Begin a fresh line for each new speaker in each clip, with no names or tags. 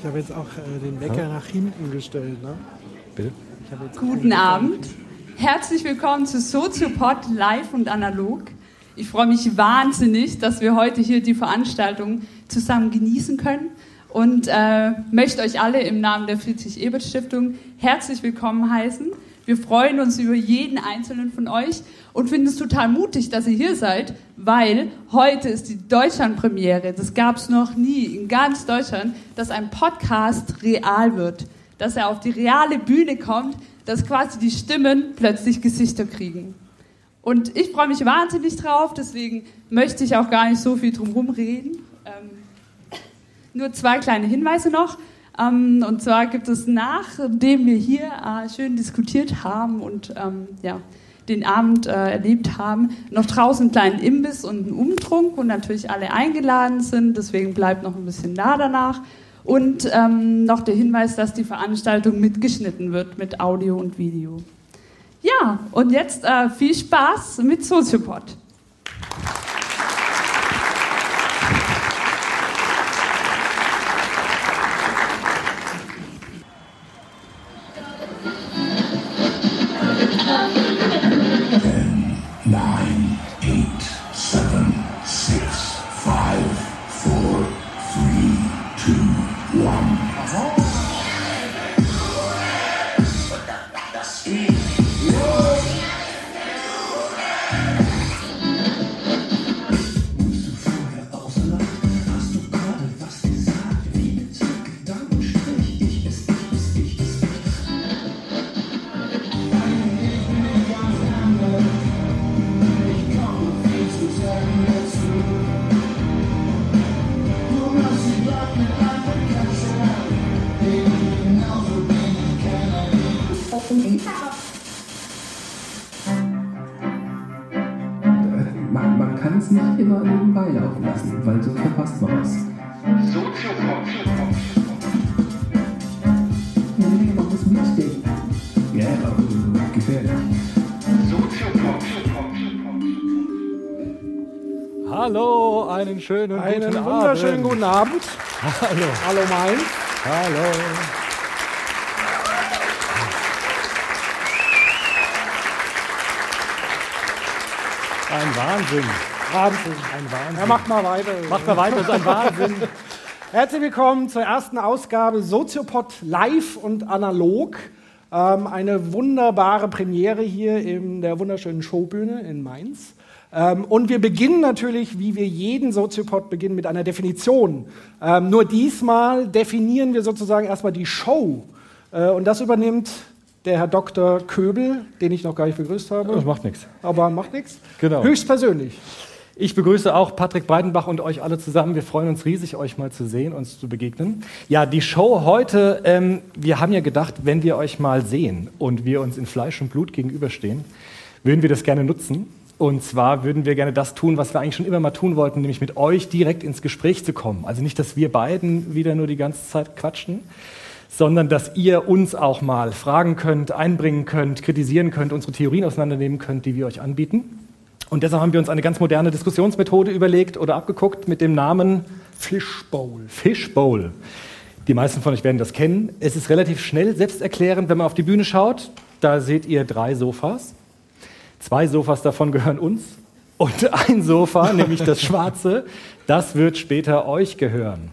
Ich habe jetzt auch äh, den Wecker nach hinten gestellt. Ne?
Bitte?
Guten Abend. Herzlich willkommen zu Soziopod live und analog. Ich freue mich wahnsinnig, dass wir heute hier die Veranstaltung zusammen genießen können und äh, möchte euch alle im Namen der Friedrich-Ebert-Stiftung herzlich willkommen heißen. Wir freuen uns über jeden einzelnen von euch und finden es total mutig, dass ihr hier seid, weil heute ist die Deutschlandpremiere. Das gab es noch nie in ganz Deutschland, dass ein Podcast real wird, dass er auf die reale Bühne kommt, dass quasi die Stimmen plötzlich Gesichter kriegen. Und ich freue mich wahnsinnig drauf, deswegen möchte ich auch gar nicht so viel drum reden. Ähm, nur zwei kleine Hinweise noch. Ähm, und zwar gibt es, nachdem wir hier äh, schön diskutiert haben und ähm, ja, den Abend äh, erlebt haben, noch draußen einen kleinen Imbiss und einen Umtrunk, wo natürlich alle eingeladen sind. Deswegen bleibt noch ein bisschen da danach. Und ähm, noch der Hinweis, dass die Veranstaltung mitgeschnitten wird mit Audio und Video. Ja, und jetzt äh, viel Spaß mit Soziopod.
Schönen
Einen
guten
wunderschönen
Abend.
guten Abend.
Hallo.
Hallo Mainz.
Hallo. Ein Wahnsinn.
Wahnsinn.
Ein Wahnsinn.
Ja, macht mal weiter.
Macht mal weiter, das ist ein Wahnsinn.
Herzlich willkommen zur ersten Ausgabe Soziopod live und analog. Ähm, eine wunderbare Premiere hier in der wunderschönen Showbühne in Mainz. Ähm, und wir beginnen natürlich, wie wir jeden Soziopod beginnen, mit einer Definition. Ähm, nur diesmal definieren wir sozusagen erstmal die Show. Äh, und das übernimmt der Herr Dr. Köbel, den ich noch gar nicht begrüßt habe.
Das macht nichts.
Aber macht nichts.
Genau.
Höchstpersönlich.
Ich begrüße auch Patrick Breidenbach und euch alle zusammen. Wir freuen uns riesig, euch mal zu sehen, uns zu begegnen. Ja, die Show heute, ähm, wir haben ja gedacht, wenn wir euch mal sehen und wir uns in Fleisch und Blut gegenüberstehen, würden wir das gerne nutzen. Und zwar würden wir gerne das tun, was wir eigentlich schon immer mal tun wollten, nämlich mit euch direkt ins Gespräch zu kommen. Also nicht, dass wir beiden wieder nur die ganze Zeit quatschen, sondern dass ihr uns auch mal fragen könnt, einbringen könnt, kritisieren könnt, unsere Theorien auseinandernehmen könnt, die wir euch anbieten. Und deshalb haben wir uns eine ganz moderne Diskussionsmethode überlegt oder abgeguckt mit dem Namen
Fishbowl.
Fishbowl. Die meisten von euch werden das kennen. Es ist relativ schnell selbsterklärend, wenn man auf die Bühne schaut. Da seht ihr drei Sofas. Zwei Sofas davon gehören uns. Und ein Sofa, nämlich das schwarze, das wird später euch gehören.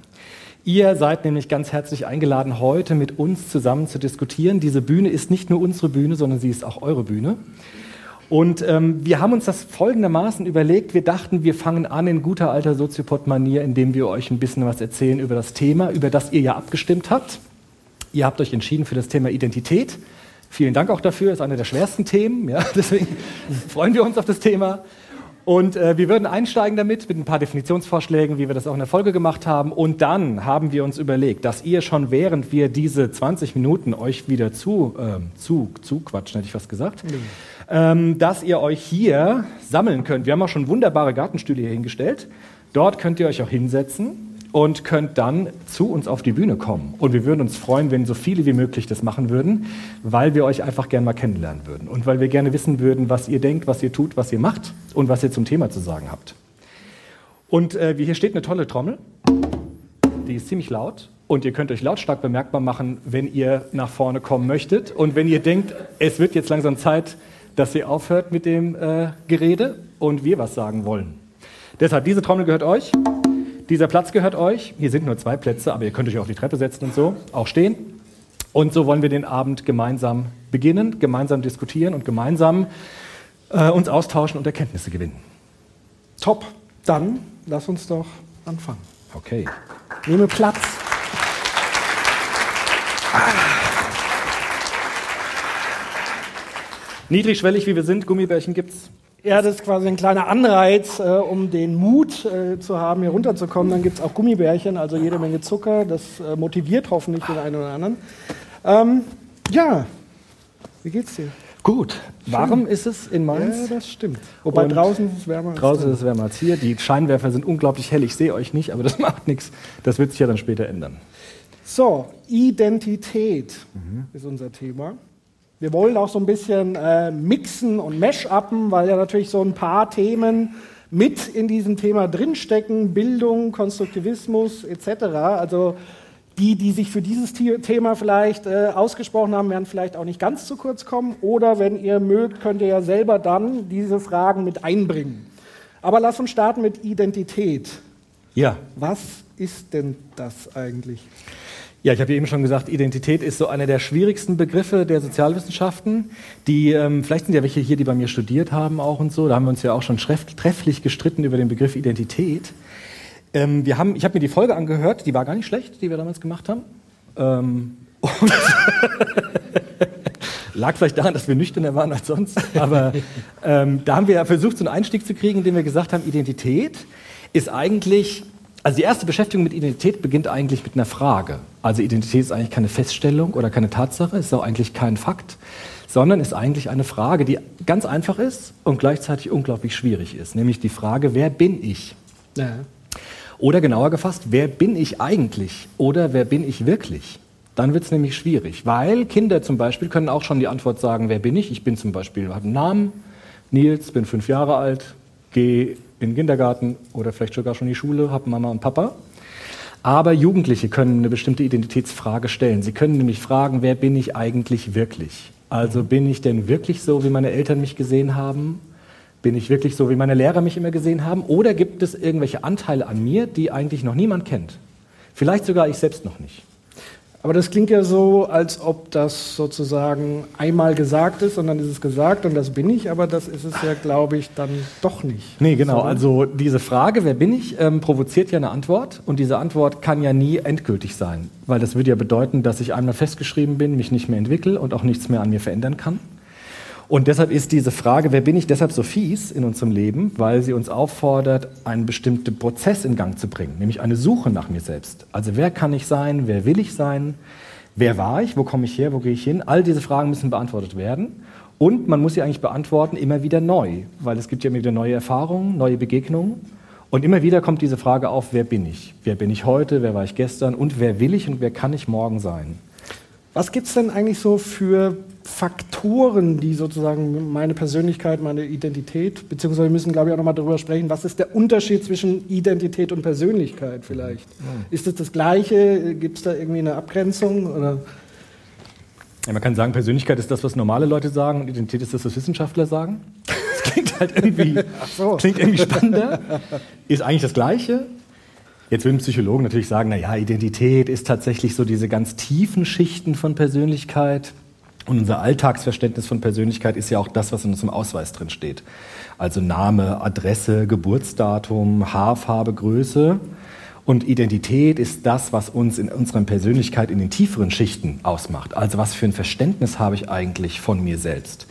Ihr seid nämlich ganz herzlich eingeladen, heute mit uns zusammen zu diskutieren. Diese Bühne ist nicht nur unsere Bühne, sondern sie ist auch eure Bühne. Und ähm, wir haben uns das folgendermaßen überlegt. Wir dachten, wir fangen an in guter alter Soziopod-Manier, indem wir euch ein bisschen was erzählen über das Thema, über das ihr ja abgestimmt habt. Ihr habt euch entschieden für das Thema Identität. Vielen Dank auch dafür. Ist einer der schwersten Themen. Ja, deswegen freuen wir uns auf das Thema. Und äh, wir würden einsteigen damit mit ein paar Definitionsvorschlägen, wie wir das auch in der Folge gemacht haben. Und dann haben wir uns überlegt, dass ihr schon während wir diese 20 Minuten euch wieder zu, ähm, zu, zu quatschen, hätte ich fast gesagt, ähm, dass ihr euch hier sammeln könnt. Wir haben auch schon wunderbare Gartenstühle hier hingestellt. Dort könnt ihr euch auch hinsetzen und könnt dann zu uns auf die Bühne kommen. Und wir würden uns freuen, wenn so viele wie möglich das machen würden, weil wir euch einfach gerne mal kennenlernen würden und weil wir gerne wissen würden, was ihr denkt, was ihr tut, was ihr macht und was ihr zum Thema zu sagen habt. Und äh, hier steht eine tolle Trommel, die ist ziemlich laut Und ihr könnt euch lautstark bemerkbar machen, wenn ihr nach vorne kommen möchtet. Und wenn ihr denkt, es wird jetzt langsam Zeit, dass ihr aufhört mit dem äh, Gerede und wir was sagen wollen. Deshalb, diese Trommel gehört euch. Dieser Platz gehört euch. Hier sind nur zwei Plätze, aber ihr könnt euch auf die Treppe setzen und so, auch stehen. Und so wollen wir den Abend gemeinsam beginnen, gemeinsam diskutieren und gemeinsam äh, uns austauschen und Erkenntnisse gewinnen.
Top. Dann lass uns doch anfangen.
Okay.
Nehme Platz.
Niedrigschwellig wie wir sind, Gummibärchen gibt's.
Ja, das ist quasi ein kleiner Anreiz, äh, um den Mut äh, zu haben, hier runterzukommen. Dann gibt es auch Gummibärchen, also jede Menge Zucker. Das äh, motiviert hoffentlich den einen oder anderen. Ähm, ja, wie geht's dir?
Gut. Warm ist es in Mainz.
Ja, das stimmt. Wobei
Und
draußen ist es wärmer. als
Draußen ist es wärmer als hier. Die Scheinwerfer sind unglaublich hell. Ich sehe euch nicht, aber das macht nichts. Das wird sich ja dann später ändern.
So, Identität ist unser Thema. Wir wollen auch so ein bisschen äh, mixen und mash-uppen, weil ja natürlich so ein paar Themen mit in diesem Thema drinstecken, Bildung, Konstruktivismus etc. Also die, die sich für dieses The- Thema vielleicht äh, ausgesprochen haben, werden vielleicht auch nicht ganz zu kurz kommen. Oder wenn ihr mögt, könnt ihr ja selber dann diese Fragen mit einbringen. Aber lasst uns starten mit Identität.
Ja.
Was ist denn das eigentlich?
Ja, ich habe eben schon gesagt, Identität ist so einer der schwierigsten Begriffe der Sozialwissenschaften. Die, ähm, vielleicht sind ja welche hier, die bei mir studiert haben auch und so. Da haben wir uns ja auch schon treff- trefflich gestritten über den Begriff Identität. Ähm, wir haben, ich habe mir die Folge angehört, die war gar nicht schlecht, die wir damals gemacht haben. Ähm, und lag vielleicht daran, dass wir nüchterner waren als sonst. Aber ähm, da haben wir ja versucht, so einen Einstieg zu kriegen, indem wir gesagt haben, Identität ist eigentlich, also die erste Beschäftigung mit Identität beginnt eigentlich mit einer Frage. Also Identität ist eigentlich keine Feststellung oder keine Tatsache, ist auch eigentlich kein Fakt, sondern ist eigentlich eine Frage, die ganz einfach ist und gleichzeitig unglaublich schwierig ist. Nämlich die Frage, wer bin ich?
Ja.
Oder genauer gefasst, wer bin ich eigentlich oder wer bin ich wirklich? Dann wird es nämlich schwierig, weil Kinder zum Beispiel können auch schon die Antwort sagen, wer bin ich? Ich bin zum Beispiel, habe einen Namen, Nils, bin fünf Jahre alt, gehe in den Kindergarten oder vielleicht sogar schon in die Schule, habe Mama und Papa. Aber Jugendliche können eine bestimmte Identitätsfrage stellen. Sie können nämlich fragen, wer bin ich eigentlich wirklich? Also bin ich denn wirklich so, wie meine Eltern mich gesehen haben? Bin ich wirklich so, wie meine Lehrer mich immer gesehen haben? Oder gibt es irgendwelche Anteile an mir, die eigentlich noch niemand kennt? Vielleicht sogar ich selbst noch nicht.
Aber das klingt ja so, als ob das sozusagen einmal gesagt ist und dann ist es gesagt und das bin ich, aber das ist es ja, glaube ich, dann doch nicht.
Nee, genau. Also diese Frage, wer bin ich, ähm, provoziert ja eine Antwort. Und diese Antwort kann ja nie endgültig sein. Weil das würde ja bedeuten, dass ich einmal festgeschrieben bin, mich nicht mehr entwickle und auch nichts mehr an mir verändern kann. Und deshalb ist diese Frage, wer bin ich, deshalb so fies in unserem Leben, weil sie uns auffordert, einen bestimmten Prozess in Gang zu bringen, nämlich eine Suche nach mir selbst. Also wer kann ich sein, wer will ich sein, wer war ich, wo komme ich her, wo gehe ich hin? All diese Fragen müssen beantwortet werden. Und man muss sie eigentlich beantworten immer wieder neu, weil es gibt ja immer wieder neue Erfahrungen, neue Begegnungen. Und immer wieder kommt diese Frage auf, wer bin ich? Wer bin ich heute, wer war ich gestern und wer will ich und wer kann ich morgen sein?
Was gibt es denn eigentlich so für Faktoren, die sozusagen meine Persönlichkeit, meine Identität, beziehungsweise wir müssen, glaube ich, auch nochmal darüber sprechen, was ist der Unterschied zwischen Identität und Persönlichkeit vielleicht? Ist es das Gleiche? Gibt es da irgendwie eine Abgrenzung? Oder?
Ja, man kann sagen, Persönlichkeit ist das, was normale Leute sagen und Identität ist das, was Wissenschaftler sagen. Das klingt halt irgendwie,
so.
klingt irgendwie spannender. Ist eigentlich das Gleiche. Jetzt würden Psychologen natürlich sagen, naja, Identität ist tatsächlich so diese ganz tiefen Schichten von Persönlichkeit. Und unser Alltagsverständnis von Persönlichkeit ist ja auch das, was in unserem Ausweis drin steht. Also Name, Adresse, Geburtsdatum, Haarfarbe, Größe. Und Identität ist das, was uns in unserer Persönlichkeit in den tieferen Schichten ausmacht. Also was für ein Verständnis habe ich eigentlich von mir selbst?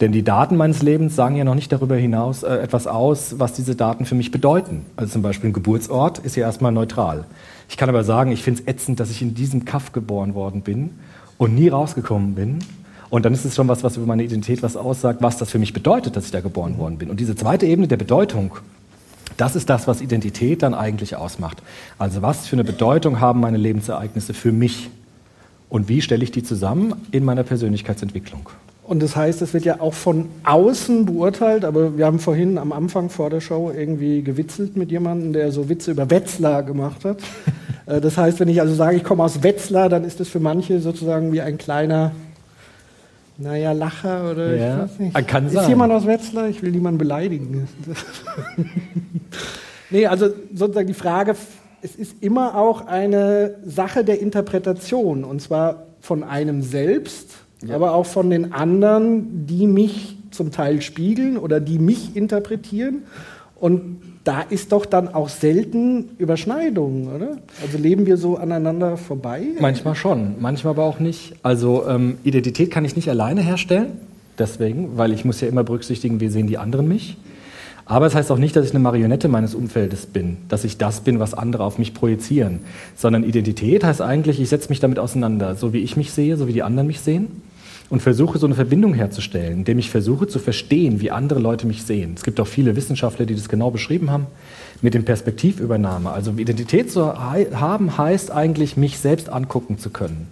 Denn die Daten meines Lebens sagen ja noch nicht darüber hinaus äh, etwas aus, was diese Daten für mich bedeuten. Also zum Beispiel ein Geburtsort ist ja erstmal neutral. Ich kann aber sagen, ich finde es ätzend, dass ich in diesem Kaff geboren worden bin und nie rausgekommen bin. Und dann ist es schon was, was über meine Identität was aussagt, was das für mich bedeutet, dass ich da geboren worden bin. Und diese zweite Ebene der Bedeutung, das ist das, was Identität dann eigentlich ausmacht. Also was für eine Bedeutung haben meine Lebensereignisse für mich? Und wie stelle ich die zusammen in meiner Persönlichkeitsentwicklung?
Und das heißt, es wird ja auch von außen beurteilt, aber wir haben vorhin am Anfang vor der Show irgendwie gewitzelt mit jemandem, der so Witze über Wetzlar gemacht hat. Äh, das heißt, wenn ich also sage, ich komme aus Wetzlar, dann ist das für manche sozusagen wie ein kleiner, naja, Lacher oder
Ja,
ich weiß nicht.
kann
ist
sein.
jemand aus Wetzlar? Ich will niemanden beleidigen. nee, also sozusagen die Frage, es ist immer auch eine Sache der Interpretation und zwar von einem selbst, aber auch von den anderen, die mich zum Teil spiegeln oder die mich interpretieren. Und da ist doch dann auch selten Überschneidung, oder? Also leben wir so aneinander vorbei?
Manchmal schon, manchmal aber auch nicht. Also ähm, Identität kann ich nicht alleine herstellen, deswegen, weil ich muss ja immer berücksichtigen, wie sehen die anderen mich. Aber es heißt auch nicht, dass ich eine Marionette meines Umfeldes bin, dass ich das bin, was andere auf mich projizieren, sondern Identität heißt eigentlich, ich setze mich damit auseinander, so wie ich mich sehe, so wie die anderen mich sehen und versuche so eine Verbindung herzustellen, indem ich versuche zu verstehen, wie andere Leute mich sehen. Es gibt auch viele Wissenschaftler, die das genau beschrieben haben, mit dem Perspektivübernahme. Also Identität zu haben heißt eigentlich, mich selbst angucken zu können.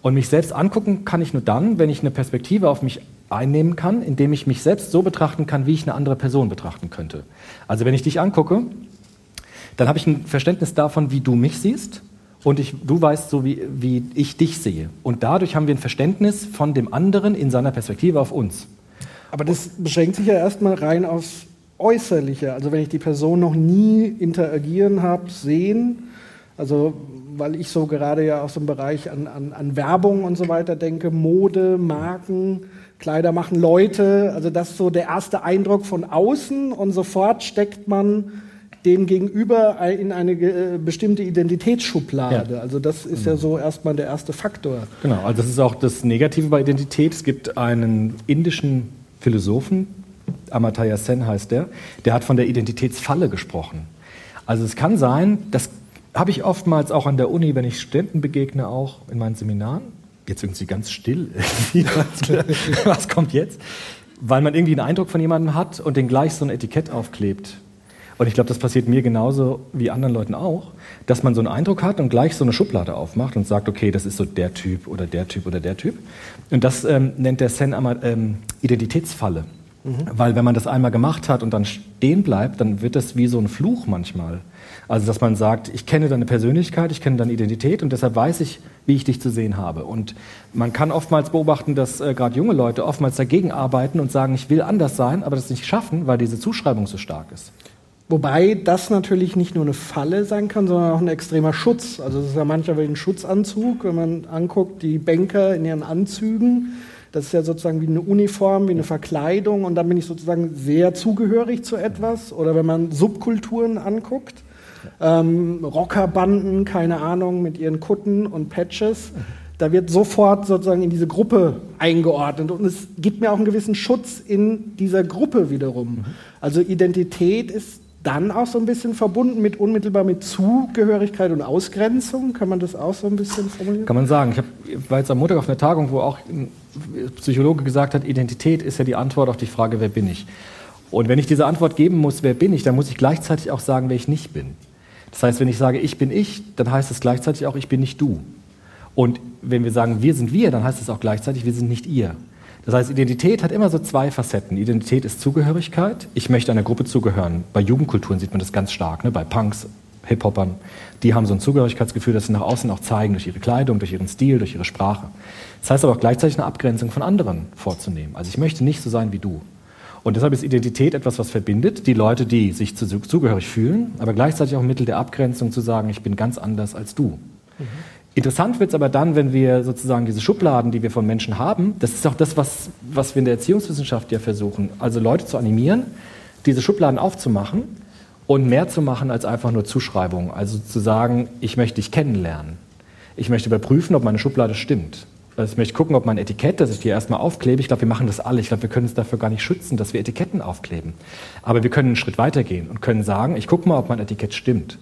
Und mich selbst angucken kann ich nur dann, wenn ich eine Perspektive auf mich einnehmen kann, indem ich mich selbst so betrachten kann, wie ich eine andere Person betrachten könnte. Also wenn ich dich angucke, dann habe ich ein Verständnis davon, wie du mich siehst und ich, du weißt so, wie, wie ich dich sehe. Und dadurch haben wir ein Verständnis von dem anderen in seiner Perspektive auf uns.
Aber das beschränkt sich ja erstmal rein aufs Äußerliche. Also wenn ich die Person noch nie interagieren habe, sehen, also weil ich so gerade ja aus dem Bereich an, an, an Werbung und so weiter denke, Mode, Marken, Kleider machen Leute, also das ist so der erste Eindruck von außen und sofort steckt man dem gegenüber in eine äh, bestimmte Identitätsschublade.
Ja.
Also das ist ja so erstmal der erste Faktor.
Genau, also das ist auch das Negative bei Identität. Es gibt einen indischen Philosophen, Amartya Sen heißt der, der hat von der Identitätsfalle gesprochen. Also es kann sein, das habe ich oftmals auch an der Uni, wenn ich Studenten begegne, auch in meinen Seminaren. Jetzt sind sie ganz still. Was kommt jetzt? Weil man irgendwie einen Eindruck von jemandem hat und den gleich so ein Etikett aufklebt. Und ich glaube, das passiert mir genauso wie anderen Leuten auch, dass man so einen Eindruck hat und gleich so eine Schublade aufmacht und sagt, okay, das ist so der Typ oder der Typ oder der Typ. Und das ähm, nennt der Sen einmal ähm, Identitätsfalle. Weil wenn man das einmal gemacht hat und dann stehen bleibt, dann wird das wie so ein Fluch manchmal. Also dass man sagt, ich kenne deine Persönlichkeit, ich kenne deine Identität und deshalb weiß ich, wie ich dich zu sehen habe. Und man kann oftmals beobachten, dass äh, gerade junge Leute oftmals dagegen arbeiten und sagen, ich will anders sein, aber das nicht schaffen, weil diese Zuschreibung so stark ist.
Wobei das natürlich nicht nur eine Falle sein kann, sondern auch ein extremer Schutz. Also es ist ja manchmal wie ein Schutzanzug, wenn man anguckt, die Banker in ihren Anzügen. Das ist ja sozusagen wie eine Uniform, wie eine Verkleidung und dann bin ich sozusagen sehr zugehörig zu etwas. Oder wenn man Subkulturen anguckt, ähm, Rockerbanden, keine Ahnung, mit ihren Kutten und Patches, da wird sofort sozusagen in diese Gruppe eingeordnet und es gibt mir auch einen gewissen Schutz in dieser Gruppe wiederum. Also Identität ist dann auch so ein bisschen verbunden mit unmittelbar mit Zugehörigkeit und Ausgrenzung. Kann man das auch so ein bisschen formulieren?
Kann man sagen. Ich hab, war jetzt am Montag auf einer Tagung, wo auch ein Psychologe gesagt hat, Identität ist ja die Antwort auf die Frage, wer bin ich? Und wenn ich diese Antwort geben muss, wer bin ich, dann muss ich gleichzeitig auch sagen, wer ich nicht bin. Das heißt, wenn ich sage, ich bin ich, dann heißt es gleichzeitig auch, ich bin nicht du. Und wenn wir sagen, wir sind wir, dann heißt es auch gleichzeitig, wir sind nicht ihr. Das heißt, Identität hat immer so zwei Facetten. Identität ist Zugehörigkeit. Ich möchte einer Gruppe zugehören. Bei Jugendkulturen sieht man das ganz stark. Ne? Bei Punks, Hip-Hopern, die haben so ein Zugehörigkeitsgefühl, das sie nach außen auch zeigen, durch ihre Kleidung, durch ihren Stil, durch ihre Sprache. Das heißt aber auch gleichzeitig eine Abgrenzung von anderen vorzunehmen. Also ich möchte nicht so sein wie du. Und deshalb ist Identität etwas, was verbindet. Die Leute, die sich zu, zugehörig fühlen, aber gleichzeitig auch ein Mittel der Abgrenzung zu sagen, ich bin ganz anders als du. Interessant wird es aber dann, wenn wir sozusagen diese Schubladen, die wir von Menschen haben, das ist auch das, was, was wir in der Erziehungswissenschaft ja versuchen, also Leute zu animieren, diese Schubladen aufzumachen und mehr zu machen als einfach nur Zuschreibung. Also zu sagen, ich möchte dich kennenlernen. Ich möchte überprüfen, ob meine Schublade stimmt. Also ich möchte gucken, ob mein Etikett, das ich hier erstmal aufklebe, ich glaube, wir machen das alle. Ich glaube, wir können uns dafür gar nicht schützen, dass wir Etiketten aufkleben. Aber wir können einen Schritt weitergehen und können sagen, ich gucke mal, ob mein Etikett stimmt.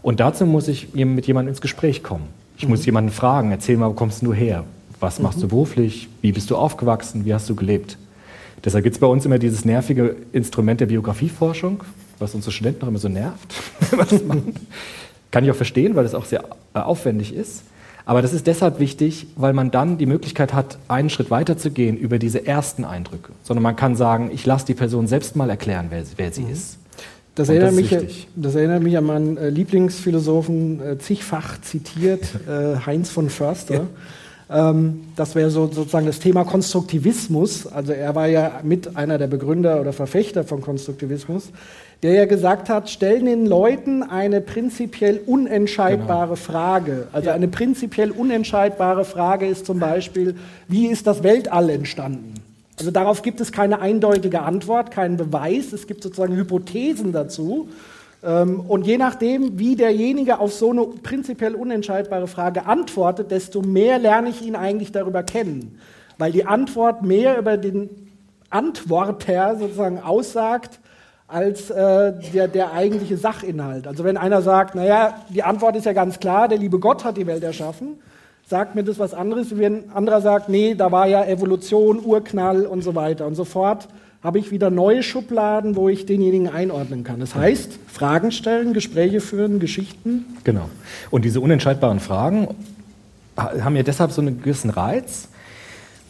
Und dazu muss ich mit jemandem ins Gespräch kommen. Ich muss jemanden fragen, erzähl mal, wo kommst du her? Was machst du beruflich? Wie bist du aufgewachsen? Wie hast du gelebt? Deshalb gibt es bei uns immer dieses nervige Instrument der Biografieforschung, was unsere Studenten noch immer so nervt. das. Kann ich auch verstehen, weil es auch sehr äh, aufwendig ist. Aber das ist deshalb wichtig, weil man dann die Möglichkeit hat, einen Schritt weiter zu gehen über diese ersten Eindrücke. Sondern man kann sagen, ich lasse die Person selbst mal erklären, wer, wer sie ist.
Das
Und
erinnert,
das
mich,
wichtig.
das erinnert mich an meinen äh, Lieblingsphilosophen, äh, zigfach zitiert, äh, Heinz von Förster. Ähm, das wäre so, sozusagen das Thema Konstruktivismus. Also er war ja mit einer der Begründer oder Verfechter von Konstruktivismus, der ja gesagt hat, stellen den Leuten eine prinzipiell unentscheidbare Frage. Also eine prinzipiell unentscheidbare Frage ist zum Beispiel, wie ist das Weltall entstanden? Also darauf gibt es keine eindeutige Antwort, keinen Beweis. Es gibt sozusagen Hypothesen dazu. Ähm, Und je nachdem, wie derjenige auf so eine prinzipiell unentscheidbare Frage antwortet, desto mehr lerne ich ihn eigentlich darüber kennen. Weil die Antwort mehr über den Antworter sozusagen aussagt, als äh, der, der eigentliche Sachinhalt. Also wenn einer sagt, naja, die Antwort ist ja ganz klar, der liebe Gott hat die Welt erschaffen, sagt mir das was anderes, wie ein anderer sagt, nee, da war ja Evolution, Urknall und so weiter. Und sofort habe ich wieder neue Schubladen, wo ich denjenigen einordnen kann. Das heißt, Fragen stellen, Gespräche führen, Geschichten.
Genau. Und diese unentscheidbaren Fragen ha- haben ja deshalb so einen gewissen Reiz,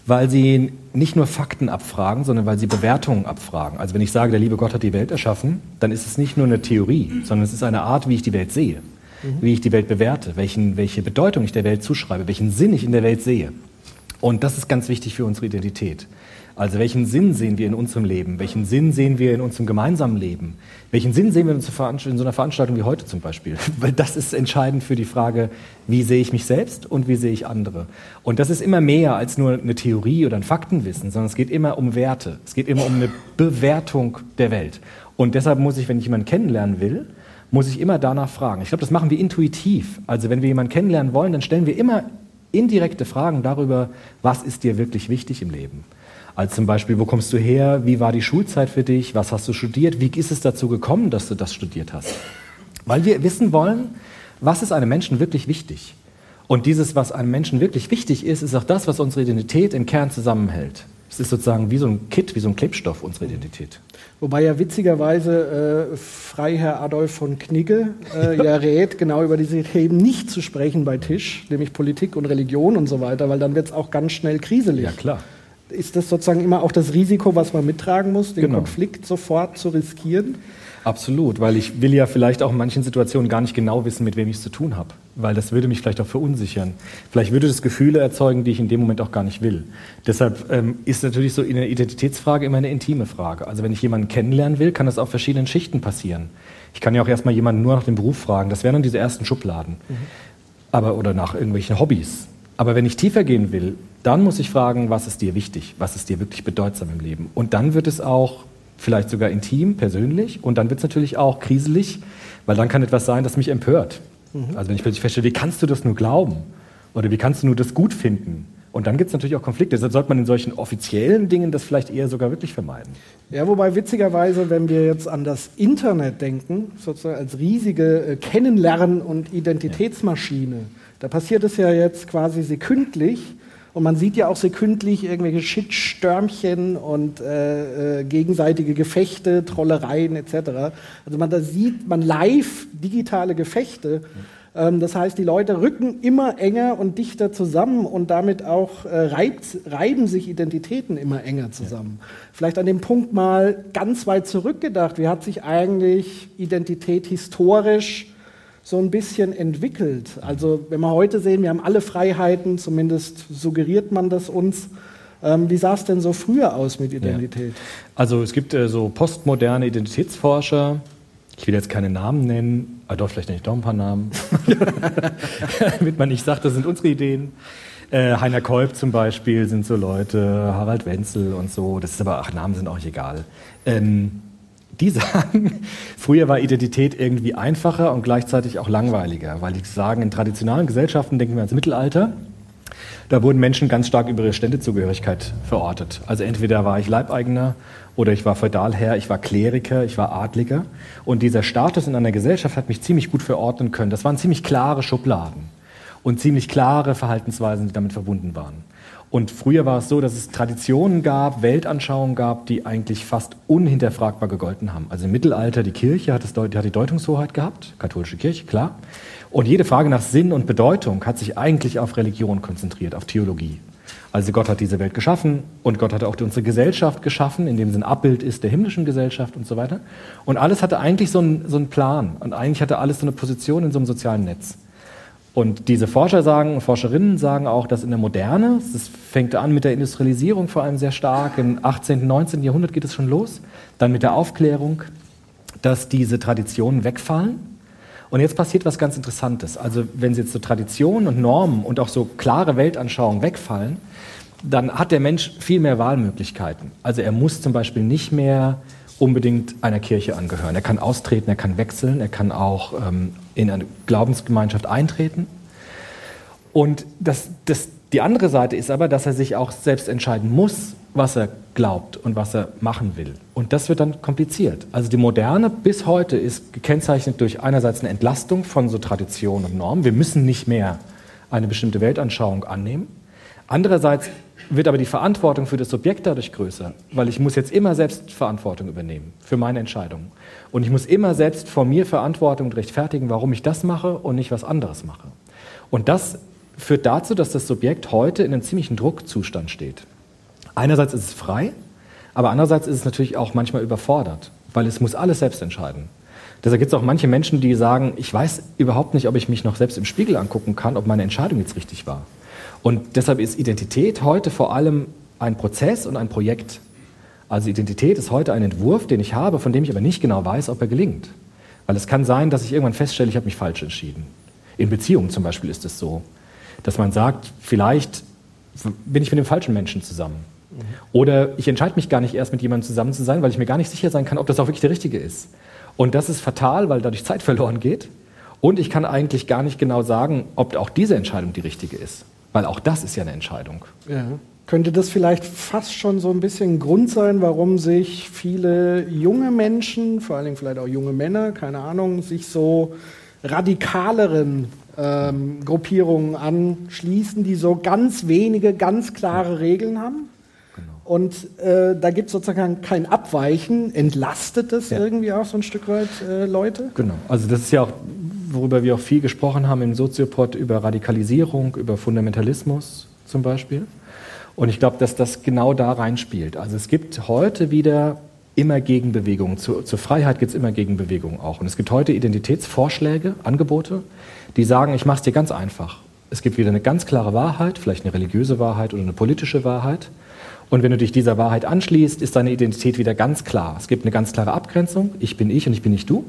weil sie nicht nur Fakten abfragen, sondern weil sie Bewertungen abfragen. Also wenn ich sage, der liebe Gott hat die Welt erschaffen, dann ist es nicht nur eine Theorie, sondern es ist eine Art, wie ich die Welt sehe, wie ich die Welt bewerte, welchen, welche Bedeutung ich der Welt zuschreibe, welchen Sinn ich in der Welt sehe. Und das ist ganz wichtig für unsere Identität. Also welchen Sinn sehen wir in unserem Leben? Welchen Sinn sehen wir in unserem gemeinsamen Leben? Welchen Sinn sehen wir in so einer Veranstaltung wie heute zum Beispiel? Weil das ist entscheidend für die Frage, wie sehe ich mich selbst und wie sehe ich andere? Und das ist immer mehr als nur eine Theorie oder ein Faktenwissen, sondern es geht immer um Werte. Es geht immer um eine Bewertung der Welt. Und deshalb muss ich, wenn ich jemanden kennenlernen will, muss ich immer danach fragen. Ich glaube, das machen wir intuitiv. Also wenn wir jemanden kennenlernen wollen, dann stellen wir immer indirekte Fragen darüber, was ist dir wirklich wichtig im Leben. Also zum Beispiel, wo kommst du her? Wie war die Schulzeit für dich? Was hast du studiert? Wie ist es dazu gekommen, dass du das studiert hast? Weil wir wissen wollen, was ist einem Menschen wirklich wichtig? Und dieses, was einem Menschen wirklich wichtig ist, ist auch das, was unsere Identität im Kern zusammenhält. Es ist sozusagen wie so ein Kit, wie so ein Klebstoff, unsere Identität.
Wobei ja witzigerweise äh, Freiherr Adolf von Knigge äh, ja rät, genau über diese Themen nicht zu sprechen bei Tisch, nämlich Politik und Religion und so weiter, weil dann wird es auch ganz schnell kriselig.
Ja, klar.
Ist das sozusagen immer auch das Risiko, was man mittragen muss, den
Genau.
Konflikt sofort zu riskieren?
Absolut, weil ich will ja vielleicht auch in manchen Situationen gar nicht genau wissen, mit wem ich es zu tun habe. Weil das würde mich vielleicht auch verunsichern. Vielleicht würde das Gefühle erzeugen, die ich in dem Moment auch gar nicht will. Deshalb ähm, ist natürlich so eine Identitätsfrage immer eine intime Frage. Also wenn ich jemanden kennenlernen will, kann das auf verschiedenen Schichten passieren. Ich kann ja auch erstmal jemanden nur nach dem Beruf fragen. Das wären dann diese ersten Schubladen. Aber, oder nach irgendwelchen Hobbys. Aber wenn ich tiefer gehen will, dann muss ich fragen, was ist dir wichtig? Was ist dir wirklich bedeutsam im Leben? Und dann wird es auch vielleicht sogar intim, persönlich. Und dann wird es natürlich auch kriselig, weil dann kann etwas sein, das mich empört. Also wenn ich plötzlich feststelle, wie kannst du das nur glauben? Oder wie kannst du nur das gut finden? Und dann gibt es natürlich auch Konflikte. Deshalb sollte man in solchen offiziellen Dingen das vielleicht eher sogar wirklich vermeiden.
Ja, wobei witzigerweise, wenn wir jetzt an das Internet denken, sozusagen als riesige äh, Kennenlernen- und Identitätsmaschine, da passiert es ja jetzt quasi sekündlich und man sieht ja auch sekündlich irgendwelche Shitstörmchen und äh, äh, gegenseitige Gefechte, Trollereien etc. Also man da sieht man live digitale Gefechte. Ähm, das heißt, die Leute rücken immer enger und dichter zusammen und damit auch äh, reibt, reiben sich Identitäten immer enger zusammen. Vielleicht an dem Punkt mal ganz weit zurückgedacht. Wie hat sich eigentlich Identität historisch so ein bisschen entwickelt? Also wenn wir heute sehen, wir haben alle Freiheiten, zumindest suggeriert man das uns. Ähm, wie sah es denn so früher aus mit Identität?
Also es gibt äh, so postmoderne Identitätsforscher. Ich will jetzt keine Namen nennen, aber doch vielleicht nicht doch ein paar Namen, damit man nicht sagt, das sind unsere Ideen. Äh, Heiner Kolb zum Beispiel sind so Leute, Harald Wenzel und so. Das ist aber, ach, Namen sind auch egal. Ähm, die sagen, früher war Identität irgendwie einfacher und gleichzeitig auch langweiliger, weil die sagen, in traditionalen Gesellschaften, denken wir ans Mittelalter, da wurden Menschen ganz stark über ihre Ständezugehörigkeit verortet. Also entweder war ich Leibeigener oder ich war Feudalherr, ich war Kleriker, ich war Adliger. Und dieser Status in einer Gesellschaft hat mich ziemlich gut verordnen können. Das waren ziemlich klare Schubladen und ziemlich klare Verhaltensweisen, die damit verbunden waren. Und früher war es so, dass es Traditionen gab, Weltanschauungen gab, die eigentlich fast unhinterfragbar gegolten haben. Also im Mittelalter, die Kirche hat, deut- die hat die Deutungshoheit gehabt, katholische Kirche, klar. Und jede Frage nach Sinn und Bedeutung hat sich eigentlich auf Religion konzentriert, auf Theologie. Also Gott hat diese Welt geschaffen und Gott hat auch unsere Gesellschaft geschaffen, in dem sie ein Abbild ist der himmlischen Gesellschaft und so weiter. Und alles hatte eigentlich so einen, so einen Plan und eigentlich hatte alles so eine Position in so einem sozialen Netz. Und diese Forscher sagen, Forscherinnen sagen auch, dass in der Moderne, das fängt an mit der Industrialisierung vor allem sehr stark, im 18., 19. Jahrhundert geht es schon los, dann mit der Aufklärung, dass diese Traditionen wegfallen. Und jetzt passiert was ganz Interessantes. Also wenn jetzt so Traditionen und Normen und auch so klare Weltanschauungen wegfallen, dann hat der Mensch viel mehr Wahlmöglichkeiten. Also er muss zum Beispiel nicht mehr unbedingt einer Kirche angehören. Er kann austreten, er kann wechseln, er kann auch ähm, in eine Glaubensgemeinschaft eintreten. Und das, das, die andere Seite ist aber, dass er sich auch selbst entscheiden muss, was er glaubt und was er machen will. Und das wird dann kompliziert. Also die Moderne bis heute ist gekennzeichnet durch einerseits eine Entlastung von so Traditionen und Normen. Wir müssen nicht mehr eine bestimmte Weltanschauung annehmen. Andererseits wird aber die Verantwortung für das Subjekt dadurch größer, weil ich muss jetzt immer selbst Verantwortung übernehmen für meine Entscheidungen. Und ich muss immer selbst vor mir Verantwortung rechtfertigen, warum ich das mache und nicht was anderes mache. Und das führt dazu, dass das Subjekt heute in einem ziemlichen Druckzustand steht. Einerseits ist es frei, aber andererseits ist es natürlich auch manchmal überfordert, weil es muss alles selbst entscheiden. Deshalb gibt es auch manche Menschen, die sagen, ich weiß überhaupt nicht, ob ich mich noch selbst im Spiegel angucken kann, ob meine Entscheidung jetzt richtig war. Und deshalb ist Identität heute vor allem ein Prozess und ein Projekt. Also Identität ist heute ein Entwurf, den ich habe, von dem ich aber nicht genau weiß, ob er gelingt. Weil es kann sein, dass ich irgendwann feststelle, ich habe mich falsch entschieden. In Beziehungen zum Beispiel ist es so, dass man sagt, vielleicht bin ich mit dem falschen Menschen zusammen. Oder ich entscheide mich gar nicht erst mit jemandem zusammen zu sein, weil ich mir gar nicht sicher sein kann, ob das auch wirklich der Richtige ist. Und das ist fatal, weil dadurch Zeit verloren geht. Und ich kann eigentlich gar nicht genau sagen, ob auch diese Entscheidung die richtige ist. Weil auch das ist ja eine Entscheidung.
Ja. Könnte das vielleicht fast schon so ein bisschen Grund sein, warum sich viele junge Menschen, vor allen Dingen vielleicht auch junge Männer, keine Ahnung, sich so radikaleren ähm, Gruppierungen anschließen, die so ganz wenige, ganz klare Regeln haben? Und äh, da gibt es sozusagen kein Abweichen. Entlastet das
Ja.
irgendwie auch so ein Stück weit äh, Leute?
Genau. Also das ist ja auch, worüber wir auch viel gesprochen haben im Soziopod, über Radikalisierung, über Fundamentalismus zum Beispiel. Und ich glaube, dass das genau da reinspielt. Also es gibt heute wieder immer Gegenbewegungen. Zu, zur Freiheit gibt es immer Gegenbewegungen auch. Und es gibt heute Identitätsvorschläge, Angebote, die sagen, ich mache es dir ganz einfach. Es gibt wieder eine ganz klare Wahrheit, vielleicht eine religiöse Wahrheit oder eine politische Wahrheit. Und wenn du dich dieser Wahrheit anschließt, ist deine Identität wieder ganz klar. Es gibt eine ganz klare Abgrenzung. Ich bin ich und ich bin nicht du.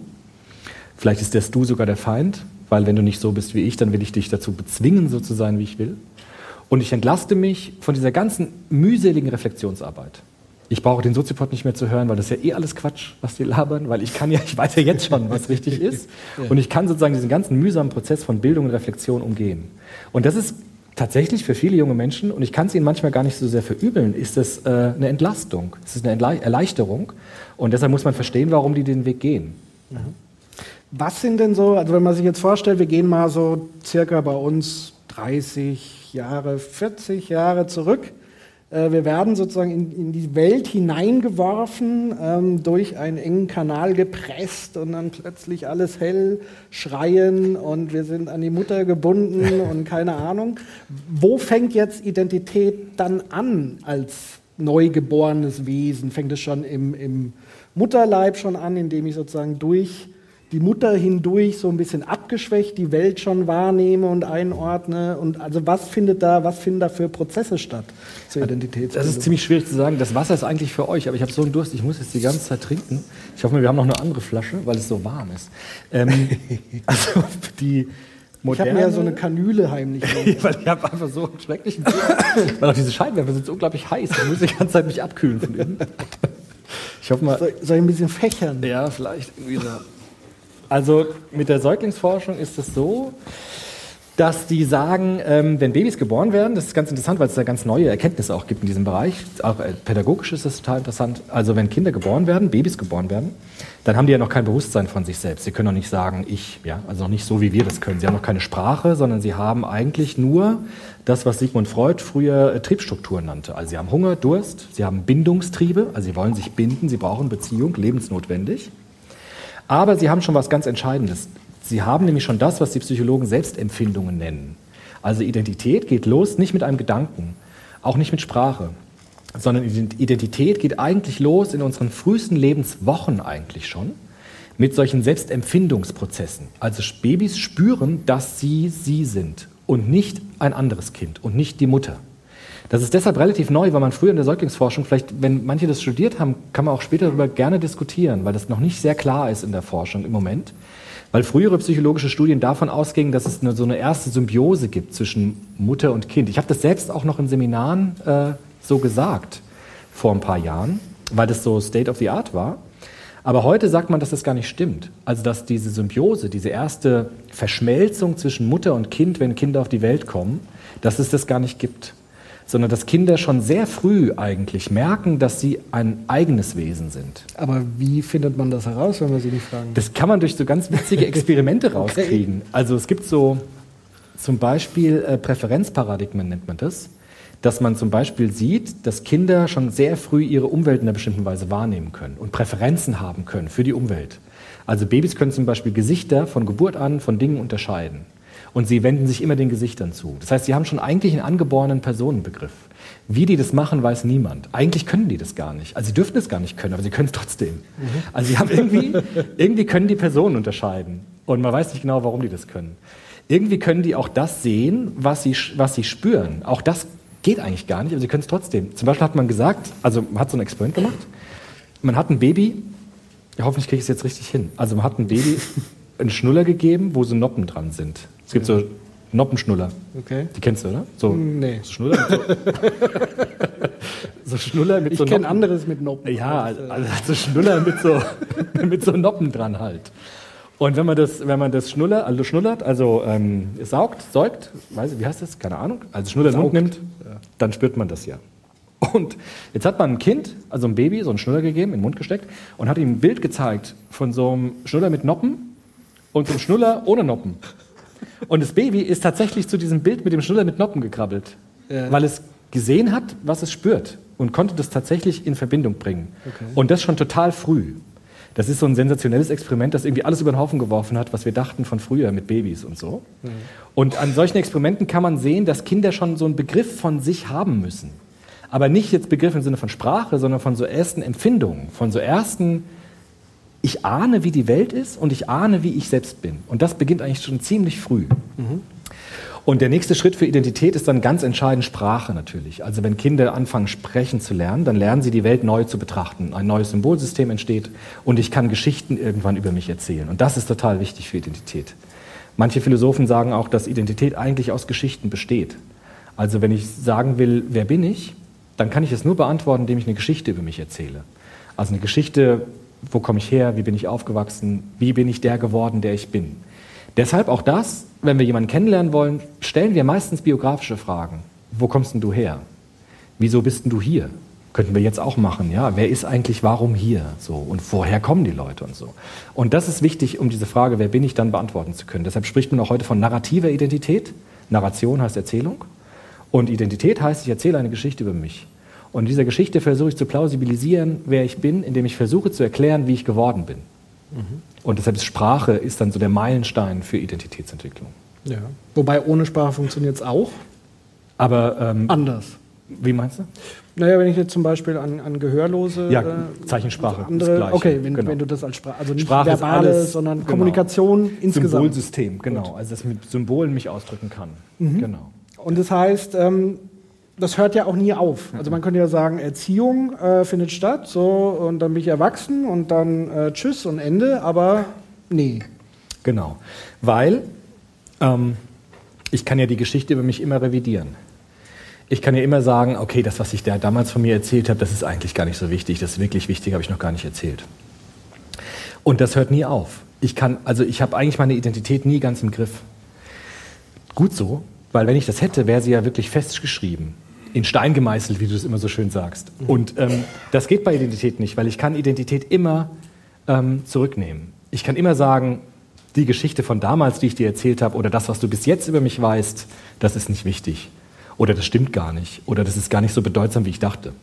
Vielleicht ist das Du sogar der Feind, weil wenn du nicht so bist wie ich, dann will ich dich dazu bezwingen, so zu sein, wie ich will. Und ich entlaste mich von dieser ganzen mühseligen Reflexionsarbeit. Ich brauche den Soziopod nicht mehr zu hören, weil das ist ja eh alles Quatsch, was die labern, weil ich kann ja, ich weiß ja jetzt schon, was richtig ist. Und ich kann sozusagen diesen ganzen mühsamen Prozess von Bildung und Reflexion umgehen. Und das ist tatsächlich für viele junge Menschen, und ich kann es ihnen manchmal gar nicht so sehr verübeln, ist das äh, eine Entlastung, es ist eine Erleichterung. Und deshalb muss man verstehen, warum die den Weg gehen.
Was sind denn so, also wenn man sich jetzt vorstellt, wir gehen mal so circa bei uns 30 Jahre, 40 Jahre zurück. Äh, Wir werden sozusagen in, in die Welt hineingeworfen, ähm, durch einen engen Kanal gepresst und dann plötzlich alles hell schreien und wir sind an die Mutter gebunden und keine Ahnung. Wo fängt jetzt Identität dann an als neugeborenes Wesen? Fängt es schon im, im Mutterleib schon an, indem ich sozusagen durch die Mutter hindurch so ein bisschen abgeschwächt die Welt schon wahrnehme und einordne? Und also was findet da, was finden da für Prozesse statt zur Identitätsbildung?
Das ist ziemlich schwierig zu sagen. Das Wasser ist eigentlich für euch, aber ich habe so einen Durst, ich muss jetzt die ganze Zeit trinken. Ich hoffe, wir haben noch eine andere Flasche, weil es so warm ist. Ähm, also die
ich habe
moderne,
mir ja so eine Kanüle heimlich.
weil ich habe einfach so einen schrecklichen Durst. weil auch diese Scheinwerfer sind so unglaublich heiß. Ich muss die ganze Zeit mich abkühlen von innen. Ich hoffe mal,
soll, soll ich ein bisschen fächern?
ja, vielleicht irgendwie so. Also mit der Säuglingsforschung ist es so, dass die sagen, ähm, wenn Babys geboren werden, das ist ganz interessant, weil es da ganz neue Erkenntnisse auch gibt in diesem Bereich. Auch äh, pädagogisch ist das total interessant. Also wenn Kinder geboren werden, Babys geboren werden, dann haben die ja noch kein Bewusstsein von sich selbst. Sie können noch nicht sagen, ich, ja, also noch nicht so, wie wir das können. Sie haben noch keine Sprache, sondern sie haben eigentlich nur das, was Sigmund Freud früher äh, Triebstrukturen nannte. Also sie haben Hunger, Durst, sie haben Bindungstriebe, also sie wollen sich binden, sie brauchen Beziehung, lebensnotwendig. Aber sie haben schon was ganz Entscheidendes. Sie haben nämlich schon das, was die Psychologen Selbstempfindungen nennen. Also Identität geht los nicht mit einem Gedanken. auch nicht mit Sprache, sondern Identität geht eigentlich los in unseren frühesten Lebenswochen eigentlich schon mit solchen Selbstempfindungsprozessen. Also Babys spüren, dass sie sie sind und nicht ein anderes Kind und nicht die Mutter. Das ist deshalb relativ neu, weil man früher in der Säuglingsforschung, vielleicht, wenn manche das studiert haben, kann man auch später darüber gerne diskutieren, weil das noch nicht sehr klar ist in der Forschung im Moment. Weil frühere psychologische Studien davon ausgingen, dass es eine, so eine erste Symbiose gibt zwischen Mutter und Kind. Ich habe das selbst auch noch in Seminaren äh, so gesagt vor ein paar Jahren, weil das so State of the Art war. Aber heute sagt man, dass das gar nicht stimmt. Also dass diese Symbiose, diese erste Verschmelzung zwischen Mutter und Kind, wenn Kinder auf die Welt kommen, dass es das gar nicht gibt. Sondern dass Kinder schon sehr früh eigentlich merken, dass sie ein eigenes Wesen sind.
Aber wie findet man das heraus, wenn wir Sie nicht fragen?
Das kann man durch so ganz witzige Experimente rauskriegen. Also es gibt so zum Beispiel äh, Präferenzparadigmen nennt man das, dass man zum Beispiel sieht, dass Kinder schon sehr früh ihre Umwelt in einer bestimmten Weise wahrnehmen können und Präferenzen haben können für die Umwelt. Also Babys können zum Beispiel Gesichter von Geburt an von Dingen unterscheiden. Und sie wenden sich immer den Gesichtern zu. Das heißt, sie haben schon eigentlich einen angeborenen Personenbegriff. Wie die das machen, weiß niemand. Eigentlich können die das gar nicht. Also sie dürften es gar nicht können, aber sie können es trotzdem. Also sie haben irgendwie, irgendwie können die Personen unterscheiden. Und man weiß nicht genau, warum die das können. Irgendwie können die auch das sehen, was sie, was sie spüren. Auch das geht eigentlich gar nicht, aber sie können es trotzdem. Zum Beispiel hat man gesagt, also man hat so ein Experiment gemacht, man hat ein Baby, ja, hoffentlich kriege ich es jetzt richtig hin, also man hat ein Baby einen Schnuller gegeben, wo so Noppen dran sind. Es gibt so Noppenschnuller.
Okay.
Die kennst du, oder? So,
Nee.
so Schnuller mit so, so Schnuller mit
Ich
so
kenne
Noppen.
anderes mit Noppen.
Ja, also, also so Schnuller mit so, mit so Noppen dran halt. Und wenn man das, wenn man das Schnuller, also schnullert, also ähm, saugt, säugt, weiß ich, wie heißt das? Keine Ahnung. Also Schnuller in den Mund nimmt, dann spürt man das ja. Und jetzt hat man ein Kind, also ein Baby, so einen Schnuller gegeben, in den Mund gesteckt und hat ihm ein Bild gezeigt von so einem Schnuller mit Noppen und so einem Schnuller ohne Noppen. Und das Baby ist tatsächlich zu diesem Bild mit dem Schnuller mit Noppen gekrabbelt,
Ja.
weil es gesehen hat, was es spürt und konnte das tatsächlich in Verbindung bringen. Und das schon total früh. Das ist so ein sensationelles Experiment, das irgendwie alles über den Haufen geworfen hat, was wir dachten von früher mit Babys und so. Und an solchen Experimenten kann man sehen, dass Kinder schon so einen Begriff von sich haben müssen. Aber nicht jetzt Begriff im Sinne von Sprache, sondern von so ersten Empfindungen, von so ersten, ich ahne, wie die Welt ist und ich ahne, wie ich selbst bin. Und das beginnt eigentlich schon ziemlich früh. Und der nächste Schritt für Identität ist dann ganz entscheidend Sprache natürlich. Also wenn Kinder anfangen sprechen zu lernen, dann lernen sie die Welt neu zu betrachten. Ein neues Symbolsystem entsteht und ich kann Geschichten irgendwann über mich erzählen. Und das ist total wichtig für Identität. Manche Philosophen sagen auch, dass Identität eigentlich aus Geschichten besteht. Also wenn ich sagen will, wer bin ich, dann kann ich es nur beantworten, indem ich eine Geschichte über mich erzähle. Also eine Geschichte, wo komme ich her, wie bin ich aufgewachsen, wie bin ich der geworden, der ich bin. Deshalb auch das, wenn wir jemanden kennenlernen wollen, stellen wir meistens biografische Fragen. Wo kommst denn du her? Wieso bist denn du hier? Könnten wir jetzt auch machen, ja? Wer ist eigentlich warum hier? So und woher kommen die Leute und so. Und das ist wichtig, um diese Frage, wer bin ich, dann beantworten zu können. Deshalb spricht man auch heute von narrativer Identität. Narration heißt Erzählung und Identität heißt, ich erzähle eine Geschichte über mich. Und in dieser Geschichte versuche ich zu plausibilisieren, wer ich bin, indem ich versuche zu erklären, wie ich geworden bin. Und deshalb ist Sprache ist dann so der Meilenstein für Identitätsentwicklung.
Ja. Wobei ohne Sprache funktioniert es auch
Aber ähm,
anders.
wie meinst du?
Naja, wenn ich jetzt zum Beispiel an, an Gehörlose.
Ja,
äh,
Zeichensprache,
Andere,
das Gleiche,
okay, wenn,
genau.
wenn du das als Sprache, also nicht
Sprache
verbale,
alles,
sondern
genau.
Kommunikation insgesamt.
Symbolsystem, genau. Also dass ich mit Symbolen mich ausdrücken kann. Genau.
Und das heißt, ähm, das hört ja auch nie auf. Also man könnte ja sagen, Erziehung äh, findet statt, so und dann bin ich erwachsen und dann äh, Tschüss und Ende, aber nee.
Genau. Weil ähm, ich kann ja die Geschichte über mich immer revidieren. Ich kann ja immer sagen, okay, das, was ich da damals von mir erzählt habe, das ist eigentlich gar nicht so wichtig. Das ist wirklich wichtig, habe ich noch gar nicht erzählt. Und das hört nie auf. Ich kann, also ich habe eigentlich meine Identität nie ganz im Griff. Gut so, weil wenn ich das hätte, wäre sie ja wirklich festgeschrieben. In Stein gemeißelt, wie du es immer so schön sagst. Und ähm, das geht bei Identität nicht, weil ich kann Identität immer ähm, zurücknehmen. Ich kann immer sagen, die Geschichte von damals, die ich dir erzählt habe, oder das, was du bis jetzt über mich weißt, das ist nicht wichtig. Oder das stimmt gar nicht. Oder das ist gar nicht so bedeutsam, wie ich dachte.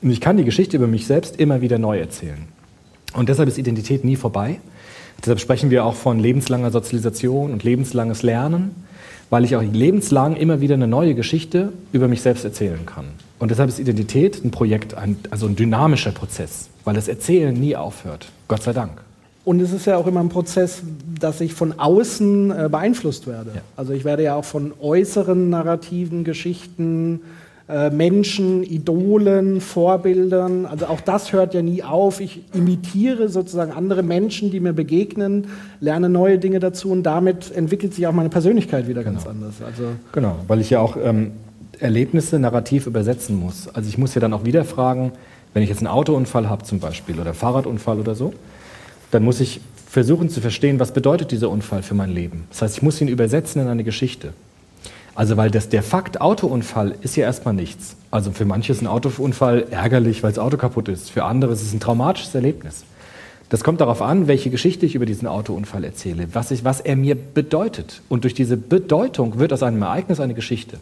Und ich kann die Geschichte über mich selbst immer wieder neu erzählen. Und deshalb ist Identität nie vorbei, Deshalb sprechen wir auch von lebenslanger Sozialisation und lebenslanges Lernen, weil ich auch lebenslang immer wieder eine neue Geschichte über mich selbst erzählen kann. Und deshalb ist Identität ein Projekt, ein, also ein dynamischer Prozess, weil das Erzählen nie aufhört. Gott sei Dank.
Und es ist ja auch immer ein Prozess, dass ich von außen äh, beeinflusst werde.
Ja.
Also ich werde ja auch von äußeren narrativen Geschichten, äh, Menschen, Idolen, Vorbildern, also auch das hört ja nie auf. Ich imitiere sozusagen andere Menschen, die mir begegnen, lerne neue Dinge dazu und damit entwickelt sich auch meine Persönlichkeit wieder ganz anders. Also
Genau, weil ich ja auch ähm, Erlebnisse narrativ übersetzen muss. Also ich muss ja dann auch wieder fragen, wenn ich jetzt einen Autounfall habe zum Beispiel oder Fahrradunfall oder so, dann muss ich versuchen zu verstehen, was bedeutet dieser Unfall für mein Leben. Das heißt, ich muss ihn übersetzen in eine Geschichte. Also weil das, der Fakt Autounfall ist ja erstmal nichts. Also für manche ist ein Autounfall ärgerlich, weil das Auto kaputt ist. Für andere ist es ein traumatisches Erlebnis. Das kommt darauf an, welche Geschichte ich über diesen Autounfall erzähle, was, ich, was er mir bedeutet. Und durch diese Bedeutung wird aus einem Ereignis eine Geschichte.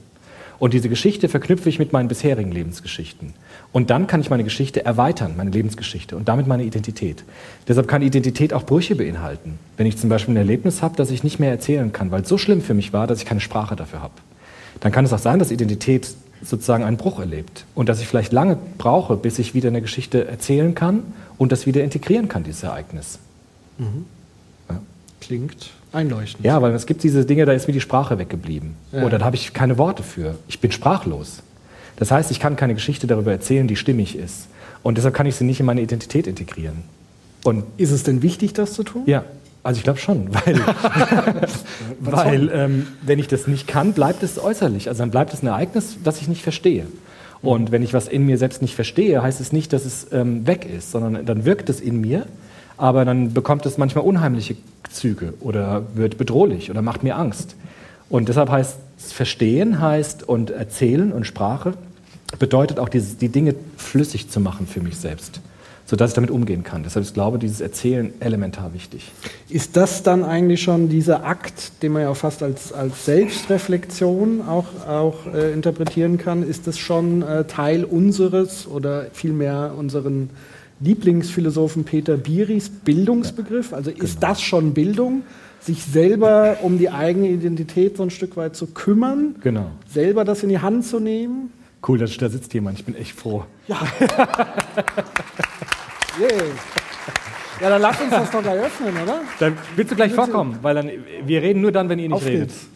Und diese Geschichte verknüpfe ich mit meinen bisherigen Lebensgeschichten. Und dann kann ich meine Geschichte erweitern, meine Lebensgeschichte und damit meine Identität. Deshalb kann Identität auch Brüche beinhalten. Wenn ich zum Beispiel ein Erlebnis habe, das ich nicht mehr erzählen kann, weil es so schlimm für mich war, dass ich keine Sprache dafür habe, dann kann es auch sein, dass Identität sozusagen einen Bruch erlebt und dass ich vielleicht lange brauche, bis ich wieder eine Geschichte erzählen kann und das wieder integrieren kann, dieses Ereignis.
klingt einleuchtend.
Ja, weil es gibt diese Dinge, da ist mir die Sprache weggeblieben.
Ja.
Oder da habe ich keine Worte für. Ich bin sprachlos. Das heißt, ich kann keine Geschichte darüber erzählen, die stimmig ist. Und deshalb kann ich sie nicht in meine Identität integrieren. Und
Ist es denn wichtig, das zu tun?
ja, also ich glaube schon, weil, weil ähm, wenn ich das nicht kann, bleibt es äußerlich. Also dann bleibt es ein Ereignis, das ich nicht verstehe. Und wenn ich was in mir selbst nicht verstehe, heißt es nicht, dass es ähm, weg ist, sondern dann wirkt es in mir, aber dann bekommt es manchmal unheimliche Züge oder wird bedrohlich oder macht mir Angst. Und deshalb heißt es Verstehen heißt und Erzählen und Sprache bedeutet auch dieses, die Dinge flüssig zu machen für mich selbst, sodass ich damit umgehen kann. Deshalb ist, glaube ich, dieses Erzählen elementar wichtig.
Ist das dann eigentlich schon dieser Akt, den man ja auch fast als, als Selbstreflexion auch, auch äh, interpretieren kann, ist das schon äh, Teil unseres oder vielmehr unseren Lieblingsphilosophen Peter Biris Bildungsbegriff? Also ist das schon Bildung, sich selber um die eigene Identität so ein Stück weit zu kümmern,
Genau.
selber das in die Hand zu nehmen?
Cool, dass da sitzt jemand. Ich bin echt froh.
Yeah. Ja, dann lass uns das doch gleich öffnen, oder?
Dann willst du gleich vorkommen, weil dann, wir reden nur dann, wenn ihr nicht
Auf
redet.
geht's.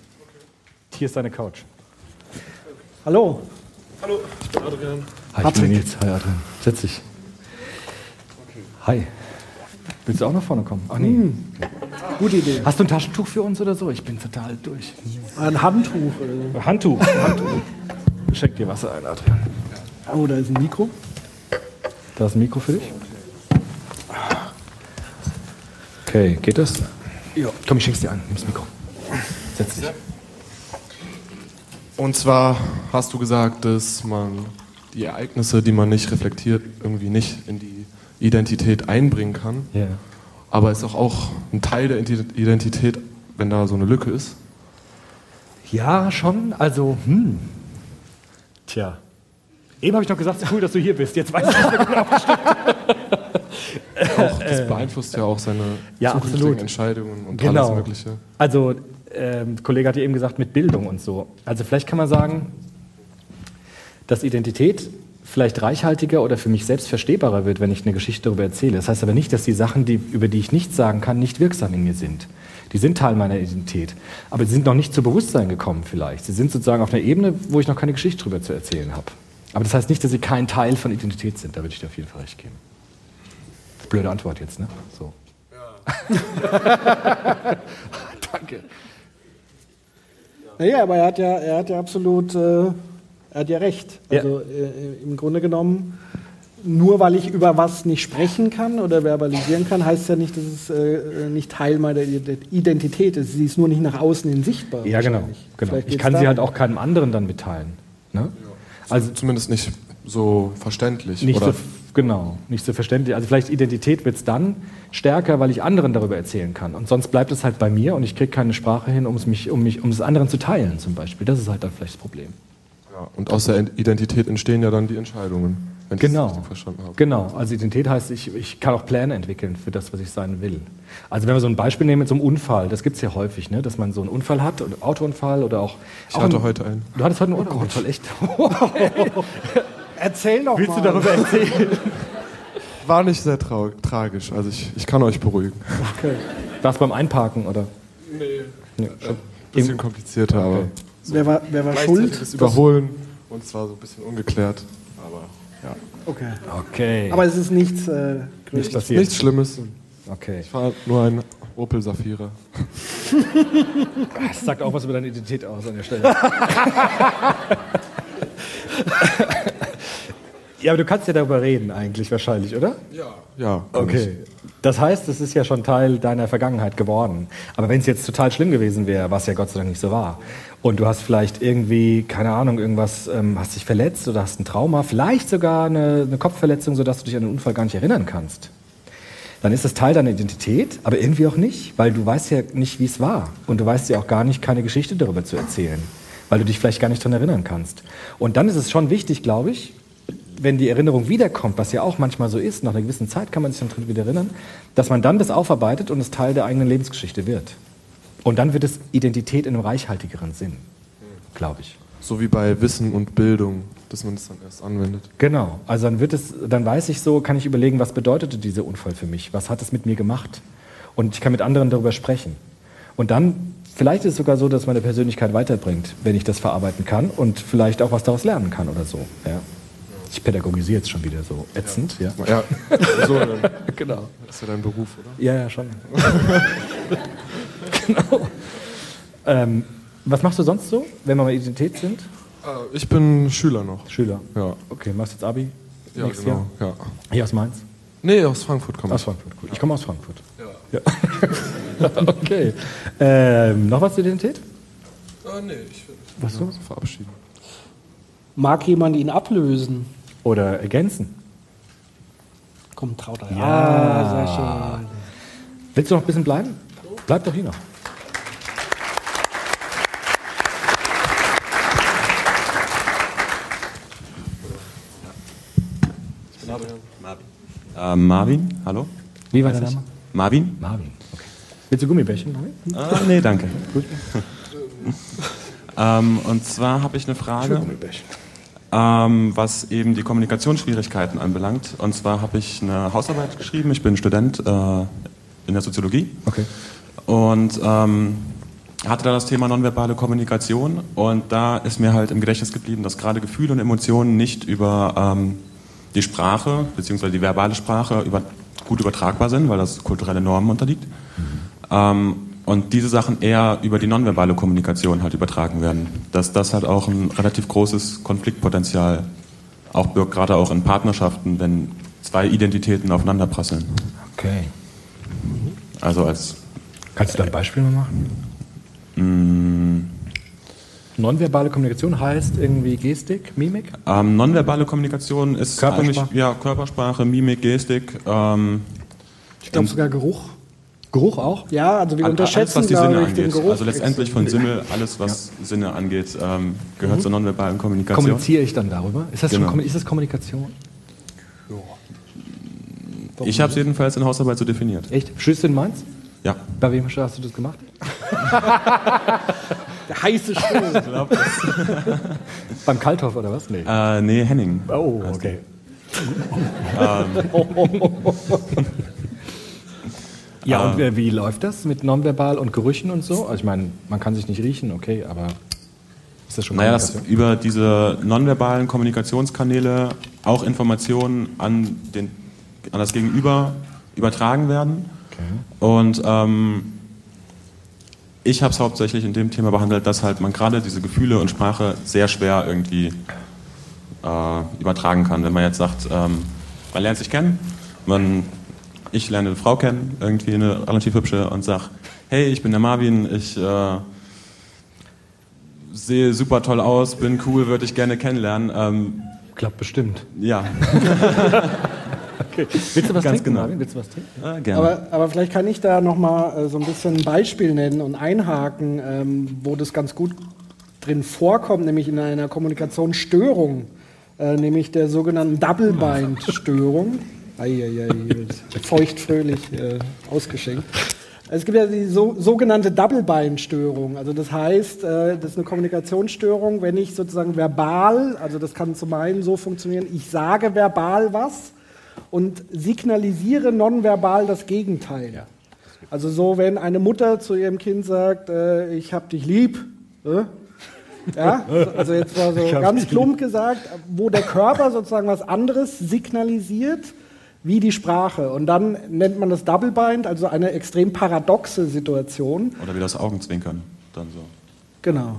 Hier ist deine Couch.
Hallo.
Hallo, ich bin Adrian.
Hi,
Patrick.
ich bin Nils. Hi, Adrian. Setz dich. Hi. Willst du auch nach vorne kommen? Ach nee.
Gute Idee.
Hast du ein Taschentuch für uns oder so? Ich bin total durch.
Ein Handtuch. äh.
Handtuch. Handtuch. Schenk dir Wasser ein, Adrian.
Oh, da ist ein Mikro.
Da ist ein Mikro für dich. Okay, geht das? Ja. Komm, ich schenk's dir an. Nimm das Mikro. Setz dich.
Und zwar hast du gesagt, dass man die Ereignisse, die man nicht reflektiert, irgendwie nicht in die Identität einbringen kann.
Ja.
Aber ist auch, auch ein Teil der Ident- Identität, wenn da so eine Lücke ist.
Ja, schon. Also, hm. Tja. Eben habe ich noch gesagt, es ist cool, dass du hier bist. Jetzt weiß ich nicht mehr genau.
Auch, das beeinflusst ja auch seine
Ja,
zukünftigen
absolut.
Entscheidungen und
Genau.
alles Mögliche.
Also, ähm, Kollege hat ja eben gesagt, mit Bildung und so. Also, vielleicht kann man sagen, dass Identität vielleicht reichhaltiger oder für mich selbst verstehbarer wird, wenn ich eine Geschichte darüber erzähle. Das heißt aber nicht, dass die Sachen, die, über die ich nichts sagen kann, nicht wirksam in mir sind. Die sind Teil meiner Identität. Aber sie sind noch nicht zu Bewusstsein gekommen vielleicht. Sie sind sozusagen auf einer Ebene, wo ich noch keine Geschichte darüber zu erzählen habe. Aber das heißt nicht, dass sie kein Teil von Identität sind. Da würde ich dir auf jeden Fall recht geben. Blöde Antwort jetzt, ne? So. Danke.
Naja, aber er hat ja, er hat ja absolut, äh, er hat ja recht.
Ja.
Also äh, im Grunde genommen, nur weil ich über was nicht sprechen kann oder verbalisieren kann, heißt ja nicht, dass es äh, nicht Teil meiner Identität ist. Sie ist nur nicht nach außen hin sichtbar.
Ja, genau. genau. Ich kann sie halt auch keinem anderen dann mitteilen. Ne?
Also zumindest nicht so verständlich.
Nicht
oder
so, genau, nicht so verständlich. Also vielleicht Identität wird es dann stärker, weil ich anderen darüber erzählen kann. Und sonst bleibt es halt bei mir und ich kriege keine Sprache hin, um es, mich, um, mich, um es anderen zu teilen zum Beispiel. Das ist halt dann vielleicht das Problem.
ja, und aus der Identität entstehen ja dann die Entscheidungen. Wenn ich das
Genau.
richtig verstanden habe.
Genau. Also Identität heißt, ich, ich kann auch Pläne entwickeln für das, was ich sein will. Also wenn wir so ein Beispiel nehmen mit so einem Unfall, das gibt es ja häufig, ne? dass man so einen Unfall hat, oder Autounfall oder auch.
Ich
auch
hatte
ein-
heute einen.
Du hattest heute einen Autounfall, echt?
Erzähl doch
Willst
mal.
du darüber erzählen?
War nicht sehr trau tragisch, also ich, ich kann euch beruhigen.
Okay. Warst beim Einparken, oder? Nee.
Bisschen komplizierter, aber
Okay.
Wer war, wer war schuld?
das Überholen und es war so ein bisschen ungeklärt, ja.
Okay.
Okay.
Aber es ist nichts äh,
nicht
Größeres.
passiert.
Nichts Schlimmes.
Okay.
Ich war nur ein Opel Safira.
Das sagt auch was über deine Identität aus an der Stelle. ja, aber du kannst ja darüber reden eigentlich wahrscheinlich, oder?
Ja.
Okay. Das heißt, es ist ja schon Teil deiner Vergangenheit geworden. Aber wenn es jetzt total schlimm gewesen wäre, was ja Gott sei Dank nicht so war, und du hast vielleicht irgendwie, keine Ahnung, irgendwas, ähm, hast dich verletzt oder hast ein Trauma, vielleicht sogar eine, eine Kopfverletzung, sodass du dich an den Unfall gar nicht erinnern kannst, dann ist das Teil deiner Identität, aber irgendwie auch nicht, weil du weißt ja nicht, wie es war. Und du weißt ja auch gar nicht, keine Geschichte darüber zu erzählen, weil du dich vielleicht gar nicht daran erinnern kannst. Und dann ist es schon wichtig, glaube ich, wenn die Erinnerung wiederkommt, was ja auch manchmal so ist, nach einer gewissen Zeit kann man sich dann dran wieder erinnern, dass man dann das aufarbeitet und es Teil der eigenen Lebensgeschichte wird. Und dann wird es Identität in einem reichhaltigeren Sinn, glaube ich.
So wie bei Wissen und Bildung, dass man es dann erst anwendet.
Genau. Also dann wird es, dann weiß ich so, kann ich überlegen, was bedeutete dieser Unfall für mich? Was hat es mit mir gemacht? Und ich kann mit anderen darüber sprechen. Und dann, vielleicht ist es sogar so, dass meine Persönlichkeit weiterbringt, wenn ich das verarbeiten kann und vielleicht auch was daraus lernen kann oder so. Ja. Ich pädagogisiere jetzt schon wieder so ätzend, ja.
Ja, so, dann
Genau.
ist ja dein Beruf, oder?
Ja, ja, schon. genau. Ähm, was machst du sonst so, wenn wir mal Identität sind?
Äh, Ich bin Schüler noch.
Schüler.
Ja,
Okay, machst jetzt Abi?
ja
Nächstes
genau. Ja.
Jahr? Hier aus Mainz?
Nee, aus Frankfurt komme
Aus
ich.
Frankfurt, gut. Ich komme aus Frankfurt. Ja. okay. Ähm, noch was zur Identität?
Äh, nee, ich will
Was so?
verabschieden.
Mag jemand ihn ablösen?
Oder ergänzen?
Komm, traut er.
Ja.
Ah, sehr schön.
Willst du noch ein bisschen bleiben? Bleib doch hier noch.
Ähm, Marvin, hallo?
Wie war der Name?
Marvin?
Marvin. Okay. Willst du Gummibärchen, Marvin?
Ah, nee, danke. Gut. ähm, und zwar habe ich eine Frage, ähm, was eben die Kommunikationsschwierigkeiten anbelangt. Und zwar habe ich eine Hausarbeit geschrieben. Ich bin Student äh, in der Soziologie.
Okay.
Und ähm, hatte da das Thema nonverbale Kommunikation. Und da ist mir halt im Gedächtnis geblieben, dass gerade Gefühle und Emotionen nicht über ähm, die Sprache, beziehungsweise die verbale Sprache, über, gut übertragbar sind, weil das kulturelle Normen unterliegt. Ähm, und diese Sachen eher über die nonverbale Kommunikation halt übertragen werden. Dass das halt auch ein relativ großes Konfliktpotenzial auch birgt, gerade auch in Partnerschaften, wenn zwei Identitäten aufeinander prasseln.
Okay.
Also als
Kannst du da ein Beispiel mal machen? Nonverbale Kommunikation heißt irgendwie Gestik, Mimik?
Ähm, nonverbale Kommunikation ist
Körpersprache?
eigentlich ja, Körpersprache, Mimik, Gestik. Ähm,
Ich glaube sogar Geruch.
Geruch auch?
Ja, also wir unterschätzen,
alles, was die Sinne
ich, den
angeht.
Geruch.
Also letztendlich von Sinne, alles, was Sinne angeht, ähm, gehört zur nonverbalen Kommunikation.
Kommuniziere ich dann darüber? Ist das,
Genau.
schon, ist das Kommunikation?
Ich habe es jedenfalls in Hausarbeit so definiert.
Echt? Du in Mainz?
Ja.
Bei wem hast du das gemacht?
Der heiße Stuhl.
Beim Kalthoff oder was? Nee.
Äh, nee, Henning.
Oh, okay. ja, und äh, wie läuft das mit nonverbal und Gerüchen und so? Also ich meine, man kann sich nicht riechen, okay, aber ist das schon
Naja, dass über diese nonverbalen Kommunikationskanäle auch Informationen an, den, an das Gegenüber übertragen werden. Und ähm, ich habe es hauptsächlich in dem Thema behandelt, dass halt man gerade diese Gefühle und Sprache sehr schwer irgendwie äh, übertragen kann. Wenn man jetzt sagt, ähm, man lernt sich kennen, man, ich lerne eine Frau kennen, irgendwie eine relativ hübsche, und sag, hey, ich bin der Marvin, ich äh, sehe super toll aus, bin cool, würde ich gerne kennenlernen. Ähm,
Klappt bestimmt.
ja,
Okay. Willst du was
Ganz
trinken,
genau.
Marvin? Willst du was trinken?
äh, gerne.
Aber, aber vielleicht kann ich da nochmal äh, so ein bisschen ein Beispiel nennen und einhaken, ähm, wo das ganz gut drin vorkommt, nämlich in einer Kommunikationsstörung. äh, nämlich der sogenannten Double-Bind-Störung. Eieiei, wird feuchtfröhlich äh, ausgeschenkt. Es gibt ja die so, sogenannte Double-Bind-Störung. Also das heißt, äh, das ist eine Kommunikationsstörung, wenn ich sozusagen verbal, also das kann zum einen so funktionieren, ich sage verbal was und signalisiere nonverbal das Gegenteil. Also so, wenn eine Mutter zu ihrem Kind sagt, äh, ich hab dich lieb, äh? ja, also jetzt mal so ganz plump gesagt, wo der Körper sozusagen was anderes signalisiert wie die Sprache. Und dann nennt man das Double Bind, also eine extrem paradoxe Situation.
Oder wie das Augenzwinkern dann so.
Genau.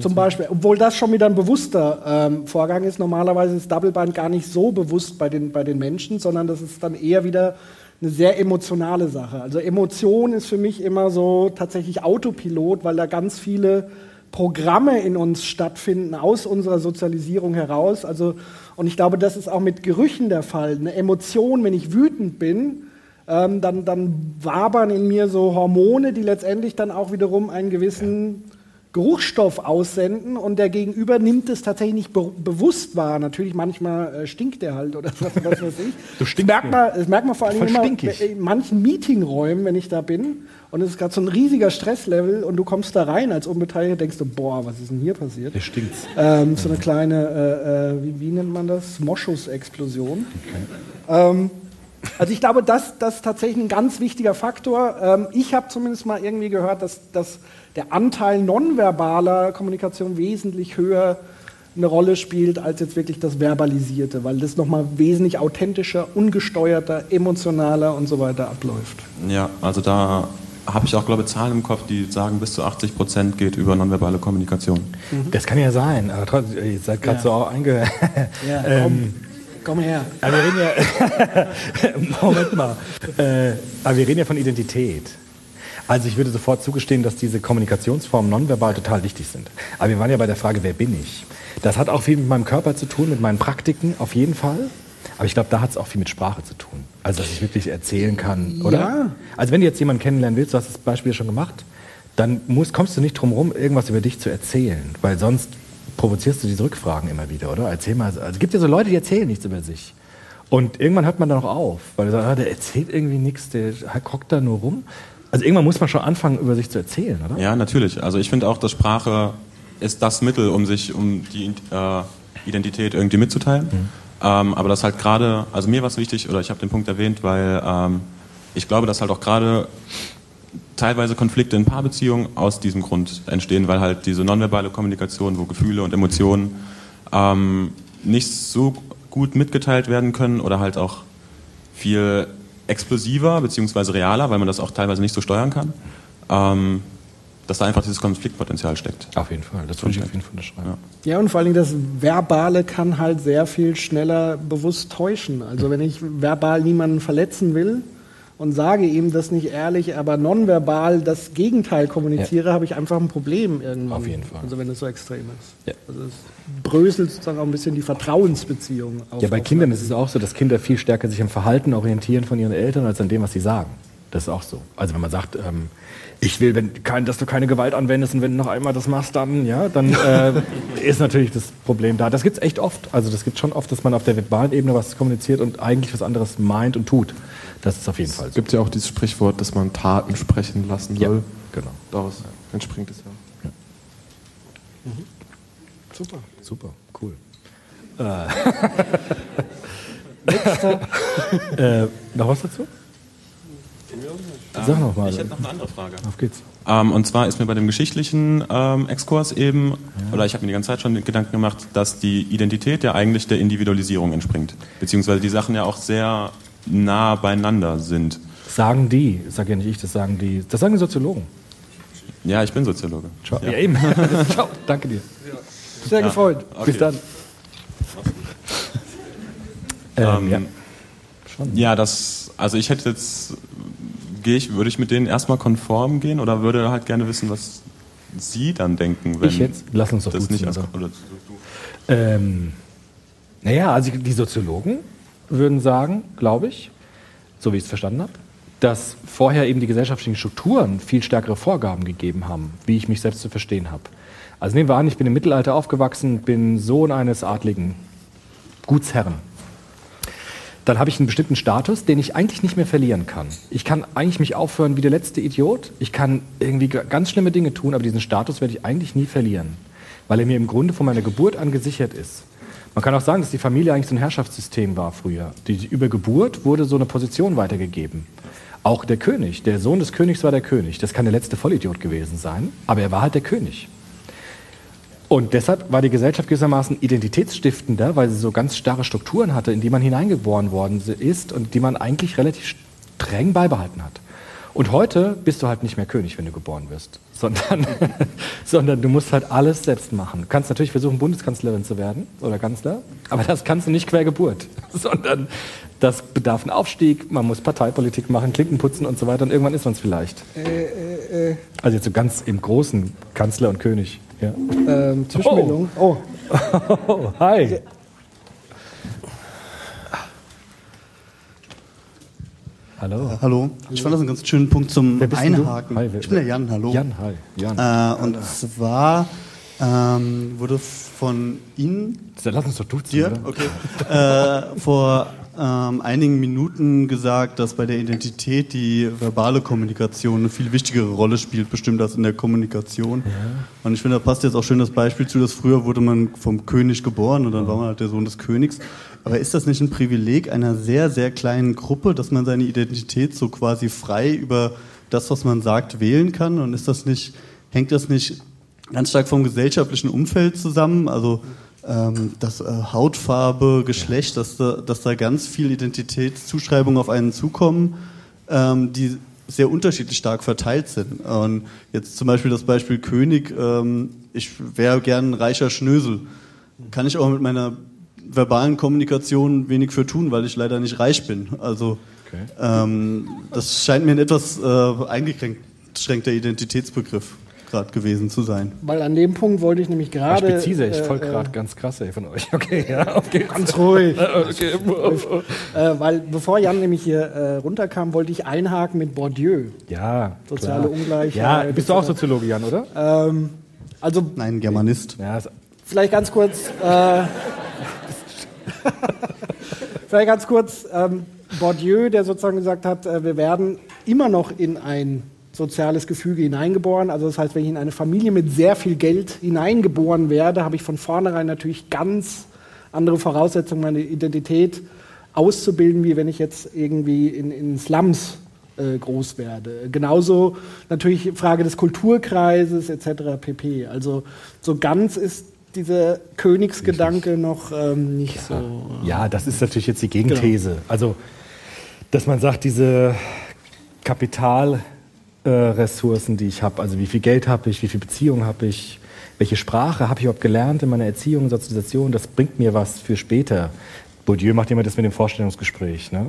Zum Beispiel, obwohl das schon wieder ein bewusster ähm, Vorgang ist. Normalerweise ist Double Bind gar nicht so bewusst bei den, bei den Menschen, sondern das ist dann eher wieder eine sehr emotionale Sache. Also Emotion ist für mich immer so tatsächlich Autopilot, weil da ganz viele Programme in uns stattfinden aus unserer Sozialisierung heraus. Also und ich glaube, das ist auch mit Gerüchen der Fall. Eine Emotion, wenn ich wütend bin, ähm, dann, dann wabern in mir so Hormone, die letztendlich dann auch wiederum einen gewissen Geruchsstoff aussenden und der Gegenüber nimmt es tatsächlich nicht be bewusst wahr. Natürlich manchmal äh, stinkt der halt oder was, was weiß ich.
Du stinkst
das merkt man, das merkt man vor allem immer
stinkig.
in manchen Meetingräumen, wenn ich da bin und es ist gerade so ein riesiger Stresslevel und du kommst da rein als Unbeteiligter, denkst du, boah, was ist denn hier passiert?
Der stinkt's.
Ähm, so eine kleine, äh, äh, wie, wie nennt man das? Moschusexplosion. Ähm, also ich glaube, das, das ist tatsächlich ein ganz wichtiger Faktor. Ähm, ich habe zumindest mal irgendwie gehört, dass, dass der Anteil nonverbaler Kommunikation wesentlich höher eine Rolle spielt als jetzt wirklich das Verbalisierte, weil das nochmal wesentlich authentischer, ungesteuerter, emotionaler und so weiter abläuft.
Ja, also da habe ich auch, glaube ich, Zahlen im Kopf, die sagen, bis zu 80 Prozent geht über nonverbale Kommunikation.
Das kann ja sein, aber trotzdem, ihr seid gerade
Ja.
so auch einge...
Ja,
ähm,
Komm her.
aber wir reden ja... Moment mal. Äh, aber wir reden ja von Identität. Also ich würde sofort zugestehen, dass diese Kommunikationsformen nonverbal total wichtig sind. Aber wir waren ja bei der Frage, wer bin ich? Das hat auch viel mit meinem Körper zu tun, mit meinen Praktiken auf jeden Fall. Aber ich glaube, da hat es auch viel mit Sprache zu tun. Also dass ich wirklich erzählen kann, oder?
Ja.
Also wenn du jetzt jemanden kennenlernen willst, du hast das Beispiel schon gemacht, dann musst, kommst du nicht drum rum, irgendwas über dich zu erzählen, weil sonst provozierst du diese Rückfragen immer wieder, oder? Erzähl mal. Also es gibt ja so Leute, die erzählen nichts über sich. Und irgendwann hört man dann auch auf, weil du sagst, ah, der erzählt irgendwie nichts, der hockt da nur rum. Also irgendwann muss man schon anfangen, über sich zu erzählen, oder?
Ja, natürlich. Also ich finde auch, dass Sprache ist das Mittel, um sich, um die äh, Identität irgendwie mitzuteilen. Ähm, aber das halt gerade, also mir war es wichtig, oder ich habe den Punkt erwähnt, weil ähm, ich glaube, dass halt auch gerade teilweise Konflikte in Paarbeziehungen aus diesem Grund entstehen, weil halt diese nonverbale Kommunikation, wo Gefühle und Emotionen ähm, nicht so gut mitgeteilt werden können oder halt auch viel explosiver bzw. realer, weil man das auch teilweise nicht so steuern kann, ähm, dass da einfach dieses Konfliktpotenzial steckt.
Auf jeden Fall, das würde ich auf jeden Fall unterschreiben.
Ja.
Ja, und vor allen Dingen das Verbale kann halt sehr viel schneller bewusst täuschen. Also wenn ich verbal niemanden verletzen will und sage ihm das nicht ehrlich, aber nonverbal das Gegenteil kommuniziere, habe ich einfach ein Problem irgendwann.
Auf jeden Fall.
Also wenn es so extrem ist.
Ja.
Also es bröselt sozusagen auch ein bisschen die Vertrauensbeziehung auf.
Ja, bei Kindern ist es auch so, dass Kinder viel stärker sich am Verhalten orientieren von ihren Eltern als an dem, was sie sagen. Das ist auch so. Also wenn man sagt, ähm, ich will, wenn, kein, dass du keine Gewalt anwendest und wenn du noch einmal das machst, dann, ja, dann äh, ist natürlich das Problem da. Das gibt es echt oft. Also das gibt schon oft, dass man auf der verbalen Ebene was kommuniziert und eigentlich was anderes meint und tut. Das ist auf jeden Fall
Es
so.
gibt ja auch dieses Sprichwort, dass man Taten sprechen lassen
Ja,
soll.
genau.
Daraus entspringt es ja.
Super.
Super, cool. Äh, noch was dazu? Sag noch mal.
Ich hätte noch eine andere Frage.
Auf geht's.
Ähm, und zwar ist mir bei dem geschichtlichen ähm, Exkurs eben, oder ich habe mir die ganze Zeit schon Gedanken gemacht, dass die Identität ja eigentlich der Individualisierung entspringt. Beziehungsweise die Sachen ja auch sehr nah beieinander sind.
Sagen die, sag ja nicht ich, das sagen die, das sagen die Soziologen.
Ja, ich bin Soziologe.
Ciao.
Ja.
Ja, eben. Ciao, danke dir.
Sehr gefreut.
Bis dann. Ähm,
Ähm,
ja. Schon.
Ja, das, also ich hätte jetzt, gehe ich, würde ich mit denen erstmal konform gehen oder würde halt gerne wissen, was Sie dann denken, wenn
Ich jetzt? Lass uns doch
das nicht als,
oder? Ähm, naja, also die Soziologen würden sagen, glaube ich, so wie ich es verstanden habe, dass vorher eben die gesellschaftlichen Strukturen viel stärkere Vorgaben gegeben haben, wie ich mich selbst zu verstehen habe. Also nehmen wir an, ich bin im Mittelalter aufgewachsen, bin Sohn eines Adligen Gutsherren. Dann habe ich einen bestimmten Status, den ich eigentlich nicht mehr verlieren kann. Ich kann eigentlich mich aufhören wie der letzte Idiot. Ich kann irgendwie ganz schlimme Dinge tun, aber diesen Status werde ich eigentlich nie verlieren, weil er mir im Grunde von meiner Geburt an gesichert ist. Man kann auch sagen, dass die Familie eigentlich so ein Herrschaftssystem war früher. Die, über Geburt wurde so eine Position weitergegeben. Auch der König, der Sohn des Königs war der König. Das kann der letzte Vollidiot gewesen sein, aber er war halt der König. Und deshalb war die Gesellschaft gewissermaßen identitätsstiftender, weil sie so ganz starre Strukturen hatte, in die man hineingeboren worden ist und die man eigentlich relativ streng beibehalten hat. Und heute bist du halt nicht mehr König, wenn du geboren wirst, sondern, sondern du musst halt alles selbst machen. Du kannst natürlich versuchen, Bundeskanzlerin zu werden oder Kanzler, aber das kannst du nicht quer Geburt, sondern das bedarf einen Aufstieg, man muss Parteipolitik machen, Klinken putzen und so weiter und irgendwann ist man es vielleicht. Also jetzt so ganz im Großen Kanzler und König. Ja.
Ähm, Zwischenmeldung. Oh.
Oh, hi. Hallo.
Hallo. Ich fand das einen ganz schönen Punkt zum
Wer bist denn du?
Einhaken.
Hi, wer-
ich bin der Jan, hallo.
Jan, hi. Jan.
Äh, und zwar ähm, wurde von Ihnen,
Lass uns doch duzen,
dir, okay, äh, vor ähm, einigen Minuten gesagt, dass bei der Identität die verbale Kommunikation eine viel wichtigere Rolle spielt, bestimmt als in der Kommunikation. Und ich finde, da passt jetzt auch schön das Beispiel zu, dass früher wurde man vom König geboren und dann war man halt der Sohn des Königs. Aber ist das nicht ein Privileg einer sehr, sehr kleinen Gruppe, dass man seine Identität so quasi frei über das, was man sagt, wählen kann? Und ist das nicht, hängt das nicht ganz stark vom gesellschaftlichen Umfeld zusammen? Also ähm, dass äh, Hautfarbe, Geschlecht, dass da, dass da ganz viel Identitätszuschreibungen auf einen zukommen, ähm, die sehr unterschiedlich stark verteilt sind. Und jetzt zum Beispiel das Beispiel König, ähm, ich wäre gern ein reicher Schnösel. Kann ich auch mit meiner verbalen Kommunikation wenig für tun, weil ich leider nicht reich bin. Also ähm, das scheint mir ein etwas äh, eingeschränkter Identitätsbegriff gerade gewesen zu sein.
Weil an dem Punkt wollte ich nämlich gerade.
Spezise, ich voll
äh,
gerade ganz krass ey, von euch. Okay, ja, auf geht's.
Ganz ruhig.
Okay.
Äh, weil bevor Jan nämlich hier äh, runterkam, wollte ich einhaken mit Bourdieu.
Ja,
Soziale
klar.
Ungleichheit,
Ja, bist du auch. Soziologe, Jan, oder?
Ähm, also
Nein, Germanist.
Ja,
vielleicht ganz kurz. Äh, vielleicht ganz kurz. Ähm, Bourdieu, der sozusagen gesagt hat, äh, wir werden immer noch in ein soziales Gefüge hineingeboren. Also das heißt, wenn ich in eine Familie mit sehr viel Geld hineingeboren werde, habe ich von vornherein natürlich ganz andere Voraussetzungen, meine Identität auszubilden, wie wenn ich jetzt irgendwie in, in Slums äh, groß werde. Genauso natürlich Frage des Kulturkreises etc. pp. Also so ganz ist dieser Königsgedanke noch ähm, nicht so.
Ja, das ist natürlich jetzt die Gegenthese. Also, dass man sagt, diese Kapitalressourcen, äh, Ressourcen, die ich habe, also wie viel Geld habe ich, wie viel Beziehungen habe ich, welche Sprache habe ich überhaupt gelernt in meiner Erziehung, Sozialisation, das bringt mir was für später. Bourdieu macht immer das mit dem Vorstellungsgespräch. Ne?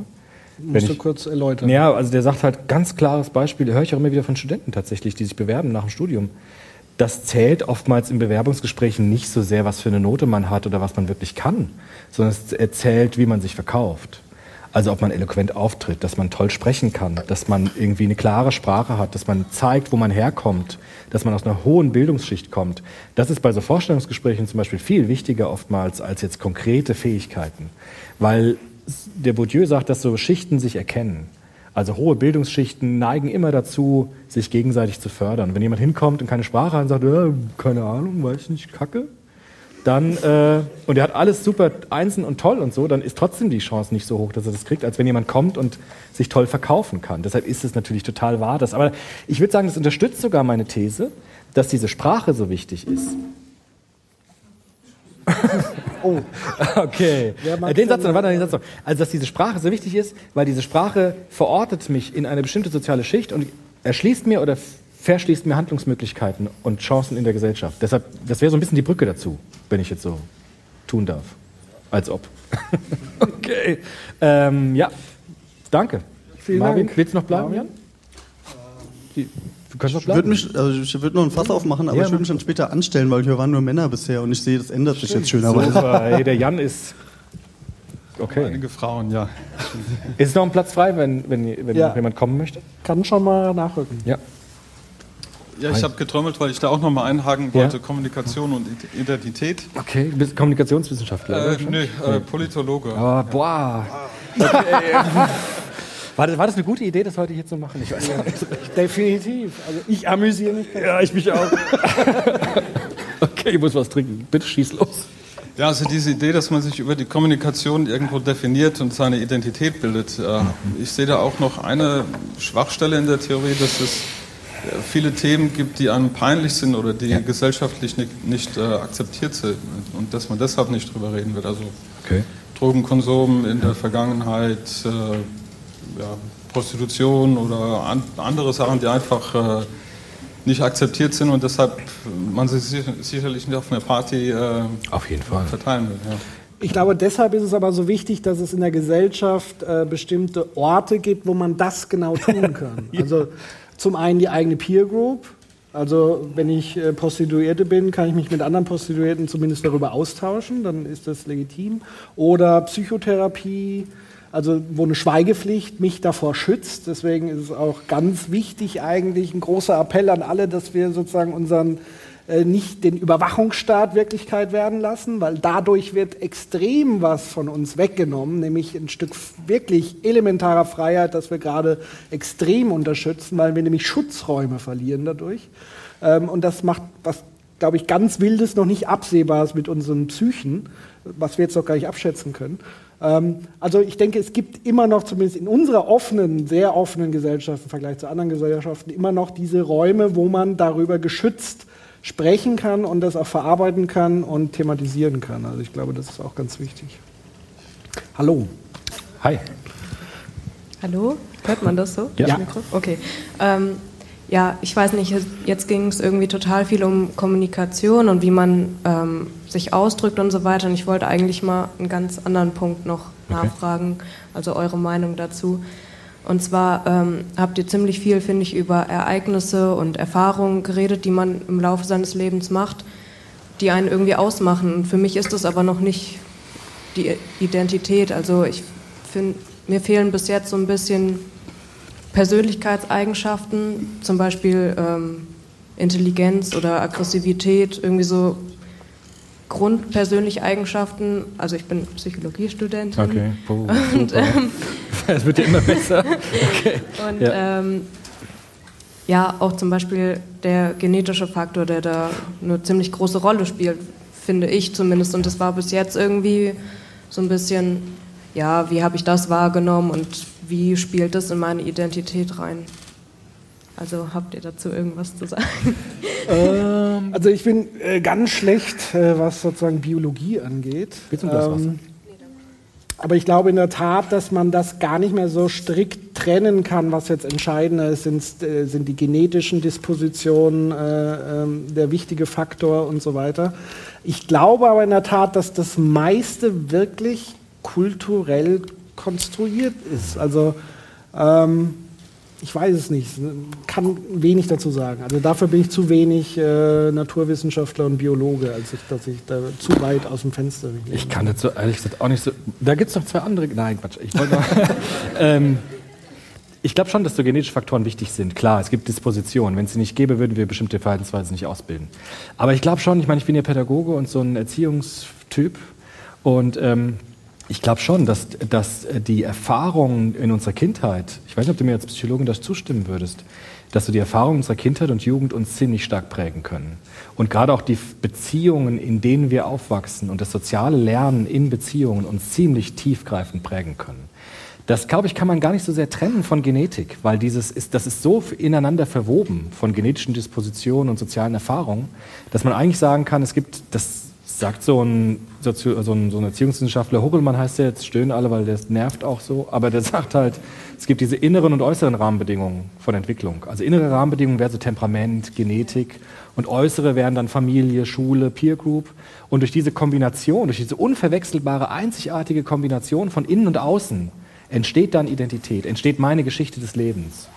Musst du
ich-
kurz erläutern.
Ja, also der sagt halt ganz klares Beispiel, höre ich auch immer wieder von Studenten tatsächlich, die sich bewerben nach dem Studium. Das zählt oftmals in Bewerbungsgesprächen nicht so sehr, was für eine Note man hat oder was man wirklich kann, sondern es erzählt, wie man sich verkauft. Also ob man eloquent auftritt, dass man toll sprechen kann, dass man irgendwie eine klare Sprache hat, dass man zeigt, wo man herkommt, dass man aus einer hohen Bildungsschicht kommt. Das ist bei so Vorstellungsgesprächen zum Beispiel viel wichtiger oftmals als jetzt konkrete Fähigkeiten. Weil der Bourdieu sagt, dass so Schichten sich erkennen. Also hohe Bildungsschichten neigen immer dazu, sich gegenseitig zu fördern. Wenn jemand hinkommt und keine Sprache hat und sagt, ja, keine Ahnung, weiß nicht, Kacke, dann, äh, und er hat alles super einzeln und toll und so, dann ist trotzdem die Chance nicht so hoch, dass er das kriegt, als wenn jemand kommt und sich toll verkaufen kann. Deshalb ist es natürlich total wahr. Das, aber ich würde sagen, das unterstützt sogar meine These, dass diese Sprache so wichtig ist.
Oh,
Okay. Äh, Den Satz noch, warte, den Satz noch. Also, dass diese Sprache so wichtig ist, weil diese Sprache verortet mich in eine bestimmte soziale Schicht und erschließt mir oder verschließt mir Handlungsmöglichkeiten und Chancen in der Gesellschaft. Deshalb, das wäre so ein bisschen die Brücke dazu, wenn ich jetzt so tun darf. Als ob. okay. Ähm, ja, danke.
Vielen
Marvin,
Dank.
willst du noch bleiben,
Marvin?
Jan? Die- Du kannst noch
Ich würde
bleiben.
mich, also ich würde noch ein Fass aufmachen, aber
Ja,
ich würde mich dann später anstellen, weil wir waren nur Männer bisher und ich sehe, das ändert sich jetzt schönerweise.
Super. Hey, der Jan ist. Okay.
Einige Frauen, ja.
Ist noch ein Platz frei, wenn, wenn, wenn
Ja.
noch jemand kommen möchte?
kann schon mal nachrücken.
Ja.
Ja, ich habe getrommelt, weil ich da auch nochmal einhaken
Ja.
wollte. Kommunikation und Id- Identität.
Okay, du bist Kommunikationswissenschaftler.
Äh, nö, äh, Politologe.
Aber boah. War das, war das eine gute Idee, das heute hier zu machen? Ich weiß nicht.
Definitiv. Also ich amüsiere mich.
Ja, ich mich auch. okay, ich muss was trinken. Bitte schieß los.
Ja, also diese Idee, dass man sich über die Kommunikation irgendwo definiert und seine Identität bildet. Äh, ich sehe da auch noch eine Schwachstelle in der Theorie, dass es viele Themen gibt, die einem peinlich sind oder die gesellschaftlich nicht, nicht äh, akzeptiert sind und dass man deshalb nicht drüber reden wird. Also
Okay.
Drogenkonsum in der Vergangenheit, äh, ja, Prostitution oder an, andere Sachen, die einfach äh, nicht akzeptiert sind und deshalb man sich sicher- sicherlich nicht auf einer Party äh,
Auf jeden Fall.
verteilen will. Ja.
Ich glaube, deshalb ist es aber so wichtig, dass es in der Gesellschaft äh, bestimmte Orte gibt, wo man das genau tun kann. Also zum einen die eigene Peer Group. Also wenn ich äh, Prostituierte bin, kann ich mich mit anderen Prostituierten zumindest darüber austauschen, dann ist das legitim. Oder Psychotherapie, also wo eine Schweigepflicht mich davor schützt. Deswegen ist es auch ganz wichtig eigentlich, ein großer Appell an alle, dass wir sozusagen unseren nicht den Überwachungsstaat Wirklichkeit werden lassen, weil dadurch wird extrem was von uns weggenommen, nämlich ein Stück wirklich elementarer Freiheit, das wir gerade extrem unterstützen, weil wir nämlich Schutzräume verlieren dadurch. Ähm, und das macht was, glaube ich, ganz Wildes, noch nicht Absehbares mit unseren Psychen, was wir jetzt noch gar nicht abschätzen können. Ähm, also ich denke, es gibt immer noch, zumindest in unserer offenen, sehr offenen Gesellschaft im Vergleich zu anderen Gesellschaften, immer noch diese Räume, wo man darüber geschützt sprechen kann und das auch verarbeiten kann und thematisieren kann. Also ich glaube, das ist auch ganz wichtig. Hallo.
Hi.
Hallo? Hört man das so?
Ja.
Das Mikro? Okay. Ähm, ja, ich weiß nicht, jetzt ging es irgendwie total viel um Kommunikation und wie man ähm, sich ausdrückt und so weiter. Und ich wollte eigentlich mal einen ganz anderen Punkt noch nachfragen, also eure Meinung dazu. Und zwar ähm, habt ihr ziemlich viel, finde ich, über Ereignisse und Erfahrungen geredet, die man im Laufe seines Lebens macht, die einen irgendwie ausmachen. Und für mich ist das aber noch nicht die Identität. Also ich finde, mir fehlen bis jetzt so ein bisschen Persönlichkeitseigenschaften, zum Beispiel ähm, Intelligenz oder Aggressivität, irgendwie so grundpersönliche Eigenschaften. Also ich bin Psychologiestudentin.
Okay. Puh,
Und, ähm,
Es wird ja immer besser. Okay.
Und
Ja.
ähm, ja, auch zum Beispiel der genetische Faktor, der da eine ziemlich große Rolle spielt, finde ich zumindest. Und das war bis jetzt irgendwie so ein bisschen, ja, wie habe ich das wahrgenommen und wie spielt das in meine Identität rein? Also habt ihr dazu irgendwas zu sagen?
Also ich bin äh, ganz schlecht, äh, was sozusagen Biologie angeht.
Willst du Glas Wasser?
Aber ich glaube in der Tat, dass man das gar nicht mehr so strikt trennen kann, was jetzt entscheidender ist, sind, äh, sind die genetischen Dispositionen äh, ähm, der wichtige Faktor und so weiter. Ich glaube aber in der Tat, dass das meiste wirklich kulturell konstruiert ist. Also ähm, ich weiß es nicht, kann wenig dazu sagen. Also dafür bin ich zu wenig äh, Naturwissenschaftler und Biologe, als ich, dass ich da zu weit aus dem Fenster lehne.
Ich kann dazu ehrlich gesagt auch nicht so. Da gibt es noch zwei andere. Nein, Quatsch. Ich wollte ähm, ich glaube schon, dass so genetische Faktoren wichtig sind. Klar, es gibt Dispositionen. Wenn es sie nicht gäbe, würden wir bestimmte Verhaltensweisen nicht ausbilden. Aber ich glaube schon, ich meine, ich bin ja Pädagoge und so ein Erziehungstyp. Und ähm, ich glaube schon, dass, dass die Erfahrungen in unserer Kindheit, ich weiß nicht, ob du mir als Psychologin das zustimmen würdest, dass so die Erfahrungen unserer Kindheit und Jugend uns ziemlich stark prägen können. Und gerade auch die Beziehungen, in denen wir aufwachsen und das soziale Lernen in Beziehungen uns ziemlich tiefgreifend prägen können. Das, glaube ich, kann man gar nicht so sehr trennen von Genetik, weil dieses ist, das ist so ineinander verwoben von genetischen Dispositionen und sozialen Erfahrungen, dass man eigentlich sagen kann, es gibt, das sagt so ein, Sozio, so ein, so ein Erziehungswissenschaftler, Hochelmann heißt der, jetzt stöhnen alle, weil der nervt auch so, aber der sagt halt, es gibt diese inneren und äußeren Rahmenbedingungen von Entwicklung. Also innere Rahmenbedingungen wären so Temperament, Genetik und äußere wären dann Familie, Schule, Peer Group. Und durch diese Kombination, durch diese unverwechselbare, einzigartige Kombination von innen und außen, entsteht dann Identität, entsteht meine Geschichte des Lebens.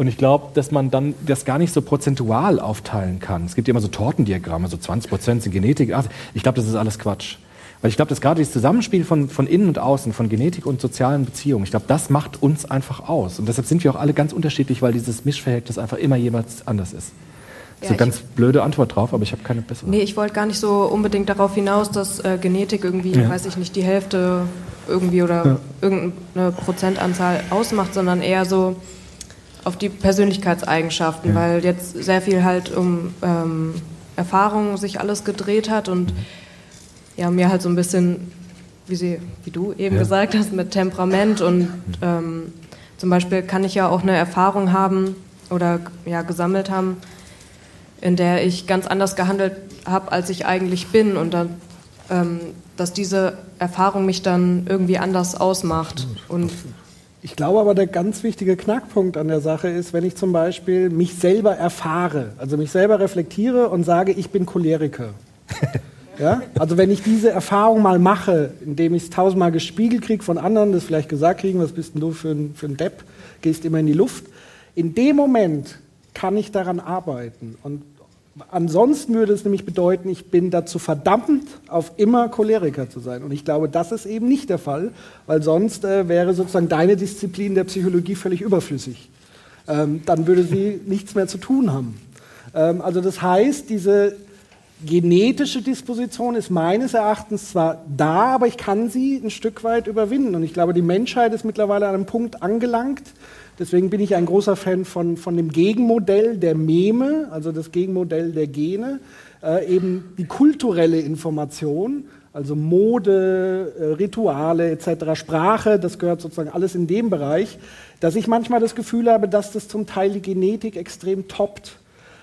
Und ich glaube, dass man dann das gar nicht so prozentual aufteilen kann. Es gibt ja immer so Tortendiagramme, so 20 Prozent sind Genetik. Ach, Ich glaube, das ist alles Quatsch. Weil ich glaube, dass gerade dieses Zusammenspiel von, von innen und außen, von Genetik und sozialen Beziehungen, ich glaube, das macht uns einfach aus. Und deshalb sind wir auch alle ganz unterschiedlich, weil dieses Mischverhältnis einfach immer jeweils anders ist.
Ja,
so ganz blöde Antwort drauf, aber ich habe keine bessere.
Nee, ich wollte gar nicht so unbedingt darauf hinaus, dass äh, Genetik irgendwie,
Ja.
weiß ich nicht, die Hälfte irgendwie oder
Ja.
irgendeine Prozentanzahl ausmacht, sondern eher so auf die Persönlichkeitseigenschaften,
Ja.
weil jetzt sehr viel halt um ähm, Erfahrung sich alles gedreht hat und ja, mir halt so ein bisschen, wie, sie, wie du eben
Ja.
gesagt hast, mit Temperament und ähm, zum Beispiel kann ich ja auch eine Erfahrung haben oder ja, gesammelt haben, in der ich ganz anders gehandelt habe, als ich eigentlich bin und dann, ähm, dass diese Erfahrung mich dann irgendwie anders ausmacht. Und
Ich glaube aber, der ganz wichtige Knackpunkt an der Sache ist, wenn ich zum Beispiel mich selber erfahre, also mich selber reflektiere und sage, ich bin Choleriker. Ja? Also wenn ich diese Erfahrung mal mache, indem ich es tausendmal gespiegelt kriege von anderen, das vielleicht gesagt kriegen, was bist denn du für ein, für ein Depp, gehst immer in die Luft. In dem Moment kann ich daran arbeiten. Und ansonsten würde es nämlich bedeuten, ich bin dazu verdammt, auf immer Choleriker zu sein. Und ich glaube, das ist eben nicht der Fall, weil sonst äh, wäre sozusagen deine Disziplin der Psychologie völlig überflüssig. Ähm, dann würde sie nichts mehr zu tun haben. Ähm, also das heißt, diese genetische Disposition ist meines Erachtens zwar da, aber ich kann sie ein Stück weit überwinden. Und ich glaube, die Menschheit ist mittlerweile an einem Punkt angelangt. Deswegen bin ich ein großer Fan von, von dem Gegenmodell der Meme, also das Gegenmodell der Gene, äh, eben die kulturelle Information, also Mode, äh, Rituale etc., Sprache, das gehört sozusagen alles in dem Bereich, dass ich manchmal das Gefühl habe, dass das zum Teil die Genetik extrem toppt.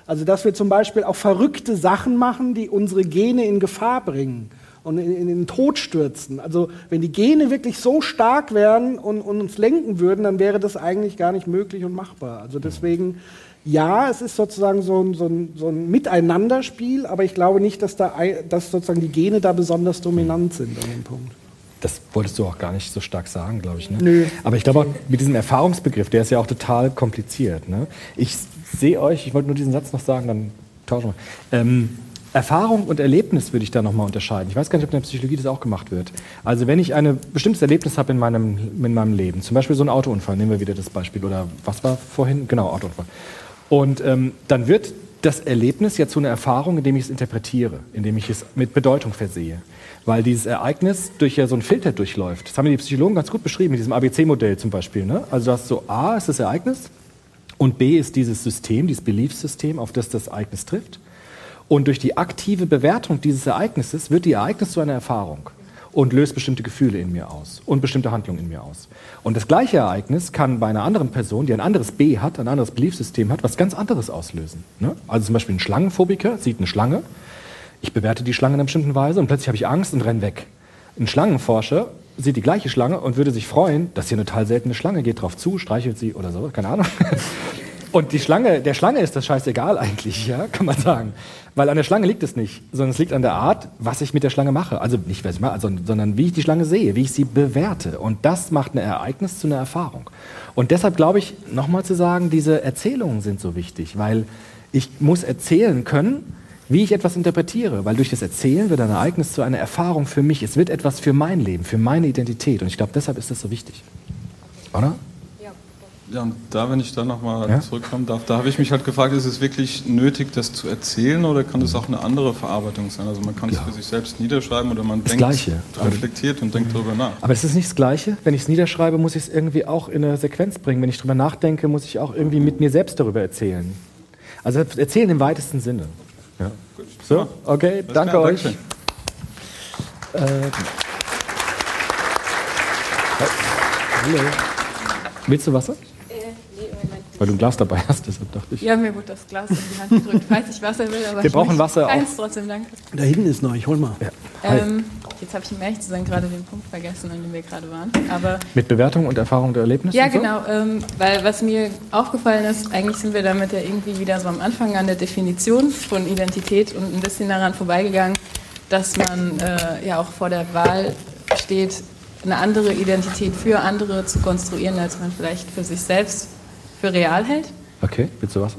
Also dass wir zum Beispiel auch verrückte Sachen machen, die unsere Gene in Gefahr bringen und in, in den Tod stürzen. Also wenn die Gene wirklich so stark wären und, und uns lenken würden, dann wäre das eigentlich gar nicht möglich und machbar. Also deswegen, ja, es ist sozusagen so ein, so ein, so ein Miteinanderspiel, aber ich glaube nicht, dass, da, dass sozusagen die Gene da besonders dominant sind an dem Punkt.
Das wolltest du auch gar nicht so stark sagen, glaube ich. Ne?
Nö.
Aber ich glaube auch mit diesem Erfahrungsbegriff, der ist ja auch total kompliziert. Ne? Ich sehe euch, ich wollte nur diesen Satz noch sagen, dann tauschen wir. Ähm, Erfahrung und Erlebnis würde ich da nochmal unterscheiden. Ich weiß gar nicht, ob in der Psychologie das auch gemacht wird. Also wenn ich ein bestimmtes Erlebnis habe in meinem, in meinem Leben, zum Beispiel so ein Autounfall, nehmen wir wieder das Beispiel, oder was war vorhin? Genau, Autounfall. Und ähm, dann wird das Erlebnis ja zu einer Erfahrung, indem ich es interpretiere, indem ich es mit Bedeutung versehe. Weil dieses Ereignis durch ja so einen Filter durchläuft. Das haben die Psychologen ganz gut beschrieben, mit diesem ABC-Modell zum Beispiel. Ne? Also du hast so A ist das Ereignis und B ist dieses System, dieses Beliefssystem, auf das das Ereignis trifft. Und durch die aktive Bewertung dieses Ereignisses wird die Ereignis zu einer Erfahrung und löst bestimmte Gefühle in mir aus und bestimmte Handlungen in mir aus. Und das gleiche Ereignis kann bei einer anderen Person, die ein anderes B hat, ein anderes Beliefssystem hat, was ganz anderes auslösen. Ne? Also zum Beispiel ein Schlangenphobiker sieht eine Schlange, ich bewerte die Schlange in einer bestimmten Weise und plötzlich habe ich Angst und renne weg. Ein Schlangenforscher sieht die gleiche Schlange und würde sich freuen, dass hier eine total seltene Schlange geht drauf zu, streichelt sie oder so, keine Ahnung. Und die Schlange, der Schlange ist das scheißegal eigentlich, ja, kann man sagen. Weil an der Schlange liegt es nicht, sondern es liegt an der Art, was ich mit der Schlange mache. Also nicht, was ich mache, sondern wie ich die Schlange sehe, wie ich sie bewerte. Und das macht ein Ereignis zu einer Erfahrung. Und deshalb glaube ich, nochmal zu sagen, diese Erzählungen sind so wichtig, weil ich muss erzählen können, wie ich etwas interpretiere, weil durch das Erzählen wird ein Ereignis zu einer Erfahrung für mich. Es wird etwas für mein Leben, für meine Identität. Und ich glaube, deshalb ist das so wichtig. Oder?
Ja, und da, wenn ich da nochmal
Ja?
zurückkommen darf, da habe ich mich halt gefragt, ist es wirklich nötig, das zu erzählen oder kann es auch eine andere Verarbeitung sein? Also man kann es für sich selbst niederschreiben oder man
Das
denkt,
Gleiche.
reflektiert und denkt darüber nach.
Aber es ist nicht das Gleiche. Wenn ich es niederschreibe, muss ich es irgendwie auch in eine Sequenz bringen. Wenn ich drüber nachdenke, muss ich auch irgendwie mit mir selbst darüber erzählen. Also erzählen im weitesten Sinne. Ja. So, okay,
Alles
danke euch. Äh, hallo. Willst du Wasser? Weil du ein Glas dabei hast, deshalb dachte ich.
Ja, mir wurde das Glas in die Hand gedrückt, falls ich Wasser will. Aber
Wir
ich
brauchen Wasser auch.
Keins, trotzdem danke.
Da hinten ist noch, ich hol mal.
Hi.
Ähm, jetzt habe ich um ehrlich zu sein gerade den Punkt vergessen, an dem wir gerade waren. Aber
Mit Bewertung und Erfahrung der Erlebnisse?
ja,
und so?
genau. Ähm, weil was mir aufgefallen ist, eigentlich sind wir damit ja irgendwie wieder so am Anfang an der Definition von Identität und ein bisschen daran vorbeigegangen, dass man äh, ja auch vor der Wahl steht, eine andere Identität für andere zu konstruieren, als man vielleicht für sich selbst für real hält.
Okay, willst du Wasser?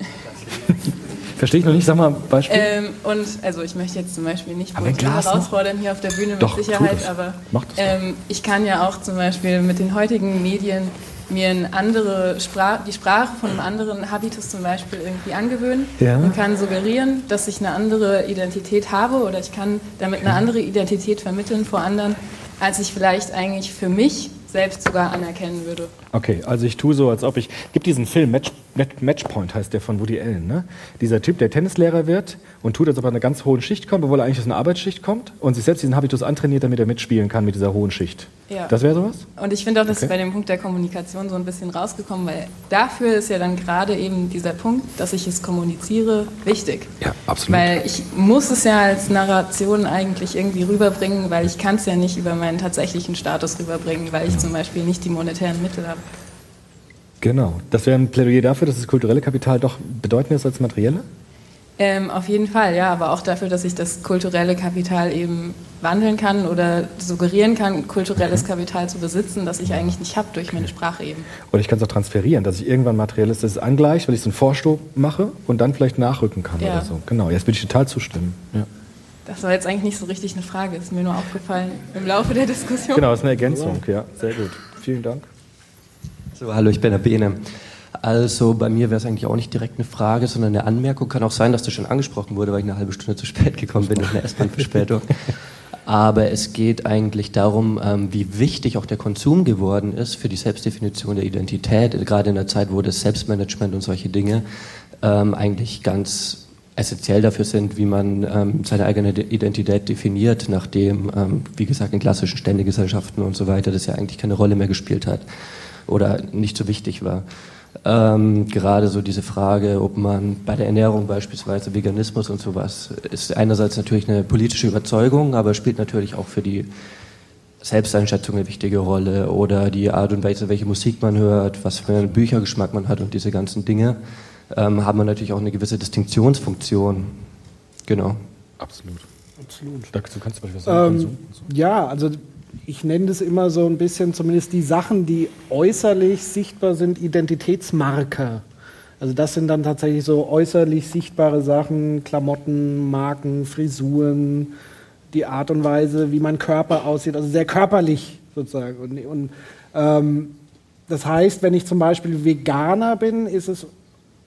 Verstehe ich noch nicht, sag mal ein Beispiel.
Ähm, und also ich möchte jetzt zum Beispiel nicht
noch?
herausfordern hier auf der Bühne
Doch,
mit
tu
Sicherheit, aber ähm, ich kann ja auch zum Beispiel mit den heutigen Medien mir eine andere Sprache, die Sprache von einem anderen Habitus zum Beispiel irgendwie angewöhnen
Ja.
und kann suggerieren, dass ich eine andere Identität habe oder ich kann damit eine andere Identität vermitteln vor anderen, als ich vielleicht eigentlich für mich selbst sogar anerkennen würde.
Okay, also ich tue so, als ob ich. Gibt diesen Film, Match, Match, Matchpoint heißt der von Woody Allen, ne? Dieser Typ, der Tennislehrer wird und tut, als ob er in eine ganz hohen Schicht kommt, obwohl er eigentlich aus einer Arbeitsschicht kommt und sich selbst diesen Habitus antrainiert, damit er mitspielen kann mit dieser hohen Schicht.
Ja.
Das wäre sowas?
Und ich finde auch, das
Okay.
ist bei dem Punkt der Kommunikation so ein bisschen rausgekommen, weil dafür ist ja dann gerade eben dieser Punkt, dass ich es kommuniziere, wichtig.
Ja, absolut.
Weil ich muss es ja als Narration eigentlich irgendwie rüberbringen, weil ich kann es ja nicht über meinen tatsächlichen Status rüberbringen, weil ich zum Beispiel nicht die monetären Mittel habe.
Genau. Das wäre ein Plädoyer dafür, dass das kulturelle Kapital doch bedeutender ist als materielle?
Ähm, auf jeden Fall, ja, aber auch dafür, dass ich das kulturelle Kapital eben wandeln kann oder suggerieren kann, kulturelles Kapital zu besitzen, das ich eigentlich nicht habe durch meine Sprache eben.
Oder ich kann es auch transferieren, dass ich irgendwann materielles das angleicht, weil ich so einen Vorstoß mache und dann vielleicht nachrücken kann
Ja.
oder so. Genau, jetzt würde ich total zustimmen. Ja.
Das war jetzt eigentlich nicht so richtig eine Frage, ist mir nur aufgefallen im Laufe der Diskussion.
Genau, das ist eine Ergänzung, ja, sehr gut. Vielen Dank.
So, hallo, ich bin der Bene. Also bei mir wäre es eigentlich auch nicht direkt eine Frage, sondern eine Anmerkung. Kann auch sein, dass das schon angesprochen wurde, weil ich eine halbe Stunde zu spät gekommen bin durch eine S-Bahn-Verspätung. Aber es geht eigentlich darum, ähm, wie wichtig auch der Konsum geworden ist für die Selbstdefinition der Identität, gerade in der Zeit, wo das Selbstmanagement und solche Dinge ähm, eigentlich ganz essentiell dafür sind, wie man ähm, seine eigene Identität definiert, nachdem, wie gesagt, in klassischen Ständegesellschaften und so weiter das ja eigentlich keine Rolle mehr gespielt hat oder nicht so wichtig war. Ähm, gerade so diese Frage, ob man bei der Ernährung beispielsweise Veganismus und sowas, ist einerseits natürlich eine politische Überzeugung, aber spielt natürlich auch für die Selbsteinschätzung eine wichtige Rolle oder die Art und Weise, welche Musik man hört, was für einen Büchergeschmack man hat und diese ganzen Dinge, ähm, haben wir natürlich auch eine gewisse Distinktionsfunktion. Genau.
Absolut. Absolut. Dazu kannst du beispielsweise was sagen.
Ähm, ja, also ich nenne das immer so ein bisschen, zumindest die Sachen, die äußerlich sichtbar sind, Identitätsmarker. Also das sind dann tatsächlich so äußerlich sichtbare Sachen, Klamotten, Marken, Frisuren, die Art und Weise, wie mein Körper aussieht, also sehr körperlich sozusagen. Und, und ähm, das heißt, wenn ich zum Beispiel Veganer bin, ist es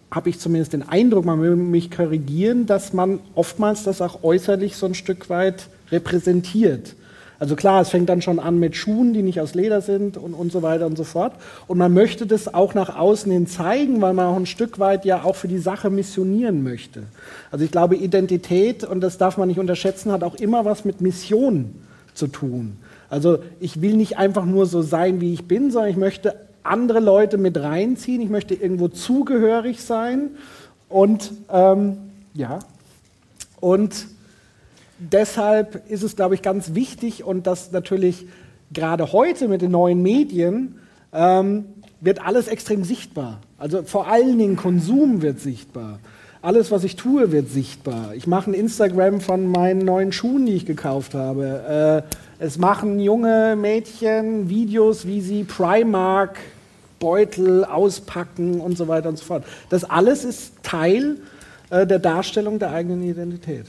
habe ich zumindest den Eindruck, man will mich korrigieren, dass man oftmals das auch äußerlich so ein Stück weit repräsentiert. Also klar, es fängt dann schon an mit Schuhen, die nicht aus Leder sind und, und so weiter und so fort. Und man möchte das auch nach außen hin zeigen, weil man auch ein Stück weit ja auch für die Sache missionieren möchte. Also ich glaube, Identität, und das darf man nicht unterschätzen, hat auch immer was mit Mission zu tun. Also ich will nicht einfach nur so sein, wie ich bin, sondern ich möchte andere Leute mit reinziehen. Ich möchte irgendwo zugehörig sein. Und ähm, ja, und deshalb ist es, glaube ich, ganz wichtig und das natürlich gerade heute mit den neuen Medien ähm, wird alles extrem sichtbar. Also vor allen Dingen Konsum wird sichtbar. Alles, was ich tue, wird sichtbar. Ich mache ein Instagram von meinen neuen Schuhen, die ich gekauft habe. Äh, es machen junge Mädchen Videos, wie sie Primark Beutel auspacken und so weiter und so fort. Das alles ist Teil äh, der Darstellung der eigenen Identität.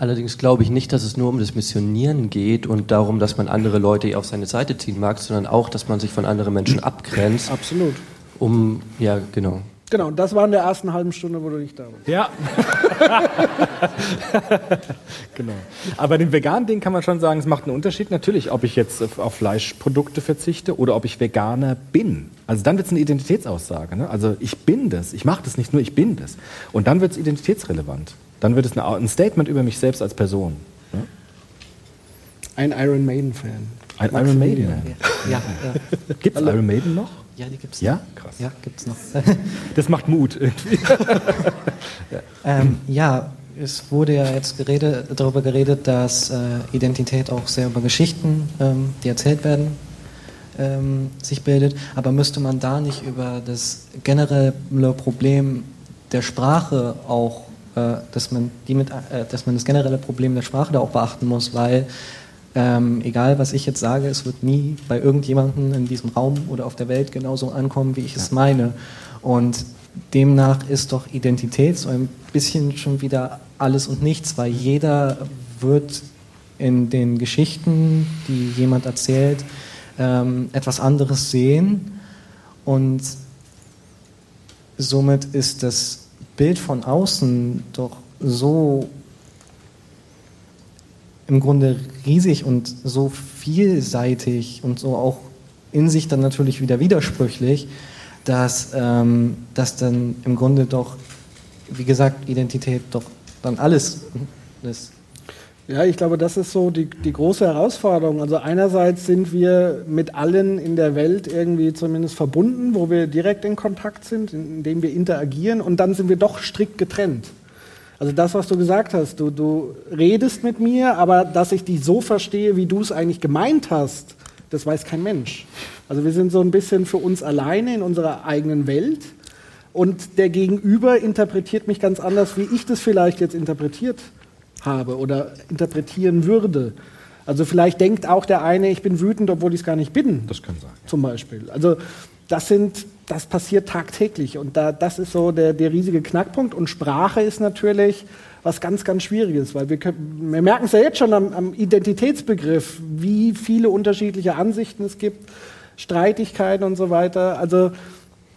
Allerdings glaube ich nicht, dass es nur um das Missionieren geht und darum, dass man andere Leute auf seine Seite ziehen mag, sondern auch, dass man sich von anderen Menschen abgrenzt.
Absolut.
Um, ja, genau.
Genau, und das war in der ersten halben Stunde, wo du nicht da warst.
Ja. genau. Aber dem veganen Ding kann man schon sagen, es macht einen Unterschied. Natürlich, ob ich jetzt auf Fleischprodukte verzichte oder ob ich Veganer bin. Also dann wird es eine Identitätsaussage. Ne? Also ich bin das. Ich mache das nicht nur, ich bin das. Und dann wird es identitätsrelevant. Dann wird es ein Statement über mich selbst als Person. Ne?
Ein Iron Maiden-Fan.
Ein Iron Maiden. Man.
Ja, ja.
Gibt es Iron Maiden noch?
Ja, die gibt's
Ja?
noch.
Krass.
Ja, gibt's noch.
Das macht Mut irgendwie.
ähm, ja, es wurde ja jetzt geredet, darüber geredet, dass äh, Identität auch sehr über Geschichten, ähm, die erzählt werden, ähm, sich bildet. Aber müsste man da nicht über das generelle Problem der Sprache auch, dass, man die mit, äh, dass man das generelle Problem der Sprache da auch beachten muss, weil ähm, egal was ich jetzt sage, es wird nie bei irgendjemandem in diesem Raum oder auf der Welt genauso ankommen, wie ich es meine. Und demnach ist doch Identität so ein bisschen schon wieder alles und nichts, weil jeder wird in den Geschichten, die jemand erzählt, ähm, etwas anderes sehen. Und somit ist das Bild von außen doch so im Grunde riesig und so vielseitig und so auch in sich dann natürlich wieder widersprüchlich, dass ähm, das dann im Grunde doch, wie gesagt, Identität doch dann alles ist.
Ja, ich glaube, das ist so die, die große Herausforderung. Also einerseits sind wir mit allen in der Welt irgendwie zumindest verbunden, wo wir direkt in Kontakt sind, indem wir interagieren und dann sind wir doch strikt getrennt. Also das, was du gesagt hast, du, du redest mit mir, aber dass ich dich so verstehe, wie du es eigentlich gemeint hast, das weiß kein Mensch. Also wir sind so ein bisschen für uns alleine in unserer eigenen Welt und der Gegenüber interpretiert mich ganz anders, wie ich das vielleicht jetzt interpretiert habe oder interpretieren würde. Also vielleicht denkt auch der eine, ich bin wütend, obwohl ich es gar nicht bin.
Das kann sein.
Zum Beispiel. Also das sind, das passiert tagtäglich und da, das ist so der, der riesige Knackpunkt. Und Sprache ist natürlich was ganz, ganz Schwieriges, weil wir, können, wir merken es ja jetzt schon am, am Identitätsbegriff, wie viele unterschiedliche Ansichten es gibt, Streitigkeiten und so weiter. Also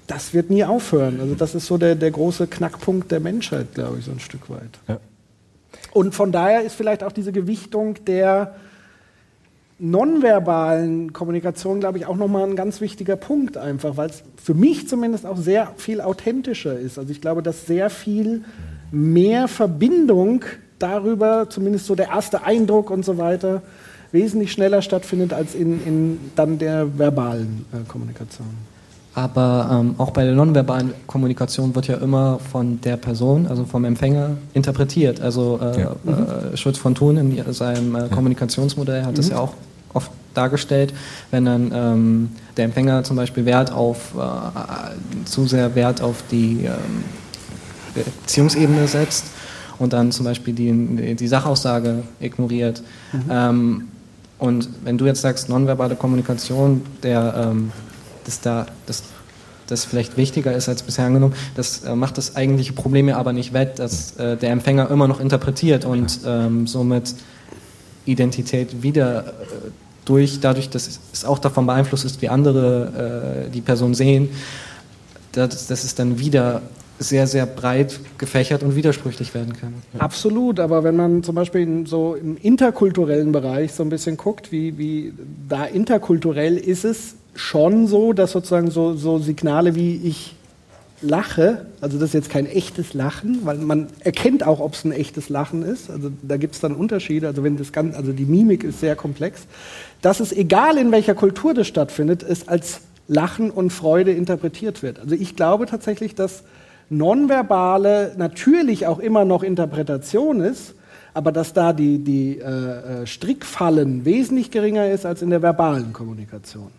das wird nie aufhören. Also das ist so der, der große Knackpunkt der Menschheit, glaube ich, so ein Stück weit.
Ja.
Und von daher ist vielleicht auch diese Gewichtung der nonverbalen Kommunikation, glaube ich, auch nochmal ein ganz wichtiger Punkt einfach, weil es für mich zumindest auch sehr viel authentischer ist. Also ich glaube, dass sehr viel mehr Verbindung darüber, zumindest so der erste Eindruck und so weiter, wesentlich schneller stattfindet als in, in dann der verbalen äh, Kommunikation.
Aber ähm, auch bei der nonverbalen Kommunikation wird ja immer von der Person, also vom Empfänger, interpretiert. Also äh,
Ja.
äh, Schulz von Thun in seinem äh, Kommunikationsmodell hat das
Mhm.
ja auch oft dargestellt, wenn dann ähm, der Empfänger zum Beispiel Wert auf, äh, zu sehr Wert auf die ähm, Beziehungsebene setzt und dann zum Beispiel die, die Sachaussage ignoriert. Ähm, und wenn du jetzt sagst, nonverbale Kommunikation, der, ähm, dass da das, das vielleicht wichtiger ist als bisher angenommen, das äh, macht das eigentliche Problem ja aber nicht wett, dass äh, der Empfänger immer noch interpretiert und ähm, somit Identität wieder äh, durch, dadurch, dass es auch davon beeinflusst ist, wie andere äh, die Person sehen, dass, dass es dann wieder sehr, sehr breit gefächert und widersprüchlich werden kann.
Absolut, aber wenn man zum Beispiel in, so im interkulturellen Bereich so ein bisschen guckt, wie, wie da interkulturell ist es schon so, dass sozusagen so, so Signale wie ich lache, also das ist jetzt kein echtes Lachen, weil man erkennt auch, ob es ein echtes Lachen ist. Also da gibt es dann Unterschiede. Also wenn das ganz, also die Mimik ist sehr komplex. Dass es egal in welcher Kultur das stattfindet, es als Lachen und Freude interpretiert wird. Also ich glaube tatsächlich, dass Nonverbale natürlich auch immer noch Interpretation ist, aber dass da die, die äh, äh, Strickfallen wesentlich geringer ist als in der verbalen Kommunikation.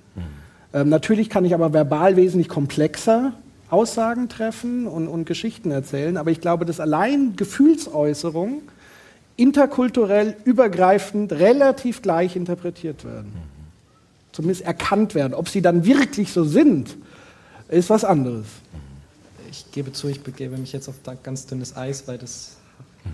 Ähm, natürlich kann ich aber verbal wesentlich komplexer Aussagen treffen und, und Geschichten erzählen, aber ich glaube, dass allein Gefühlsäußerungen interkulturell übergreifend relativ gleich interpretiert werden. Zumindest erkannt werden. Ob sie dann wirklich so sind, ist was anderes.
Ich gebe zu, ich begebe mich jetzt auf ganz dünnes Eis, weil das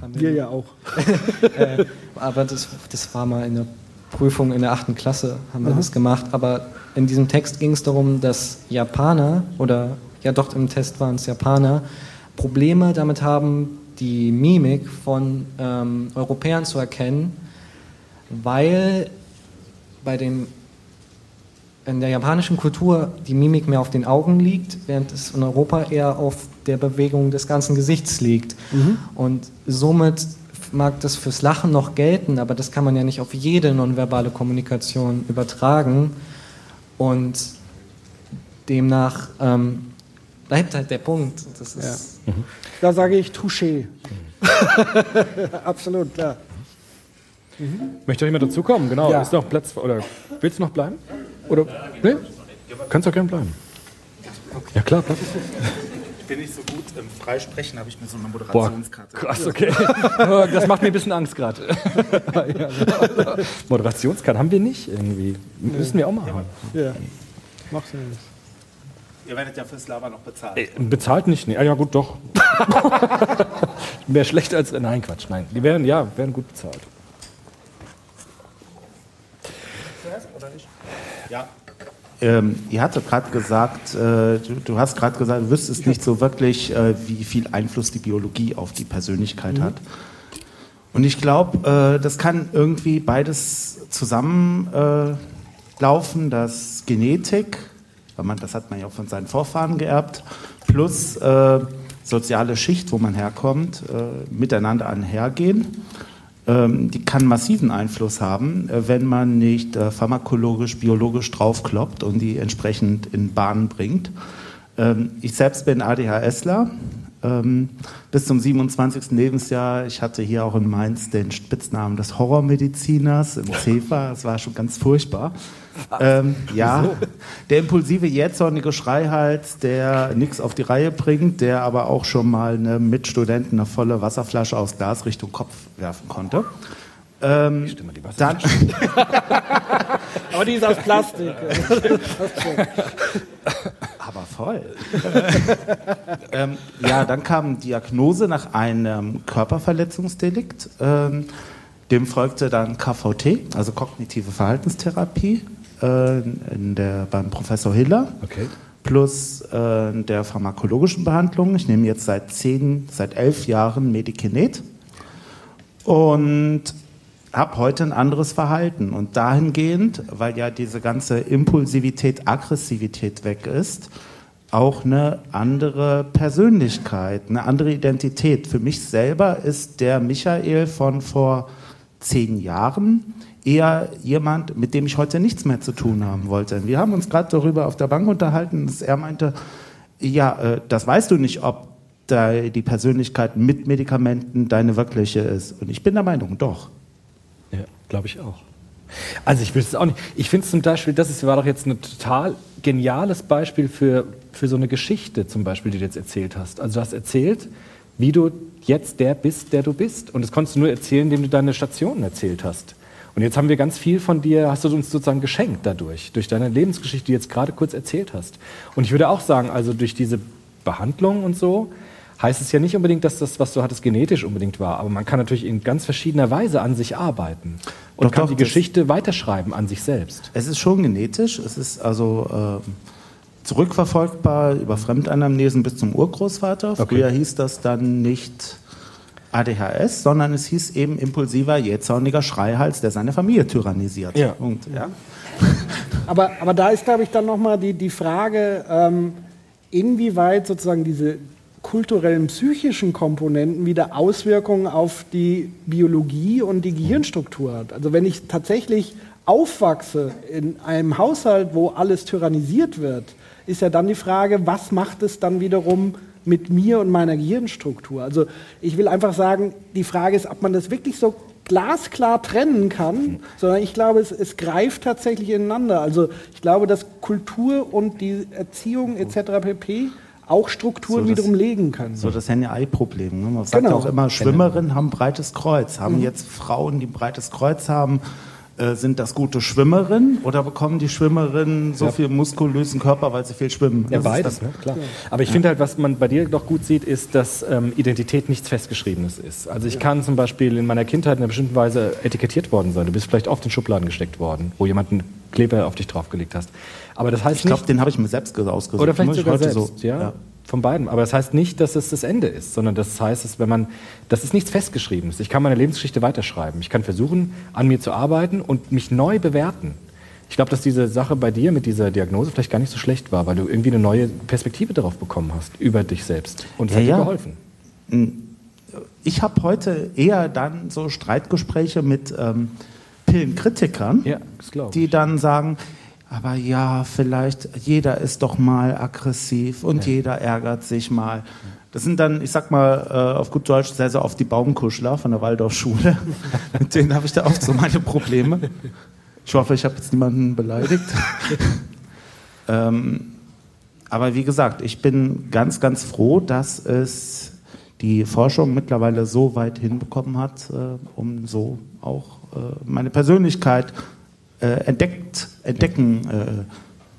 haben
Wir ja auch.
äh, aber das, das war mal in der Prüfung in der achten Klasse, haben wir
Mhm.
das gemacht. Aber in diesem Text ging es darum, dass Japaner, oder ja doch im Test waren es Japaner, Probleme damit haben, die Mimik von ähm, Europäern zu erkennen, weil bei den in der japanischen Kultur die Mimik mehr auf den Augen liegt, während es in Europa eher auf der Bewegung des ganzen Gesichts liegt. Und somit mag das fürs Lachen noch gelten, aber das kann man ja nicht auf jede nonverbale Kommunikation übertragen. Und demnach ähm, bleibt halt der Punkt. Das ist
Da sage ich Touché. Absolut, klar.
Möchte noch jemand dazukommen? Genau.
Ja.
Ist noch Platz? Oder willst du noch bleiben? Oder? Nee? Kannst doch gerne bleiben. Ja, klar, Platz.
Ich bin nicht so gut im Freisprechen, habe ich mir so eine
Boah,
Moderationskarte.
krass, okay. das macht mir ein bisschen Angst gerade. ja. Moderationskarte haben wir nicht irgendwie. Müssen wir auch mal haben.
Ja, machst du nicht.
Ihr werdet ja fürs Labern noch bezahlt.
Äh, Bezahlt nicht? Nee. Ah, ja, gut, doch. Mehr schlecht als. Nein, Quatsch, nein. Die werden, ja, werden gut bezahlt.
Zuerst oder nicht? Ja. Ähm, ihr hattet gerade gesagt, äh, du, du hast gerade gesagt, du wüsstest nicht so wirklich, äh, wie viel Einfluss die Biologie auf die Persönlichkeit
Mhm.
hat. Und ich glaube, äh, das kann irgendwie beides zusammenlaufen, äh, dass Genetik, weil man, das hat man ja auch von seinen Vorfahren geerbt, plus äh, soziale Schicht, wo man herkommt, äh, miteinander einhergehen. Ähm, die kann massiven Einfluss haben, äh, wenn man nicht äh, pharmakologisch, biologisch draufkloppt und die entsprechend in Bahnen bringt. Ähm, ich selbst bin ADHSler. Ähm, bis zum 27. Lebensjahr, ich hatte hier auch in Mainz den Spitznamen des Horrormediziners im CEFA, das war schon ganz furchtbar. Ähm, ja,
Wieso?
der impulsive, jähzornige Schreihals, der nichts auf die Reihe bringt, der aber auch schon mal eine Mitstudenten eine volle Wasserflasche aus Glas Richtung Kopf werfen konnte. Ähm, dann,
Aber die ist aus Plastik.
aber voll. ähm, ja, dann kam Diagnose nach einem Körperverletzungsdelikt. Ähm, dem folgte dann KVT, also kognitive Verhaltenstherapie, äh, der, beim Professor Hiller. Plus äh, der pharmakologischen Behandlung. Ich nehme jetzt seit zehn, seit elf Jahren Medikinet und habe heute ein anderes Verhalten. Und dahingehend, weil ja diese ganze Impulsivität, Aggressivität weg ist, auch eine andere Persönlichkeit, eine andere Identität. Für mich selber ist der Michael von vor zehn Jahren eher jemand, mit dem ich heute nichts mehr zu tun haben wollte. Wir haben uns gerade darüber auf der Bank unterhalten, dass er meinte, ja, äh, das weißt du nicht, ob da die Persönlichkeit mit Medikamenten deine wirkliche ist. Und ich bin der Meinung, doch.
Ja, glaube ich auch. Also ich will es auch nicht. Ich finde zum Beispiel, das ist, war doch jetzt ein total geniales Beispiel für, für so eine Geschichte zum Beispiel, die du jetzt erzählt hast. Also du hast erzählt, wie du jetzt der bist, der du bist. Und das konntest du nur erzählen, indem du deine Stationen erzählt hast. Und jetzt haben wir ganz viel von dir, hast du uns sozusagen geschenkt dadurch, durch deine Lebensgeschichte, die du jetzt gerade kurz erzählt hast. Und ich würde auch sagen, also durch diese Behandlung und so, heißt es ja nicht unbedingt, dass das, was du hattest, genetisch unbedingt war. Aber man kann natürlich in ganz verschiedener Weise an sich arbeiten und
Doch,
kann
doch,
die Geschichte weiterschreiben an sich selbst.
Es ist schon genetisch, es ist also ähm, zurückverfolgbar über Fremdanamnesen bis zum Urgroßvater. Früher hieß das dann nicht ADHS, sondern es hieß eben impulsiver, jähzorniger Schreihals, der seine Familie tyrannisiert.
Ja.
Punkt, ja?
Aber, aber da ist, glaube ich, dann nochmal die, die Frage, ähm, inwieweit sozusagen diese kulturellen psychischen Komponenten wieder Auswirkungen auf die Biologie und die Gehirnstruktur hat. Also wenn ich tatsächlich aufwachse in einem Haushalt, wo alles tyrannisiert wird, ist ja dann die Frage, was macht es dann wiederum mit mir und meiner Gehirnstruktur? Also ich will einfach sagen, die Frage ist, ob man das wirklich so glasklar trennen kann, sondern ich glaube, es, es greift tatsächlich ineinander. Also ich glaube, dass Kultur und die Erziehung etc. pp. auch Strukturen
So, das-
wiederum legen können.
So das Henne-Ei-Problem. Ne? Man sagt
Genau.
ja auch immer, Schwimmerinnen haben breites Kreuz. Haben
Mhm.
jetzt Frauen, die ein breites Kreuz haben, äh, sind das gute Schwimmerinnen oder bekommen die Schwimmerinnen so
Ja.
viel muskulösen Körper, weil sie viel schwimmen?
Ja,
Das
beides,
das-
ne? klar. Aber ich finde halt, was man bei dir doch gut sieht, ist, dass ähm, Identität nichts Festgeschriebenes ist. Also ich kann zum Beispiel in meiner Kindheit in einer bestimmten Weise etikettiert worden sein. Du bist vielleicht oft in Schubladen gesteckt worden, wo jemand einen Kleber auf dich draufgelegt hast. Aber das heißt
Ich glaube, den habe ich mir selbst ausgesucht.
oder vielleicht
Muss ich
sogar selbst,
so-
ja,
ja.
Von beiden. Aber das heißt nicht, dass es das Ende ist, sondern das heißt, dass wenn man, das ist nichts Festgeschriebenes. Ich kann meine Lebensgeschichte weiterschreiben. Ich kann versuchen, an mir zu arbeiten und mich neu bewerten. Ich glaube, dass diese Sache bei dir mit dieser Diagnose vielleicht gar nicht so schlecht war, weil du irgendwie eine neue Perspektive darauf bekommen hast, über dich selbst. Und es
Ja,
hat
ja.
dir geholfen.
Ich habe heute eher dann so Streitgespräche mit ähm, Pillenkritikern, die dann sagen, aber ja, vielleicht jeder ist doch mal aggressiv und jeder ärgert sich mal. Das sind dann, ich sag mal äh, auf gut Deutsch, sehr, sehr oft die Baumkuschler von der Waldorfschule. mit denen habe ich da oft so meine Probleme. Ich hoffe, ich habe jetzt niemanden beleidigt. ähm, aber wie gesagt, ich bin ganz, ganz froh, dass es die Forschung mittlerweile so weit hinbekommen hat, äh, um so auch äh, meine Persönlichkeit äh, entdeckt, entdecken,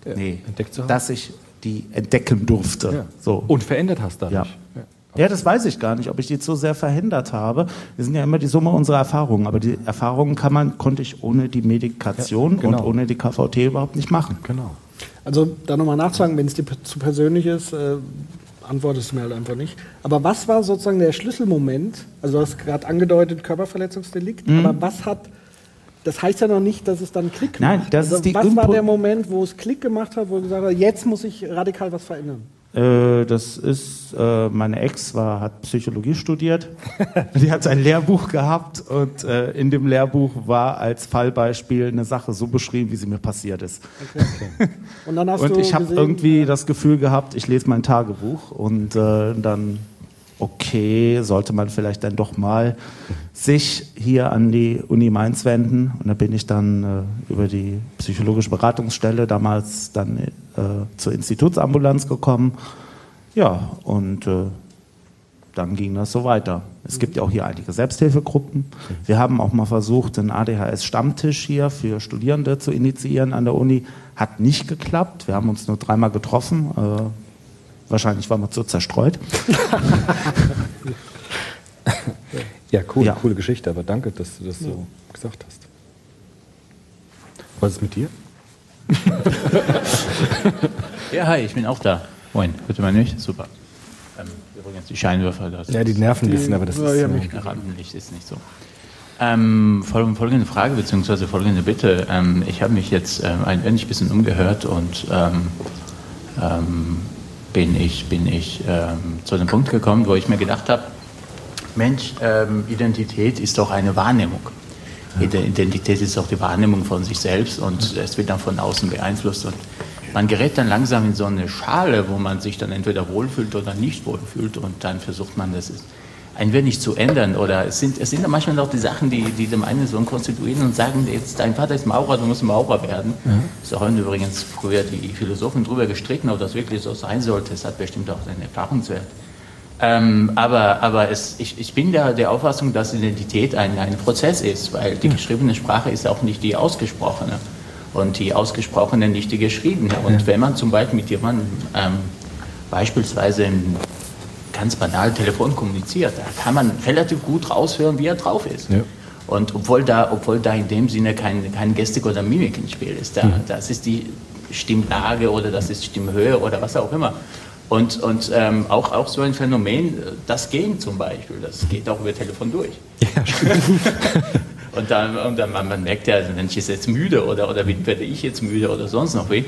äh, nee, dass ich die entdecken durfte.
Ja.
So.
Und verändert hast dadurch. Ja.
Ja, das weiß ich gar nicht, ob ich die so sehr verhindert habe. Wir sind ja immer die Summe unserer Erfahrungen, aber die Erfahrungen kann man, konnte ich ohne die Medikation
Ja, genau.
und ohne die KVT überhaupt nicht machen.
Genau.
Also da nochmal nachzusagen, wenn es dir zu persönlich ist, äh, antwortest du mir halt einfach nicht. Aber was war sozusagen der Schlüsselmoment? Also du hast gerade angedeutet, Körperverletzungsdelikt,
Mhm.
aber was hat, das heißt ja noch nicht, dass es dann Klick
Nein,
macht.
das
also
ist die
was war
Input-
der Moment, wo es Klick gemacht hat, wo du gesagt hast, jetzt muss ich radikal was verändern?
Äh, das ist, äh, meine Ex war, hat Psychologie studiert. Die hat ein Lehrbuch gehabt und äh, in dem Lehrbuch war als Fallbeispiel eine Sache so beschrieben, wie sie mir passiert ist.
Und dann hast
und
du
ich habe irgendwie das Gefühl gehabt, ich lese mein Tagebuch und dann, okay, sollte man vielleicht dann doch mal sich hier an die Uni Mainz wenden. Und da bin ich dann äh, über die psychologische Beratungsstelle damals dann äh, zur Institutsambulanz gekommen. Ja, und äh, dann ging das so weiter. Es gibt ja auch hier einige Selbsthilfegruppen. Wir haben auch mal versucht, einen ADHS-Stammtisch hier für Studierende zu initiieren an der Uni. Hat nicht geklappt. Wir haben uns nur dreimal getroffen. Wahrscheinlich waren wir zu zerstreut.
Ja, cool,
Ja.
coole Geschichte, aber danke, dass du das so gesagt hast. Was ist mit dir?
Ja, hi, ich bin auch da. Moin, ihr mal nicht? Super. Ähm, übrigens, die Scheinwerfer. Das
Ja, die nerven ein bisschen, aber das ist,
Ja,
äh,
nicht Rampenlicht ist nicht so. Ähm, fol- folgende Frage bzw. folgende Bitte. Ähm, ich habe mich jetzt ähm, ein wenig bisschen umgehört und ähm, ähm, bin ich, bin ich ähm, zu dem Punkt gekommen, wo ich mir gedacht habe, Mensch, ähm, Identität ist doch eine Wahrnehmung. Ide- Identität ist auch die Wahrnehmung von sich selbst und es wird dann von außen beeinflusst. Und man gerät dann langsam in so eine Schale, wo man sich dann entweder wohlfühlt oder nicht wohlfühlt und dann versucht man das ist ein wenig zu ändern. Oder es sind, es sind manchmal auch die Sachen, die, die dem einen so konstituieren und sagen, jetzt dein Vater ist Maurer, du musst Maurer werden. So haben übrigens früher die Philosophen drüber gestritten, ob das wirklich so sein sollte. Es hat bestimmt auch seinen Erfahrungswert. Ähm, aber aber es, ich, ich bin der, der Auffassung, dass Identität ein, ein Prozess ist, weil die geschriebene Sprache ist auch nicht die ausgesprochene und die ausgesprochene nicht die geschriebene. Und wenn man zum Beispiel mit jemandem ähm, beispielsweise im ganz banal Telefon kommuniziert, da kann man relativ gut raushören, wie er drauf ist. Und obwohl da, obwohl da in dem Sinne kein, kein Gestik oder Mimik im Spiel ist, da, das ist die Stimmlage oder das ist Stimmhöhe oder was auch immer. Und, und ähm, auch, auch so ein Phänomen, das Gehen zum Beispiel, das geht auch über Telefon durch. und dann, und dann man, man merkt ja, also Mensch ist jetzt müde oder, oder werde ich jetzt müde oder sonst noch wie.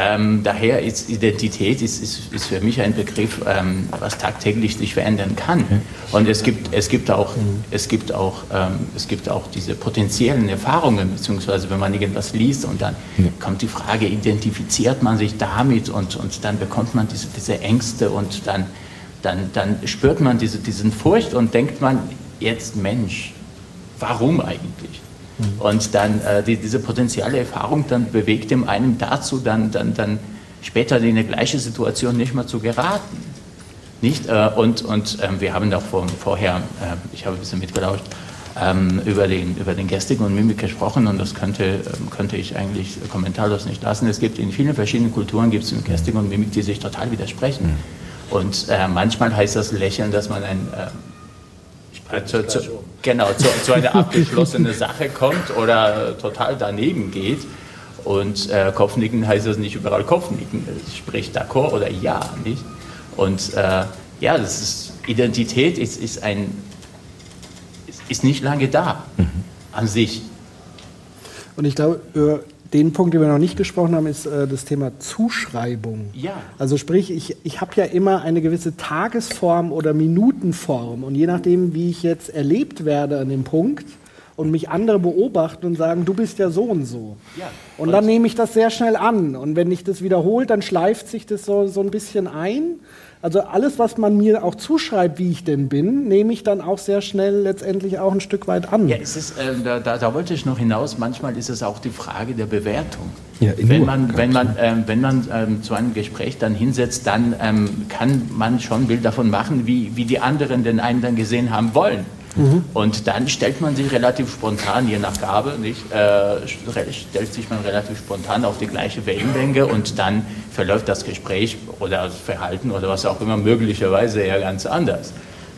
Ähm, daher ist Identität ist, ist, ist für mich ein Begriff, ähm, was tagtäglich sich verändern kann. Und es gibt, es gibt auch, es gibt auch, ähm, es gibt auch diese potenziellen Erfahrungen, beziehungsweise wenn man irgendwas liest und dann kommt die Frage, identifiziert man sich damit und, und dann bekommt man diese, diese Ängste und dann, dann, dann spürt man diese, diesen Furcht und denkt man, jetzt Mensch, warum eigentlich? Und dann äh, die, diese potenzielle Erfahrung dann bewegt dem einen dazu, dann, dann, dann später in eine gleiche Situation nicht mehr zu geraten. Nicht? Äh, und und ähm, wir haben auch vor, vorher, äh, ich habe ein bisschen mitgelauscht, ähm, über, den, über den Gestik und Mimik gesprochen und das könnte, ähm, könnte ich eigentlich kommentarlos nicht lassen. Es gibt in vielen verschiedenen Kulturen gibt es Gestik und Mimik, die sich total widersprechen. Und äh, manchmal heißt das Lächeln, dass man ein äh, zu, genau, zu, zu einer abgeschlossenen Sache kommt oder total daneben geht. Und äh, Kopfnicken heißt das nicht überall Kopfnicken, sprich d'accord oder ja, nicht? Und äh, ja, das ist, Identität ist, ist, ein, ist, ist nicht lange da an sich.
Und ich glaube, den Punkt, den wir noch nicht gesprochen haben, ist äh, das Thema Zuschreibung.
Ja.
Also sprich, ich, ich habe ja immer eine gewisse Tagesform oder Minutenform. Und je nachdem, wie ich jetzt erlebt werde an dem Punkt und mich andere beobachten und sagen, du bist ja so und so.
Ja.
Und dann nehme ich das sehr schnell an. Und wenn ich das wiederholt, dann schleift sich das so, so ein bisschen ein. Also alles, was man mir auch zuschreibt, wie ich denn bin, nehme ich dann auch sehr schnell letztendlich auch ein Stück weit an.
Ja, es ist, äh, da, da, da wollte ich noch hinaus, manchmal ist es auch die Frage der Bewertung.
Ja,
wenn man, wenn man, ähm, wenn man ähm, zu einem Gespräch dann hinsetzt, dann ähm, kann man schon ein Bild davon machen, wie, wie die anderen den einen dann gesehen haben wollen. Und dann stellt man sich relativ spontan, je nach Gabe, nicht, äh, stellt sich man relativ spontan auf die gleiche Wellenlänge und dann verläuft das Gespräch oder das Verhalten oder was auch immer möglicherweise ja ganz anders.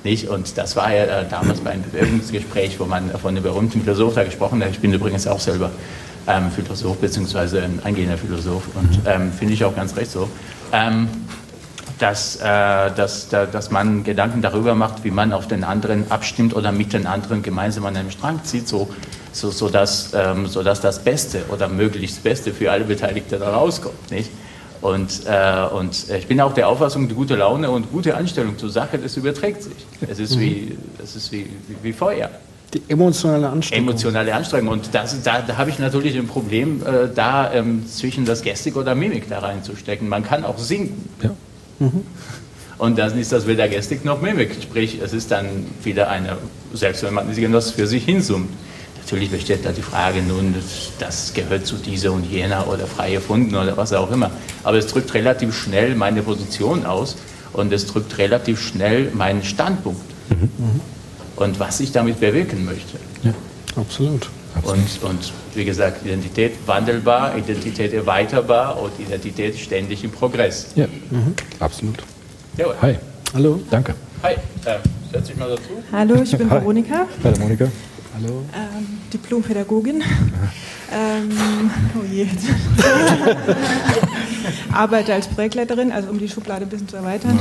Nicht? Und das war ja äh, damals bei einem Bewerbungsgespräch, wo man von dem berühmten Philosoph da gesprochen hat. Ich bin übrigens auch selber ähm, Philosoph beziehungsweise ein angehender Philosoph und ähm, finde ich auch ganz recht so. Ähm, dass, äh, dass, da- dass man Gedanken darüber macht, wie man auf den anderen abstimmt oder mit den anderen gemeinsam an einem Strang zieht, so, so, so, dass, ähm, so dass das Beste oder möglichst Beste für alle Beteiligten da rauskommt. Nicht? Und, äh, und ich bin auch der Auffassung, die gute Laune und gute Einstellung zur Sache, das überträgt sich. Es ist wie, es ist wie, wie, wie Feuer.
Die emotionale Anstrengung.
Emotionale Anstrengung. Und das, da, da habe ich natürlich ein Problem, äh, da ähm, zwischen das Gestik oder Mimik da reinzustecken. Man kann auch singen. Und dann ist das weder Gestik noch Mimik. Sprich, es ist dann wieder eine, selbst wenn man irgendwas für sich hinsummt. Natürlich besteht da die Frage, nun, das, das gehört zu dieser und jener oder frei erfunden oder was auch immer. Aber es drückt relativ schnell meine Position aus und es drückt relativ schnell meinen Standpunkt und was ich damit bewirken möchte.
Absolut.
Und, und wie gesagt, Identität wandelbar, Identität erweiterbar und Identität ständig im Progress.
Ja, absolut.
Jawohl.
Hi.
Hallo.
Danke.
Hi, äh, setz dich mal dazu.
Hallo, ich bin
Hi.
Veronika,
Hallo Monika. Hallo.
ähm, Diplompädagogin. ähm, oh je. Arbeite als Projektleiterin, also um die Schublade ein bisschen zu erweitern.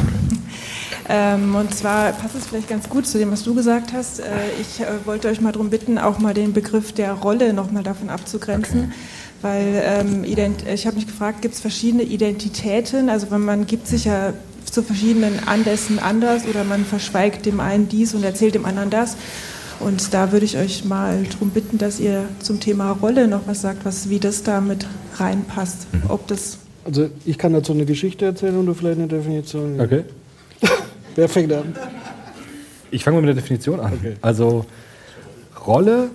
Ähm, und zwar passt es vielleicht ganz gut zu dem, was du gesagt hast. Äh, ich äh, wollte euch mal darum bitten, auch mal den Begriff der Rolle nochmal davon abzugrenzen. Weil ähm, ich habe mich gefragt, gibt es verschiedene Identitäten? Also wenn man gibt sich ja zu verschiedenen Anlässen anders oder man verschweigt dem einen dies und erzählt dem anderen das. Und da würde ich euch mal darum bitten, dass ihr zum Thema Rolle noch was sagt, was, wie das da mit reinpasst. Ob das
Also ich kann dazu eine Geschichte erzählen und du vielleicht eine Definition.
Okay.
Wer fängt an?
Ich fange mal mit der Definition an. Also Rolle,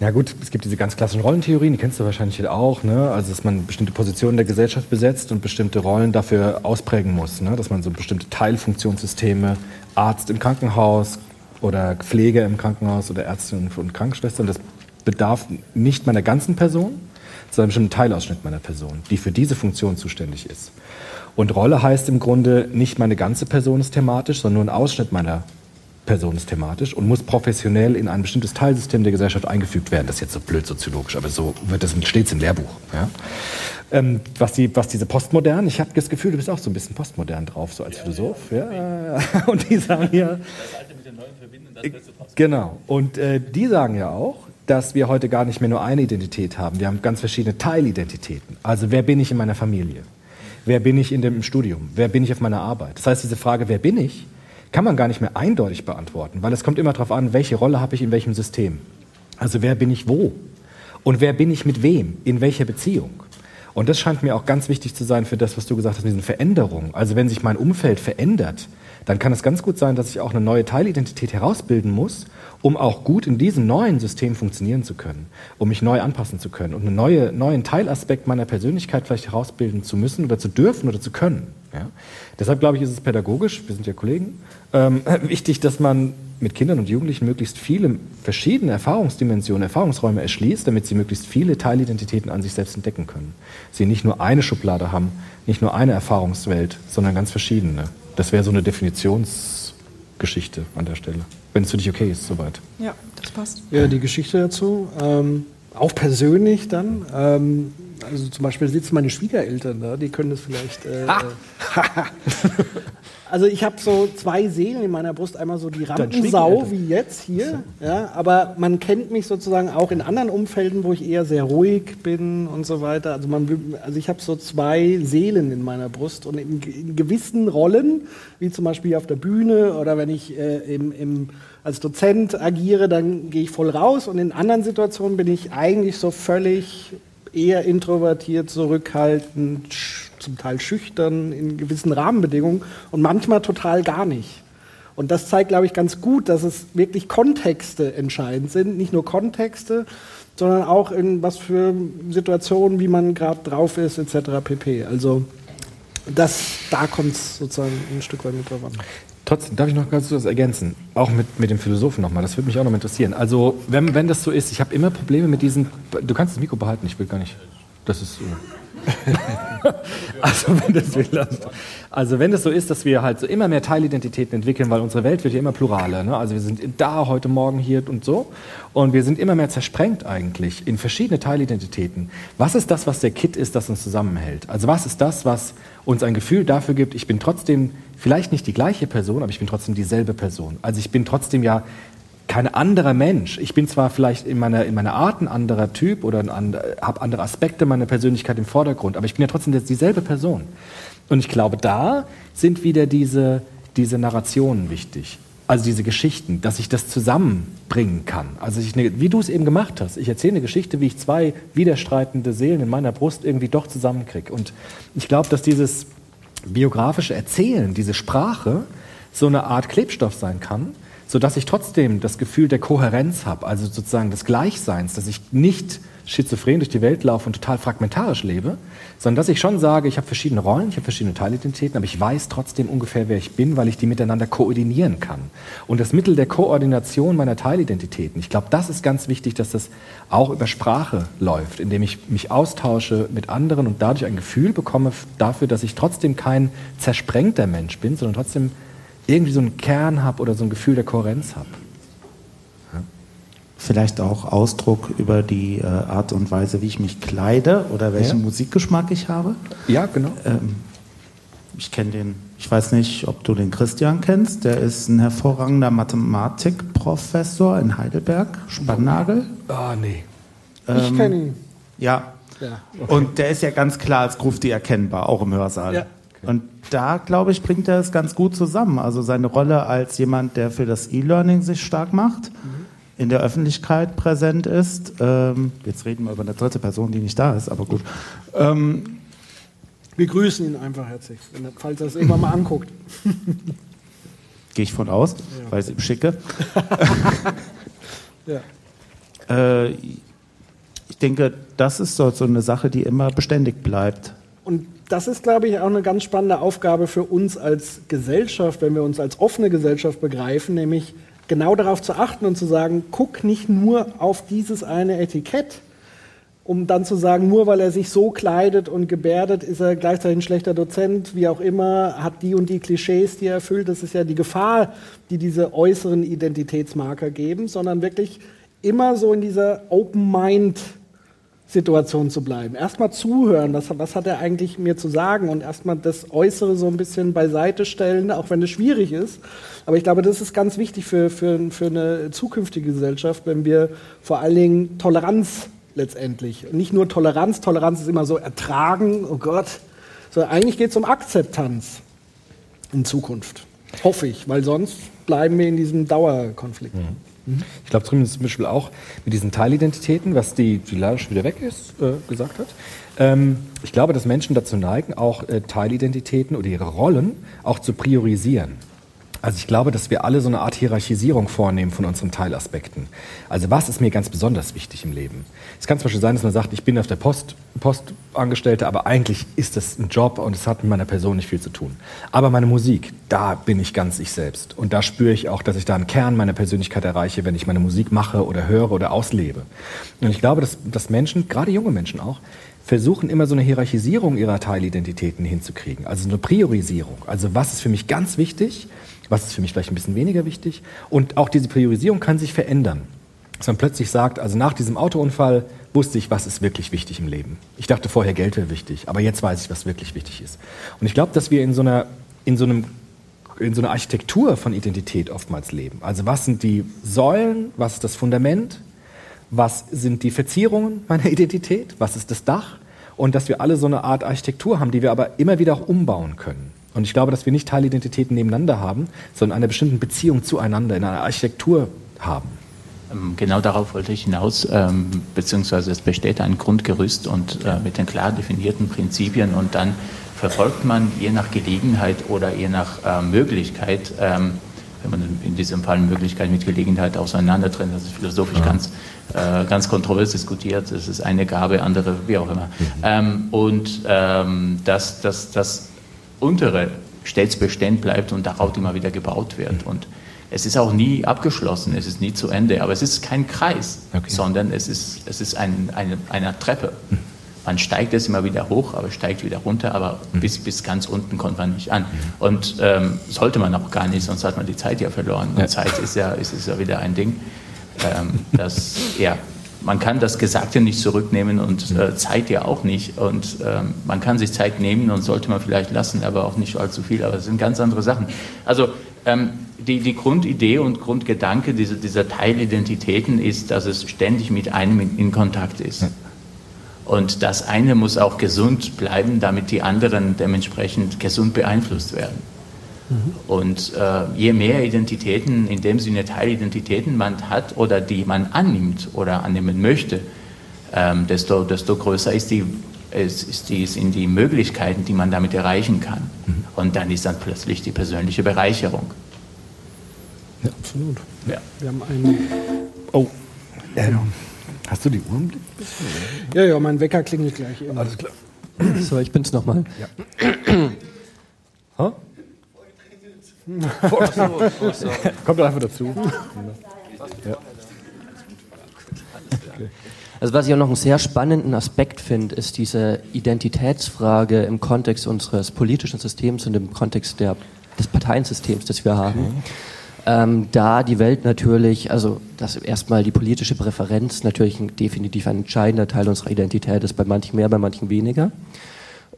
ja gut, es gibt diese ganz klassischen Rollentheorien, die kennst du wahrscheinlich auch, ne? Also dass man bestimmte Positionen in der Gesellschaft besetzt und bestimmte Rollen dafür ausprägen muss, ne? Dass man so bestimmte Teilfunktionssysteme, Arzt im Krankenhaus oder Pfleger im Krankenhaus oder Ärztin und Krankenschwestern, das bedarf nicht meiner ganzen Person, sondern einem bestimmten Teilausschnitt meiner Person, die für diese Funktion zuständig ist. Und Rolle heißt im Grunde nicht meine ganze Person ist thematisch, sondern nur ein Ausschnitt meiner Person ist thematisch und muss professionell in ein bestimmtes Teilsystem der Gesellschaft eingefügt werden. Das ist jetzt so blöd soziologisch, aber so wird das stets im Lehrbuch. Ja? Ähm, was, die, was diese Postmodernen, ich habe das Gefühl, du bist auch so ein bisschen postmodern drauf, so als Philosoph. Ja? Und die sagen ja, Genau. Und äh, die sagen ja auch, dass wir heute gar nicht mehr nur eine Identität haben. Wir haben ganz verschiedene Teilidentitäten. Also wer bin ich in meiner Familie? Wer bin ich in dem Studium? Wer bin ich auf meiner Arbeit? Das heißt, diese Frage, wer bin ich, kann man gar nicht mehr eindeutig beantworten, weil es kommt immer darauf an, welche Rolle habe ich in welchem System. Also wer bin ich wo? Und wer bin ich mit wem? In welcher Beziehung? Und das scheint mir auch ganz wichtig zu sein für das, was du gesagt hast, mit diesen Veränderungen. Also wenn sich mein Umfeld verändert, dann kann es ganz gut sein, dass ich auch eine neue Teilidentität herausbilden muss, um auch gut in diesem neuen System funktionieren zu können, um mich neu anpassen zu können und einen neue, neuen Teilaspekt meiner Persönlichkeit vielleicht herausbilden zu müssen oder zu dürfen oder zu können. Ja? Deshalb glaube ich, ist es pädagogisch, wir sind ja Kollegen, ähm, wichtig, dass man mit Kindern und Jugendlichen möglichst viele verschiedene Erfahrungsdimensionen, Erfahrungsräume erschließt, damit sie möglichst viele Teilidentitäten an sich selbst entdecken können. Sie nicht nur eine Schublade haben, nicht nur eine Erfahrungswelt, sondern ganz verschiedene. Das wäre so eine Definitionsgeschichte an der Stelle. Wenn es für dich okay ist, soweit.
Ja, das passt.
Ja, die Geschichte dazu. Ähm, auch persönlich dann. Ähm, also zum Beispiel sitzen meine Schwiegereltern da, die können das vielleicht. Äh, also ich habe so zwei Seelen in meiner Brust, einmal so die Rampensau wie jetzt hier, ja, aber man kennt mich sozusagen auch in anderen Umfelden, wo ich eher sehr ruhig bin und so weiter. Also man, also ich habe so zwei Seelen in meiner Brust. Und in, in gewissen Rollen, wie zum Beispiel auf der Bühne oder wenn ich äh, im, im, als Dozent agiere, dann gehe ich voll raus. Und in anderen Situationen bin ich eigentlich so völlig eher introvertiert, zurückhaltend, zum Teil schüchtern in gewissen Rahmenbedingungen und manchmal total gar nicht. Und das zeigt, glaube ich, ganz gut, dass es wirklich Kontexte entscheidend sind. Nicht nur Kontexte, sondern auch in was für Situationen, wie man gerade drauf ist, etc. pp. Also das, da kommt es sozusagen ein Stück weit mit drauf.
Trotzdem, darf ich noch ganz kurz ergänzen? Auch mit, mit dem Philosophen nochmal, das würde mich auch noch interessieren. Also, wenn, wenn das so ist, ich habe immer Probleme mit diesen. Du kannst das Mikro behalten, ich will gar nicht. Das ist so. also, wenn das, also wenn es so ist, dass wir halt so immer mehr Teilidentitäten entwickeln, weil unsere Welt wird ja immer pluraler. Ne? Also wir sind da, heute Morgen hier und so. Und wir sind immer mehr zersprengt eigentlich in verschiedene Teilidentitäten. Was ist das, was der Kit ist, das uns zusammenhält? Also was ist das, was uns ein Gefühl dafür gibt, ich bin trotzdem vielleicht nicht die gleiche Person, aber ich bin trotzdem dieselbe Person. Also ich bin trotzdem ja kein anderer Mensch. Ich bin zwar vielleicht in meiner, in meiner Art ein anderer Typ oder and, habe andere Aspekte meiner Persönlichkeit im Vordergrund, aber ich bin ja trotzdem dieselbe Person. Und ich glaube, da sind wieder diese, diese Narrationen wichtig. Also diese Geschichten, dass ich das zusammenbringen kann. Also ich, wie du es eben gemacht hast. Ich erzähle eine Geschichte, wie ich zwei widerstreitende Seelen in meiner Brust irgendwie doch zusammenkriege. Und ich glaube, dass dieses biografische Erzählen, diese Sprache, so eine Art Klebstoff sein kann, sodass ich trotzdem das Gefühl der Kohärenz habe, also sozusagen des Gleichseins, dass ich nicht schizophren durch die Welt laufe und total fragmentarisch lebe, sondern dass ich schon sage, ich habe verschiedene Rollen, ich habe verschiedene Teilidentitäten, aber ich weiß trotzdem ungefähr, wer ich bin, weil ich die miteinander koordinieren kann. Und das Mittel der Koordination meiner Teilidentitäten, ich glaube, das ist ganz wichtig, dass das auch über Sprache läuft, indem ich mich austausche mit anderen und dadurch ein Gefühl bekomme dafür, dass ich trotzdem kein zersprengter Mensch bin, sondern trotzdem irgendwie so einen Kern habe oder so ein Gefühl der Kohärenz habe.
Vielleicht auch Ausdruck über die äh, Art und Weise, wie ich mich kleide oder welchen
Ja.
Musikgeschmack ich habe.
Ja, genau.
Ähm, ich kenne den, ich weiß nicht, ob du den Christian kennst. Der ist ein hervorragender Mathematikprofessor in Heidelberg, Spannagel.
Ah, nee.
Ich
Ähm,
kenn ihn.
Ja.
Ja.
Und der ist ja ganz klar als Grufti erkennbar, auch im Hörsaal.
Ja.
Und da, glaube ich, bringt er es ganz gut zusammen. Also seine Rolle als jemand, der für das E-Learning sich stark macht, in der Öffentlichkeit präsent ist. Ähm, jetzt reden wir über eine dritte Person, die nicht da ist, aber gut. Ähm,
Wir grüßen ihn einfach herzlich, er- falls er es irgendwann mal anguckt.
Gehe ich von aus, weil ich es ihm schicke.
Ja.
Äh, ich denke, das ist so eine Sache, die immer beständig bleibt.
Und das ist, glaube ich, auch eine ganz spannende Aufgabe für uns als Gesellschaft, wenn wir uns als offene Gesellschaft begreifen, nämlich genau darauf zu achten und zu sagen, guck nicht nur auf dieses eine Etikett, um dann zu sagen, nur weil er sich so kleidet und gebärdet, ist er gleichzeitig ein schlechter Dozent, wie auch immer, hat die und die Klischees, die er erfüllt. Das ist ja die Gefahr, die diese äußeren Identitätsmarker geben, sondern wirklich immer so in dieser Open Mind Situation zu bleiben. Erstmal zuhören, was, was hat er eigentlich mir zu sagen und erstmal das Äußere so ein bisschen beiseite stellen, auch wenn es schwierig ist. Aber ich glaube, das ist ganz wichtig für, für, für eine zukünftige Gesellschaft, wenn wir vor allen Dingen Toleranz letztendlich, nicht nur Toleranz, Toleranz ist immer so ertragen, oh Gott, sondern eigentlich geht es um Akzeptanz in Zukunft. Hoffe ich, weil sonst bleiben wir in diesem Dauerkonflikt.
Ich glaube zumindest zum Beispiel auch mit diesen Teilidentitäten, was die, die leider schon wieder weg ist, äh, gesagt hat. Ähm, ich glaube, dass Menschen dazu neigen, auch äh, Teilidentitäten oder ihre Rollen auch zu priorisieren. Also ich glaube, dass wir alle so eine Art Hierarchisierung vornehmen von unseren Teilaspekten. Also was ist mir ganz besonders wichtig im Leben? Es kann zum Beispiel sein, dass man sagt, ich bin auf der Post, Postangestellte, aber eigentlich ist das ein Job und es hat mit meiner Person nicht viel zu tun. Aber meine Musik, da bin ich ganz ich selbst. Und da spüre ich auch, dass ich da einen Kern meiner Persönlichkeit erreiche, wenn ich meine Musik mache oder höre oder auslebe. Und ich glaube, dass, dass Menschen, gerade junge Menschen auch, versuchen immer so eine Hierarchisierung ihrer Teilidentitäten hinzukriegen. Also eine Priorisierung. Also was ist für mich ganz wichtig, was ist für mich vielleicht ein bisschen weniger wichtig. Und auch diese Priorisierung kann sich verändern. Dass man plötzlich sagt, also nach diesem Autounfall wusste ich, was ist wirklich wichtig im Leben. Ich dachte vorher, Geld wäre wichtig, aber jetzt weiß ich, was wirklich wichtig ist. Und ich glaube, dass wir in so einer, in so einem in so einer Architektur von Identität oftmals leben. Also was sind die Säulen, was ist das Fundament, was sind die Verzierungen meiner Identität, was ist das Dach und dass wir alle so eine Art Architektur haben, die wir aber immer wieder auch umbauen können. Und ich glaube, dass wir nicht Teilidentitäten nebeneinander haben, sondern eine bestimmte Beziehung zueinander in einer Architektur haben.
Ähm, Genau darauf wollte ich hinaus, ähm, beziehungsweise es besteht ein Grundgerüst und äh, mit den klar definierten Prinzipien und dann verfolgt man je nach Gelegenheit oder je nach äh, Möglichkeit, ähm, wenn man in diesem Fall Möglichkeit mit Gelegenheit auseinandertrennt, das ist philosophisch ganz, äh, ganz kontrovers diskutiert, das ist eine Gabe, andere, wie auch immer. Ähm, und ähm, dass das, das untere stets bestehend bleibt und darauf immer wieder gebaut wird. Und es ist auch nie abgeschlossen, es ist nie zu Ende, aber es ist kein Kreis, sondern es ist, es ist ein, eine, eine Treppe. Man steigt es immer wieder hoch, aber steigt wieder runter, aber bis, bis ganz unten kommt man nicht an. Und ähm, sollte man auch gar nicht, sonst hat man die Zeit ja verloren. Und
Ja.
Zeit ist ja, ist, ist ja wieder ein Ding. Ähm, das, ja, man kann das Gesagte nicht zurücknehmen und äh, Zeit ja auch nicht. Und ähm, man kann sich Zeit nehmen und sollte man vielleicht lassen, aber auch nicht allzu viel. Aber es sind ganz andere Sachen. Also ähm, die, die Grundidee und Grundgedanke dieser, dieser Teilidentitäten ist, dass es ständig mit einem in, in Kontakt ist. Und das eine muss auch gesund bleiben, damit die anderen dementsprechend gesund beeinflusst werden. Und äh, je mehr Identitäten, in dem Sinne Teilidentitäten man hat oder die man annimmt oder annehmen möchte, ähm, desto, desto größer ist die, ist, ist die, sind die Möglichkeiten, die man damit erreichen kann. Und dann ist dann plötzlich die persönliche Bereicherung.
Ja, absolut.
Ja.
Wir haben einen. Oh.
Ähm, hast du die Uhr im Blick?
Ja, ja, mein Wecker klingelt gleich. Alles
klar.
So, ich bin's nochmal.
Ja. Kommt einfach dazu. Ja.
Also was ich auch noch einen sehr spannenden Aspekt finde, ist diese Identitätsfrage im Kontext unseres politischen Systems und im Kontext der, des Parteiensystems, das wir haben. Ähm, da die Welt natürlich, also dass erstmal die politische Präferenz natürlich ein, definitiv ein entscheidender Teil unserer Identität ist, bei manchen mehr, bei manchen weniger.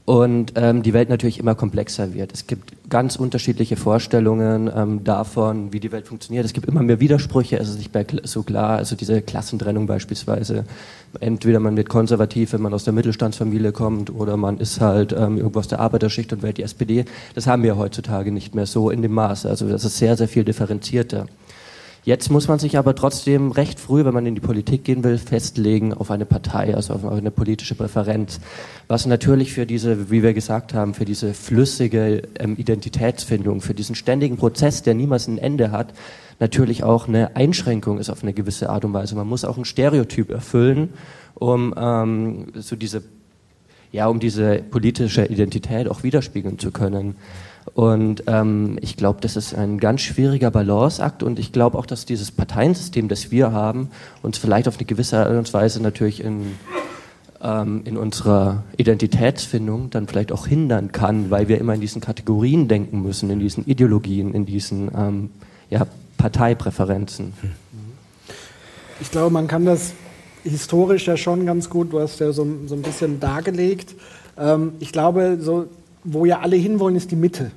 Und ähm, die Welt natürlich immer komplexer wird. Es gibt ganz unterschiedliche Vorstellungen ähm, davon, wie die Welt funktioniert. Es gibt immer mehr Widersprüche, es ist nicht mehr so klar. Also diese Klassentrennung beispielsweise. Entweder man wird konservativ, wenn man aus der Mittelstandsfamilie kommt, oder man ist halt ähm, irgendwo aus der Arbeiterschicht und wählt die SPD. Das haben wir heutzutage nicht mehr so in dem Maße. Also das ist sehr, sehr viel differenzierter. Jetzt muss man sich aber trotzdem recht früh, wenn man in die Politik gehen will, festlegen auf eine Partei, also auf eine politische Präferenz. Was natürlich für diese, wie wir gesagt haben, für diese flüssige ähm, Identitätsfindung, für diesen ständigen Prozess, der niemals ein Ende hat, natürlich auch eine Einschränkung ist auf eine gewisse Art und Weise. Man muss auch ein Stereotyp erfüllen, um ähm, so diese ja, um diese politische Identität auch widerspiegeln zu können. Und ähm, ich glaube, das ist ein ganz schwieriger Balanceakt und ich glaube auch, dass dieses Parteiensystem, das wir haben, uns vielleicht auf eine gewisse Art und Weise natürlich in, ähm, in unserer Identitätsfindung dann vielleicht auch hindern kann, weil wir immer in diesen Kategorien denken müssen, in diesen Ideologien, in diesen ähm, ja, Parteipräferenzen.
Ich glaube, man kann das historisch ja schon ganz gut, du hast ja so, so ein bisschen dargelegt. Ähm, ich glaube, so, wo ja alle hinwollen, ist die Mitte.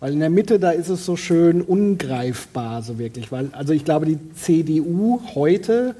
Weil in der Mitte, da ist es so schön ungreifbar, so wirklich. Weil, also ich glaube, die CDU heute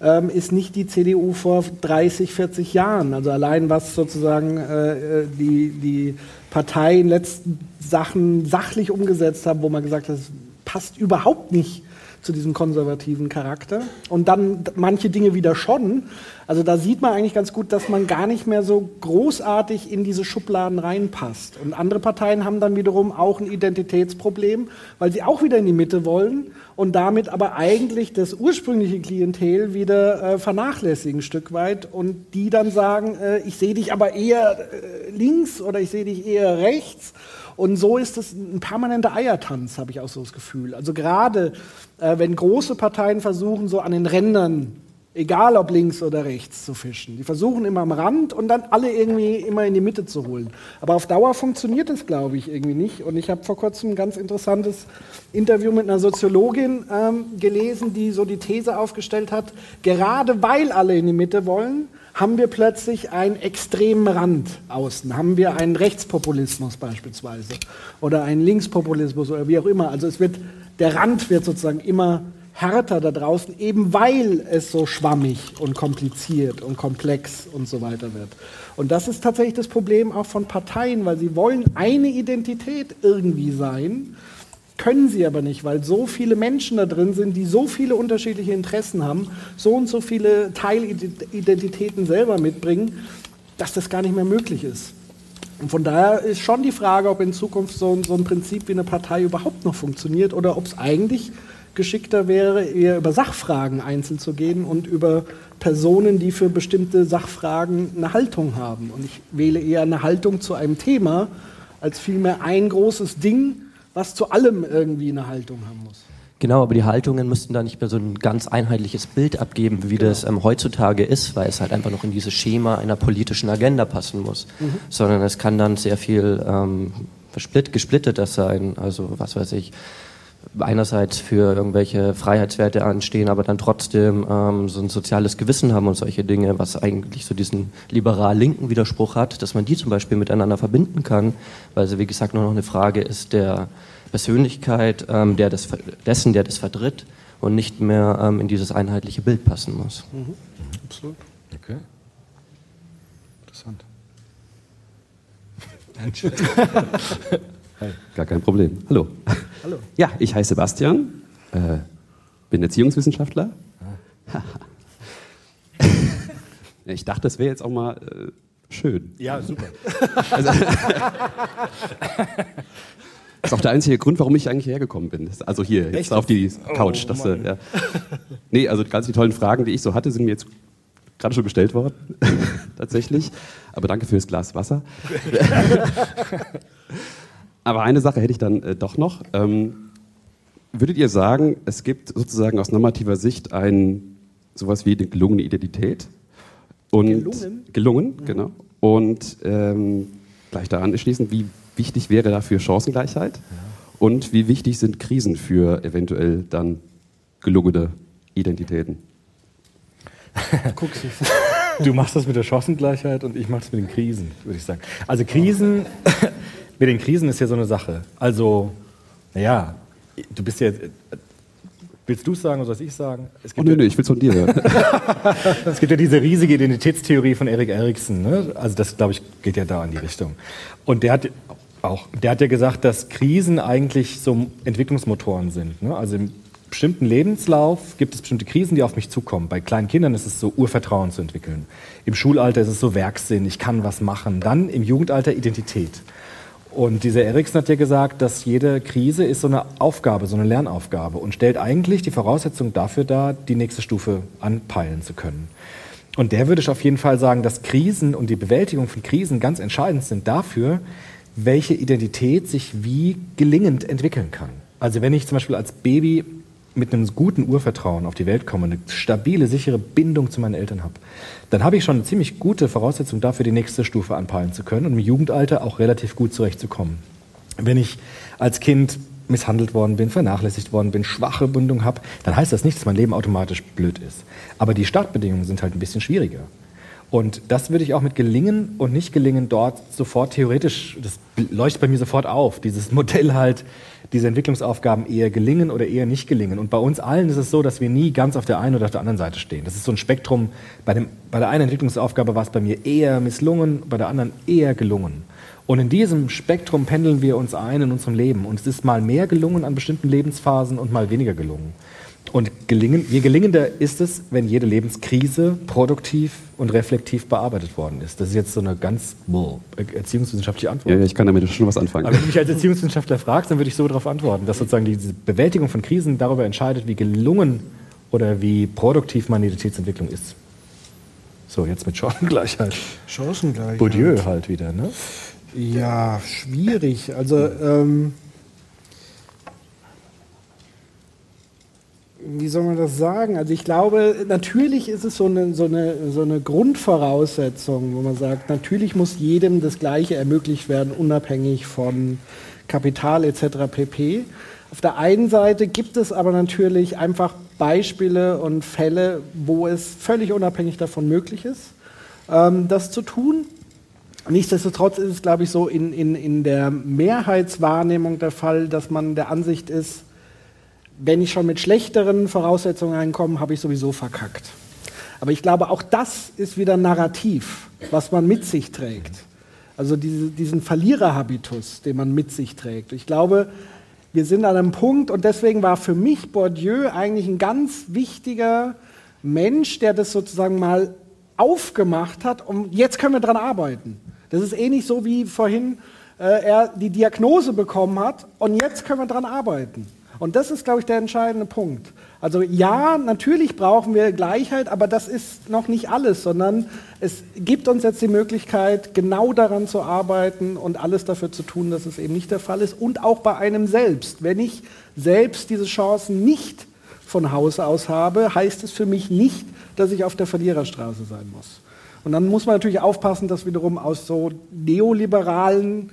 ähm, ist nicht die CDU vor 30, 40 Jahren. Also allein was sozusagen äh, äh, die, die Partei in letzten Sachen sachlich umgesetzt hat, wo man gesagt hat, das passt überhaupt nicht zu diesem konservativen Charakter. Und dann manche Dinge wieder schon. Also da sieht man eigentlich ganz gut, dass man gar nicht mehr so großartig in diese Schubladen reinpasst. Und andere Parteien haben dann wiederum auch ein Identitätsproblem, weil sie auch wieder in die Mitte wollen und damit aber eigentlich das ursprüngliche Klientel wieder äh, vernachlässigen ein Stück weit und die dann sagen, äh, ich sehe dich aber eher äh, links oder ich sehe dich eher rechts. Und so ist es ein permanenter Eiertanz, habe ich auch so das Gefühl. Also gerade äh, wenn große Parteien versuchen, so an den Rändern, egal ob links oder rechts, zu fischen. Die versuchen immer am Rand und dann alle irgendwie immer in die Mitte zu holen. Aber auf Dauer funktioniert das, glaube ich, irgendwie nicht. Und ich habe vor kurzem ein ganz interessantes Interview mit einer Soziologin ähm, gelesen, die so die These aufgestellt hat, gerade weil alle in die Mitte wollen, haben wir plötzlich einen extremen Rand außen, haben wir einen Rechtspopulismus beispielsweise oder einen Linkspopulismus oder wie auch immer. Also es wird, der Rand wird sozusagen immer härter da draußen, eben weil es so schwammig und kompliziert und komplex und so weiter wird. Und das ist tatsächlich das Problem auch von Parteien, weil sie wollen eine Identität irgendwie sein, können sie aber nicht, weil so viele Menschen da drin sind, die so viele unterschiedliche Interessen haben, so und so viele Teilidentitäten selber mitbringen, dass das gar nicht mehr möglich ist. Und von daher ist schon die Frage, ob in Zukunft so, ein- so ein Prinzip wie eine Partei überhaupt noch funktioniert oder ob es eigentlich geschickter wäre, eher über Sachfragen einzeln zu gehen und über Personen, die für bestimmte Sachfragen eine Haltung haben. Und ich wähle eher eine Haltung zu einem Thema, als vielmehr ein großes Ding, was zu allem irgendwie eine Haltung haben muss.
Genau, aber die Haltungen müssten da nicht mehr so ein ganz einheitliches Bild abgeben, wie das ähm, heutzutage ist, weil es halt einfach noch in dieses Schema einer politischen Agenda passen muss.
Mhm.
Sondern es kann dann sehr viel ähm, gesplitteter sein. Also was weiß ich, einerseits für irgendwelche Freiheitswerte anstehen, aber dann trotzdem ähm, so ein soziales Gewissen haben und solche Dinge, was eigentlich so diesen liberal-linken Widerspruch hat, dass man die zum Beispiel miteinander verbinden kann, weil sie, wie gesagt, nur noch eine Frage ist der Persönlichkeit ähm, der das, ver- dessen, der das vertritt und nicht mehr ähm, in dieses einheitliche Bild passen muss.
Mhm. Absolut.
Okay.
Gar kein Problem. Hallo.
Hallo.
Ja, ich heiße Sebastian, äh, bin Erziehungswissenschaftler. ich dachte, das wäre jetzt auch mal äh, schön.
Ja, super.
Also, das ist auch der einzige Grund, warum ich eigentlich hergekommen bin. Also hier, jetzt
Echt?
auf die Couch.
Oh,
dass, äh, ja. Nee, also ganz die tollen Fragen, die ich so hatte, sind mir jetzt gerade schon gestellt worden. Tatsächlich. Aber danke für das Glas Wasser. Aber eine Sache hätte ich dann äh, doch noch. Ähm, würdet ihr sagen, es gibt sozusagen aus normativer Sicht ein sowas wie eine gelungene Identität? Und
Gelungen?
Gelungen, genau. Und ähm, gleich daran anschließend, wie wichtig wäre dafür Chancengleichheit? Und wie wichtig sind Krisen für eventuell dann gelungene Identitäten?
Du machst das mit der Chancengleichheit und ich mache das mit den Krisen, würde ich sagen. Also Krisen, mit den Krisen ist ja so eine Sache. Also, naja, du bist ja. Willst du es sagen oder soll ich es sagen? Es
Oh, nö, nö, ich will es von dir hören.
es gibt ja diese riesige Identitätstheorie von Erik Erikson. Ne? Also das, glaube ich, geht ja da in die Richtung. Und der hat auch, der hat ja gesagt, dass Krisen eigentlich so Entwicklungsmotoren sind. Ne? Also im bestimmten Lebenslauf gibt es bestimmte Krisen, die auf mich zukommen. Bei kleinen Kindern ist es so Urvertrauen zu entwickeln. Im Schulalter ist es so Werksinn, ich kann was machen. Dann im Jugendalter Identität. Und dieser Erikson hat ja gesagt, dass jede Krise ist so eine Aufgabe, so eine Lernaufgabe und stellt eigentlich die Voraussetzung dafür dar, die nächste Stufe anpeilen zu können. Und der würde ich auf jeden Fall sagen, dass Krisen und die Bewältigung von Krisen ganz entscheidend sind dafür, welche Identität sich wie gelingend entwickeln kann. Also wenn ich zum Beispiel als Baby mit einem guten Urvertrauen auf die Welt komme, eine stabile, sichere Bindung zu meinen Eltern habe, dann habe ich schon eine ziemlich gute Voraussetzung dafür, die nächste Stufe anpeilen zu können und im Jugendalter auch relativ gut zurechtzukommen. Wenn ich als Kind misshandelt worden bin, vernachlässigt worden bin, schwache Bindung habe, dann heißt das nicht, dass mein Leben automatisch blöd ist. Aber die Startbedingungen sind halt ein bisschen schwieriger. Und das würde ich auch mit Gelingen und Nicht-Gelingen dort sofort theoretisch, das leuchtet bei mir sofort auf, dieses Modell halt, diese Entwicklungsaufgaben eher gelingen oder eher nicht gelingen. Und bei uns allen ist es so, dass wir nie ganz auf der einen oder auf der anderen Seite stehen. Das ist so ein Spektrum. Bei, dem, bei der einen Entwicklungsaufgabe war es bei mir eher misslungen, bei der anderen eher gelungen. Und in diesem Spektrum pendeln wir uns ein in unserem Leben. Und es ist mal mehr gelungen an bestimmten Lebensphasen und mal weniger gelungen. Und gelingen, je gelingender ist es, wenn jede Lebenskrise produktiv und reflektiv bearbeitet worden ist. Das ist jetzt so eine ganz boah, erziehungswissenschaftliche Antwort.
Ja, ja, ich kann damit schon was anfangen.
Aber wenn du mich als Erziehungswissenschaftler fragst, dann würde ich so darauf antworten, dass sozusagen diese Bewältigung von Krisen darüber entscheidet, wie gelungen oder wie produktiv meine Identitätsentwicklung ist. So, jetzt mit Chancengleichheit.
Chancengleichheit.
Bourdieu halt wieder, ne?
Ja, schwierig. Also, ähm, wie soll man das sagen? Also ich glaube, natürlich ist es so eine, so, eine, so eine Grundvoraussetzung, wo man sagt, natürlich muss jedem das Gleiche ermöglicht werden, unabhängig von Kapital etc. pp. Auf der einen Seite gibt es aber natürlich einfach Beispiele und Fälle, wo es völlig unabhängig davon möglich ist, ähm, das zu tun. Nichtsdestotrotz ist es, glaube ich, so in, in, in der Mehrheitswahrnehmung der Fall, dass man der Ansicht ist, wenn ich schon mit schlechteren Voraussetzungen reinkomme, habe ich sowieso verkackt. Aber ich glaube, auch das ist wieder Narrativ, was man mit sich trägt. Also diese, diesen Verliererhabitus, den man mit sich trägt. Ich glaube, wir sind an einem Punkt und deswegen war für mich Bourdieu eigentlich ein ganz wichtiger Mensch, der das sozusagen mal aufgemacht hat und jetzt können wir dran arbeiten. Das ist ähnlich so wie vorhin äh, er die Diagnose bekommen hat und jetzt können wir dran arbeiten. Und das ist, glaube ich, der entscheidende Punkt. Also ja, natürlich brauchen wir Gleichheit, aber das ist noch nicht alles, sondern es gibt uns jetzt die Möglichkeit, genau daran zu arbeiten und alles dafür zu tun, dass es eben nicht der Fall ist. Und auch bei einem selbst. Wenn ich selbst diese Chancen nicht von Haus aus habe, heißt es für mich nicht, dass ich auf der Verliererstraße sein muss. Und dann muss man natürlich aufpassen, dass wiederum aus so neoliberalen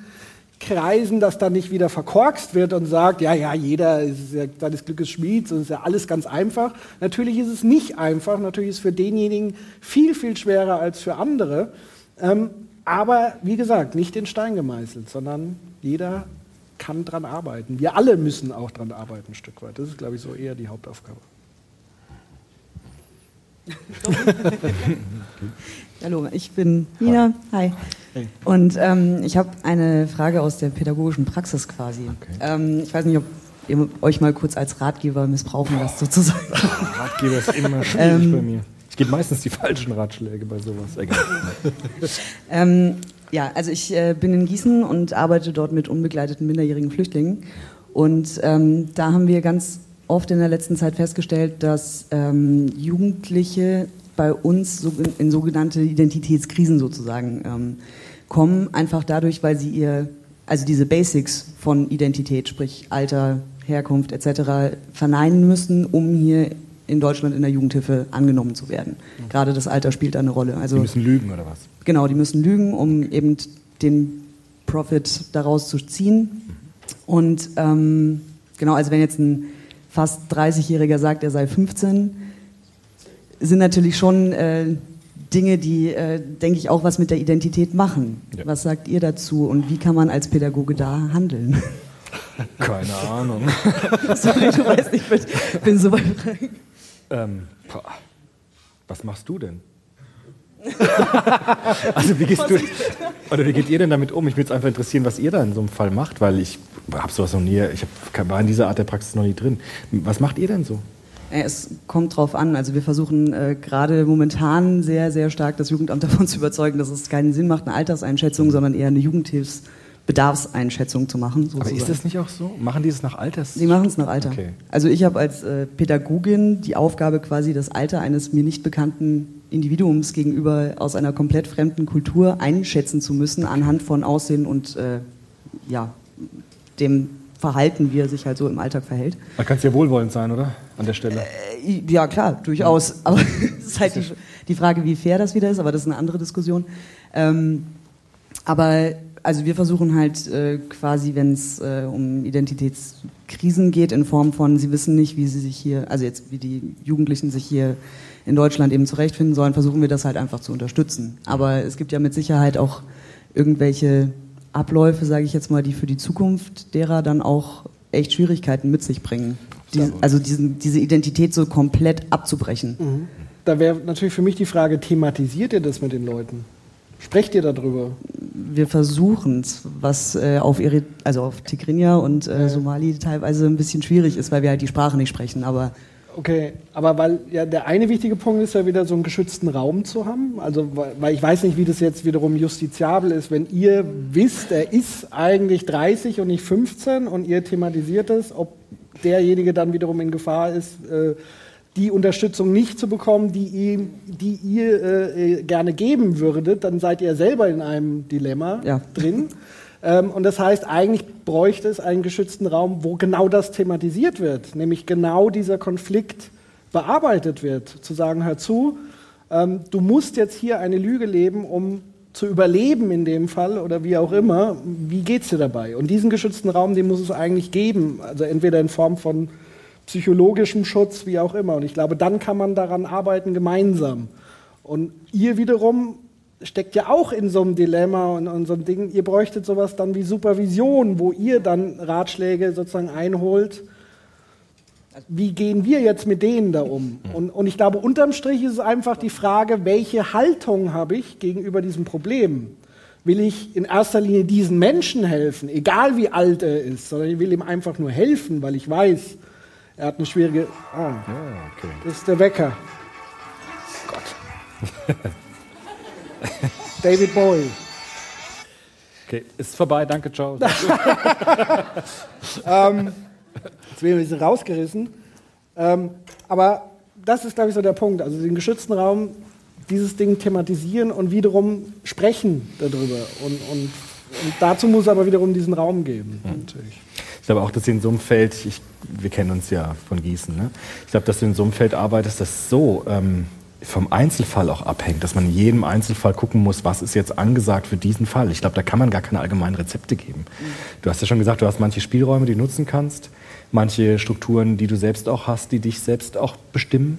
Kreisen das dann nicht wieder verkorkst wird und sagt, ja, ja, jeder ist ja seines Glückes Schmied, und ist ja alles ganz einfach. Natürlich ist es nicht einfach, natürlich ist es für denjenigen viel, viel schwerer als für andere. Ähm, aber wie gesagt, nicht in Stein gemeißelt, sondern jeder kann dran arbeiten. Wir alle müssen auch dran arbeiten, ein Stück weit. Das ist, glaube ich, so eher die Hauptaufgabe.
Hallo, ich bin Nina. Hi. Und ähm, ich habe eine Frage aus der pädagogischen Praxis quasi. Ähm, ich weiß nicht, ob ihr euch mal kurz als Ratgeber missbrauchen lasst, sozusagen.
Ratgeber ist immer schwierig
Ähm,
bei mir. Ich gebe meistens die falschen Ratschläge bei sowas. Egal.
Ähm, ja, also ich äh, bin in Gießen und arbeite dort mit unbegleiteten minderjährigen Flüchtlingen. Und ähm, da haben wir ganz oft in der letzten Zeit festgestellt, dass ähm, Jugendliche bei uns in sogenannte Identitätskrisen sozusagen ähm, kommen, einfach dadurch, weil sie ihr, also diese Basics von Identität, sprich Alter, Herkunft etc. verneinen müssen, um hier in Deutschland in der Jugendhilfe angenommen zu werden. Gerade das Alter spielt da eine Rolle. Also
Die müssen lügen oder was?
Genau, die müssen lügen, um eben den Profit daraus zu ziehen. Und ähm, genau, also wenn jetzt ein fast 30-Jähriger sagt, er sei 15, sind natürlich schon äh, Dinge, die, äh, denke ich, auch was mit der Identität machen.
Ja.
Was sagt ihr dazu und wie kann man als Pädagoge da handeln?
Keine Ahnung.
Sorry, du weißt nicht, ich bin, so Fragen.
Ähm, was machst du denn? also wie gehst du oder wie geht ihr denn damit um? Ich würde es einfach interessieren, was ihr da in so einem Fall macht, weil ich habe sowas noch nie, ich hab, war in dieser Art der Praxis noch nie drin. Was macht ihr denn so?
Äh, Es kommt drauf an. Also wir versuchen äh, gerade momentan sehr, sehr stark das Jugendamt davon zu überzeugen, dass es keinen Sinn macht, eine Alterseinschätzung, sondern eher eine Jugendhilfsbedarfseinschätzung zu machen.
Aber ist
sozusagen.
das nicht auch so? Machen die es nach Alters?
Sie machen es nach Alter.
Okay.
Also ich habe als äh, Pädagogin die Aufgabe, quasi das Alter eines mir nicht bekannten Individuums gegenüber aus einer komplett fremden Kultur einschätzen zu müssen, anhand von Aussehen und äh, ja, dem Verhalten, wie er sich halt so im Alltag verhält.
Da kannst du ja wohlwollend sein, oder? An der Stelle.
Äh, Ja, klar, durchaus. Aber es ist halt die, die Frage, wie fair das wieder ist, aber das ist eine andere Diskussion. Ähm, aber also wir versuchen halt äh, quasi, wenn es äh, um Identitätskrisen geht, in Form von, sie wissen nicht, wie sie sich hier, also jetzt wie die Jugendlichen sich hier in Deutschland eben zurechtfinden sollen, versuchen wir das halt einfach zu unterstützen. Aber es gibt ja mit Sicherheit auch irgendwelche Abläufe, sage ich jetzt mal, die für die Zukunft derer dann auch echt Schwierigkeiten mit sich bringen. Die, also diesen, diese Identität so komplett abzubrechen.
Mhm. Da wäre natürlich für mich die Frage, thematisiert ihr das mit den Leuten? Sprecht ihr darüber?
Wir versuchen es, was äh, auf, Eri also auf Tigrinya und äh, Somali teilweise ein bisschen schwierig ist, weil wir halt die Sprache nicht sprechen. Aber
Okay, aber weil ja der eine wichtige Punkt ist ja wieder so einen geschützten Raum zu haben. Also weil, ich weiß nicht, wie das jetzt wiederum justiziabel ist, wenn ihr wisst, er ist eigentlich 30 und nicht 15 und ihr thematisiert es, ob derjenige dann wiederum in Gefahr ist, äh, die Unterstützung nicht zu bekommen, die, ihm, die ihr äh, äh, gerne geben würdet, dann seid ihr selber in einem Dilemma
Ja.
drin. Ähm, und das heißt, eigentlich bräuchte es einen geschützten Raum, wo genau das thematisiert wird, nämlich genau dieser Konflikt bearbeitet wird. Zu sagen, hör zu, ähm, du musst jetzt hier eine Lüge leben, um zu überleben in dem Fall oder wie auch immer. Wie geht's dir dabei? Und diesen geschützten Raum, den muss es eigentlich geben. Also entweder in Form von psychologischem Schutz, wie auch immer. Und ich glaube, dann kann man daran arbeiten gemeinsam. Und ihr wiederum steckt ja auch in so einem Dilemma und, und so einem Ding. Ihr bräuchtet sowas dann wie Supervision, wo ihr dann Ratschläge sozusagen einholt. Wie gehen wir jetzt mit denen da um? Und, und ich glaube, unterm Strich ist es einfach die Frage, welche Haltung habe ich gegenüber diesem Problem? Will ich in erster Linie diesen Menschen helfen, egal wie alt er ist, sondern ich will ihm einfach nur helfen, weil ich weiß, er hat eine schwierige. Ah, das ist der Wecker. Gott. David Bowie.
Okay, ist vorbei, danke, ciao.
ähm, bin ich ein bisschen rausgerissen. Ähm, aber das ist, glaube ich, so der Punkt. Also den geschützten Raum, dieses Ding thematisieren und wiederum sprechen darüber. Und, und, und dazu muss es aber wiederum diesen Raum geben. Natürlich.
Ich glaube auch, dass sie in so einem Feld, ich, wir kennen uns ja von Gießen, ne? ich glaube, dass du in so einem Feld arbeitest, das so ähm, vom Einzelfall auch abhängt, dass man in jedem Einzelfall gucken muss, was ist jetzt angesagt für diesen Fall. Ich glaube, da kann man gar keine allgemeinen Rezepte geben. Du hast ja schon gesagt, du hast manche Spielräume, die du nutzen kannst, manche Strukturen, die du selbst auch hast, die dich selbst auch bestimmen.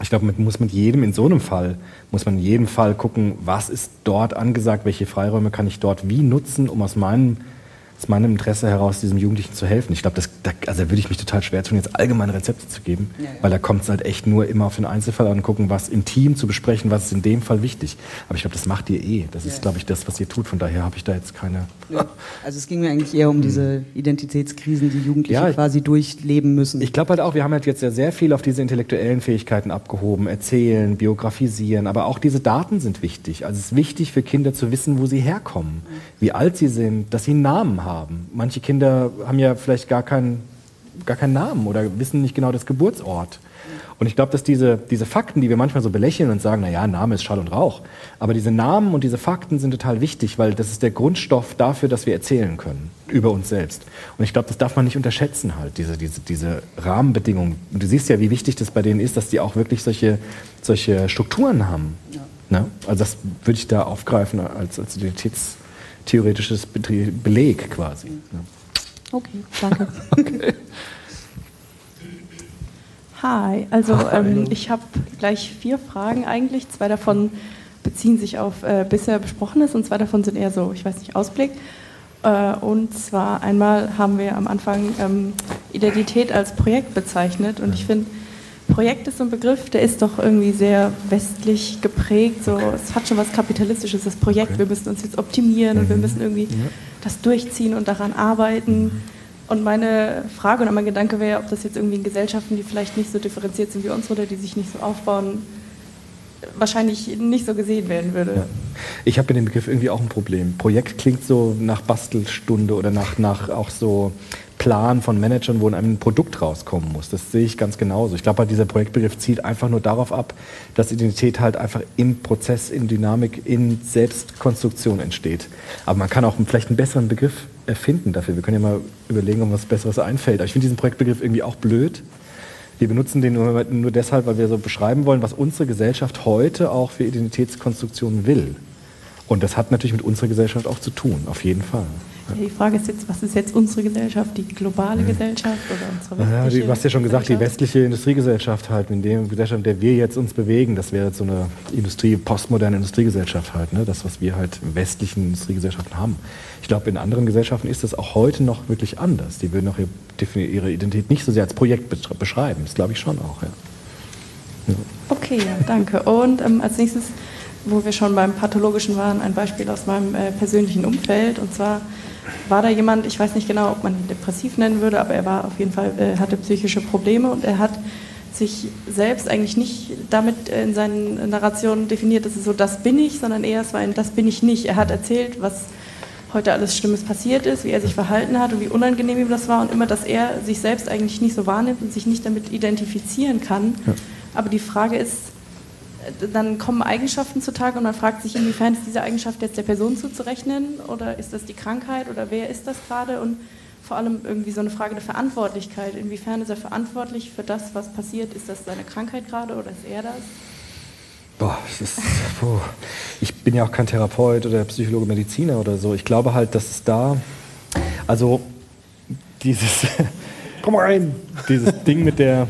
Ich glaube, man muss mit jedem, in so einem Fall, muss man in jedem Fall gucken, was ist dort angesagt, welche Freiräume kann ich dort wie nutzen, um aus meinem aus meinem Interesse heraus, diesem Jugendlichen zu helfen. Ich glaube, das, da, also da würde ich mich total schwer tun, jetzt allgemeine Rezepte zu geben,
Ja, ja.
weil da kommt es halt echt nur immer auf den Einzelfall an und gucken, was im Team zu besprechen, was ist in dem Fall wichtig. Aber ich glaube, das macht ihr eh. Das ist, glaube ich, das, was ihr tut. Von daher habe ich da jetzt keine.
Also es ging mir eigentlich eher um diese Identitätskrisen, die Jugendliche
Ja, ich-
quasi durchleben müssen.
Ich glaube halt auch, wir haben halt jetzt ja sehr viel auf diese intellektuellen Fähigkeiten abgehoben, erzählen, biografisieren, aber auch diese Daten sind wichtig. Also es ist wichtig für Kinder zu wissen, wo sie herkommen, wie alt sie sind, dass sie einen Namen haben. Manche Kinder haben ja vielleicht gar keinen, gar keinen Namen oder wissen nicht genau das Geburtsort. Und ich glaube, dass diese, diese Fakten, die wir manchmal so belächeln und sagen, naja, Name ist Schall und Rauch, aber diese Namen und diese Fakten sind total wichtig, weil das ist der Grundstoff dafür, dass wir erzählen können über uns selbst. Und ich glaube, das darf man nicht unterschätzen halt, diese, diese, diese Rahmenbedingungen. Und du siehst ja, wie wichtig das bei denen ist, dass die auch wirklich solche, solche Strukturen haben. Ne? Also das würde ich da aufgreifen als, als identitätstheoretisches Betrie- Beleg quasi.
Okay, danke. Hi, also ähm, ich habe gleich vier Fragen eigentlich. Zwei davon beziehen sich auf äh, bisher Besprochenes und zwei davon sind eher so, ich weiß nicht, Ausblick. Äh, und zwar einmal haben wir am Anfang ähm, Identität als Projekt bezeichnet und ich finde, Projekt ist so ein Begriff, der ist doch irgendwie sehr westlich geprägt. So, es hat schon was Kapitalistisches, das Projekt. Wir müssen uns jetzt optimieren und wir müssen irgendwie das durchziehen und daran arbeiten. Und meine Frage und mein Gedanke wäre, ob das jetzt irgendwie in Gesellschaften, die vielleicht nicht so differenziert sind wie unsere oder die sich nicht so aufbauen, wahrscheinlich nicht so gesehen werden würde.
Ich habe mit dem Begriff irgendwie auch ein Problem. Projekt klingt so nach Bastelstunde oder nach, nach auch so Plan von Managern, wo ein Produkt rauskommen muss. Das sehe ich ganz genauso. Ich glaube, halt, dieser Projektbegriff zielt einfach nur darauf ab, dass Identität halt einfach im Prozess, in Dynamik, in Selbstkonstruktion entsteht. Aber man kann auch vielleicht einen besseren Begriff erfinden dafür. Wir können ja mal überlegen, ob was Besseres einfällt. Aber ich finde diesen Projektbegriff irgendwie auch blöd. Wir benutzen den nur, nur deshalb, weil wir so beschreiben wollen, was unsere Gesellschaft heute auch für Identitätskonstruktionen will. Und das hat natürlich mit unserer Gesellschaft auch zu tun, auf jeden Fall.
Ja, die Frage ist jetzt, was ist jetzt unsere Gesellschaft, die globale Gesellschaft oder unsere westliche
die, du hast ja schon gesagt, die westliche Industriegesellschaft halt, in der Gesellschaft, in der wir jetzt uns bewegen, das wäre jetzt so eine Industrie, postmoderne Industriegesellschaft halt, ne? das, was wir halt in westlichen Industriegesellschaften haben. Ich glaube, in anderen Gesellschaften ist das auch heute noch wirklich anders. Die würden auch ihre Identität nicht so sehr als Projekt besch- beschreiben. Das glaube ich schon auch, ja.
Okay, ja, danke. Und ähm, als nächstes, wo wir schon beim Pathologischen waren, ein Beispiel aus meinem äh, persönlichen Umfeld. Und zwar war da jemand, ich weiß nicht genau, ob man ihn depressiv nennen würde, aber er war auf jeden Fall, äh, hatte psychische Probleme und er hat sich selbst eigentlich nicht damit äh, in seinen Narrationen definiert, das ist so, das bin ich, sondern eher es war ein, das bin ich nicht. Er hat erzählt, was heute alles Schlimmes passiert ist, wie er sich verhalten hat und wie unangenehm ihm das war und immer, dass er sich selbst eigentlich nicht so wahrnimmt und sich nicht damit identifizieren kann. Aber die Frage ist, dann kommen Eigenschaften zutage und man fragt sich, inwiefern ist diese Eigenschaft jetzt der Person zuzurechnen oder ist das die Krankheit oder wer ist das gerade und vor allem irgendwie so eine Frage der Verantwortlichkeit. Inwiefern ist er verantwortlich für das, was passiert? Ist das seine Krankheit gerade oder ist er das?
Boah, das ist, puh. Ich bin ja auch kein Therapeut oder Psychologe, Mediziner oder so. Ich glaube halt, dass es da, also dieses, komm rein, dieses Ding mit der,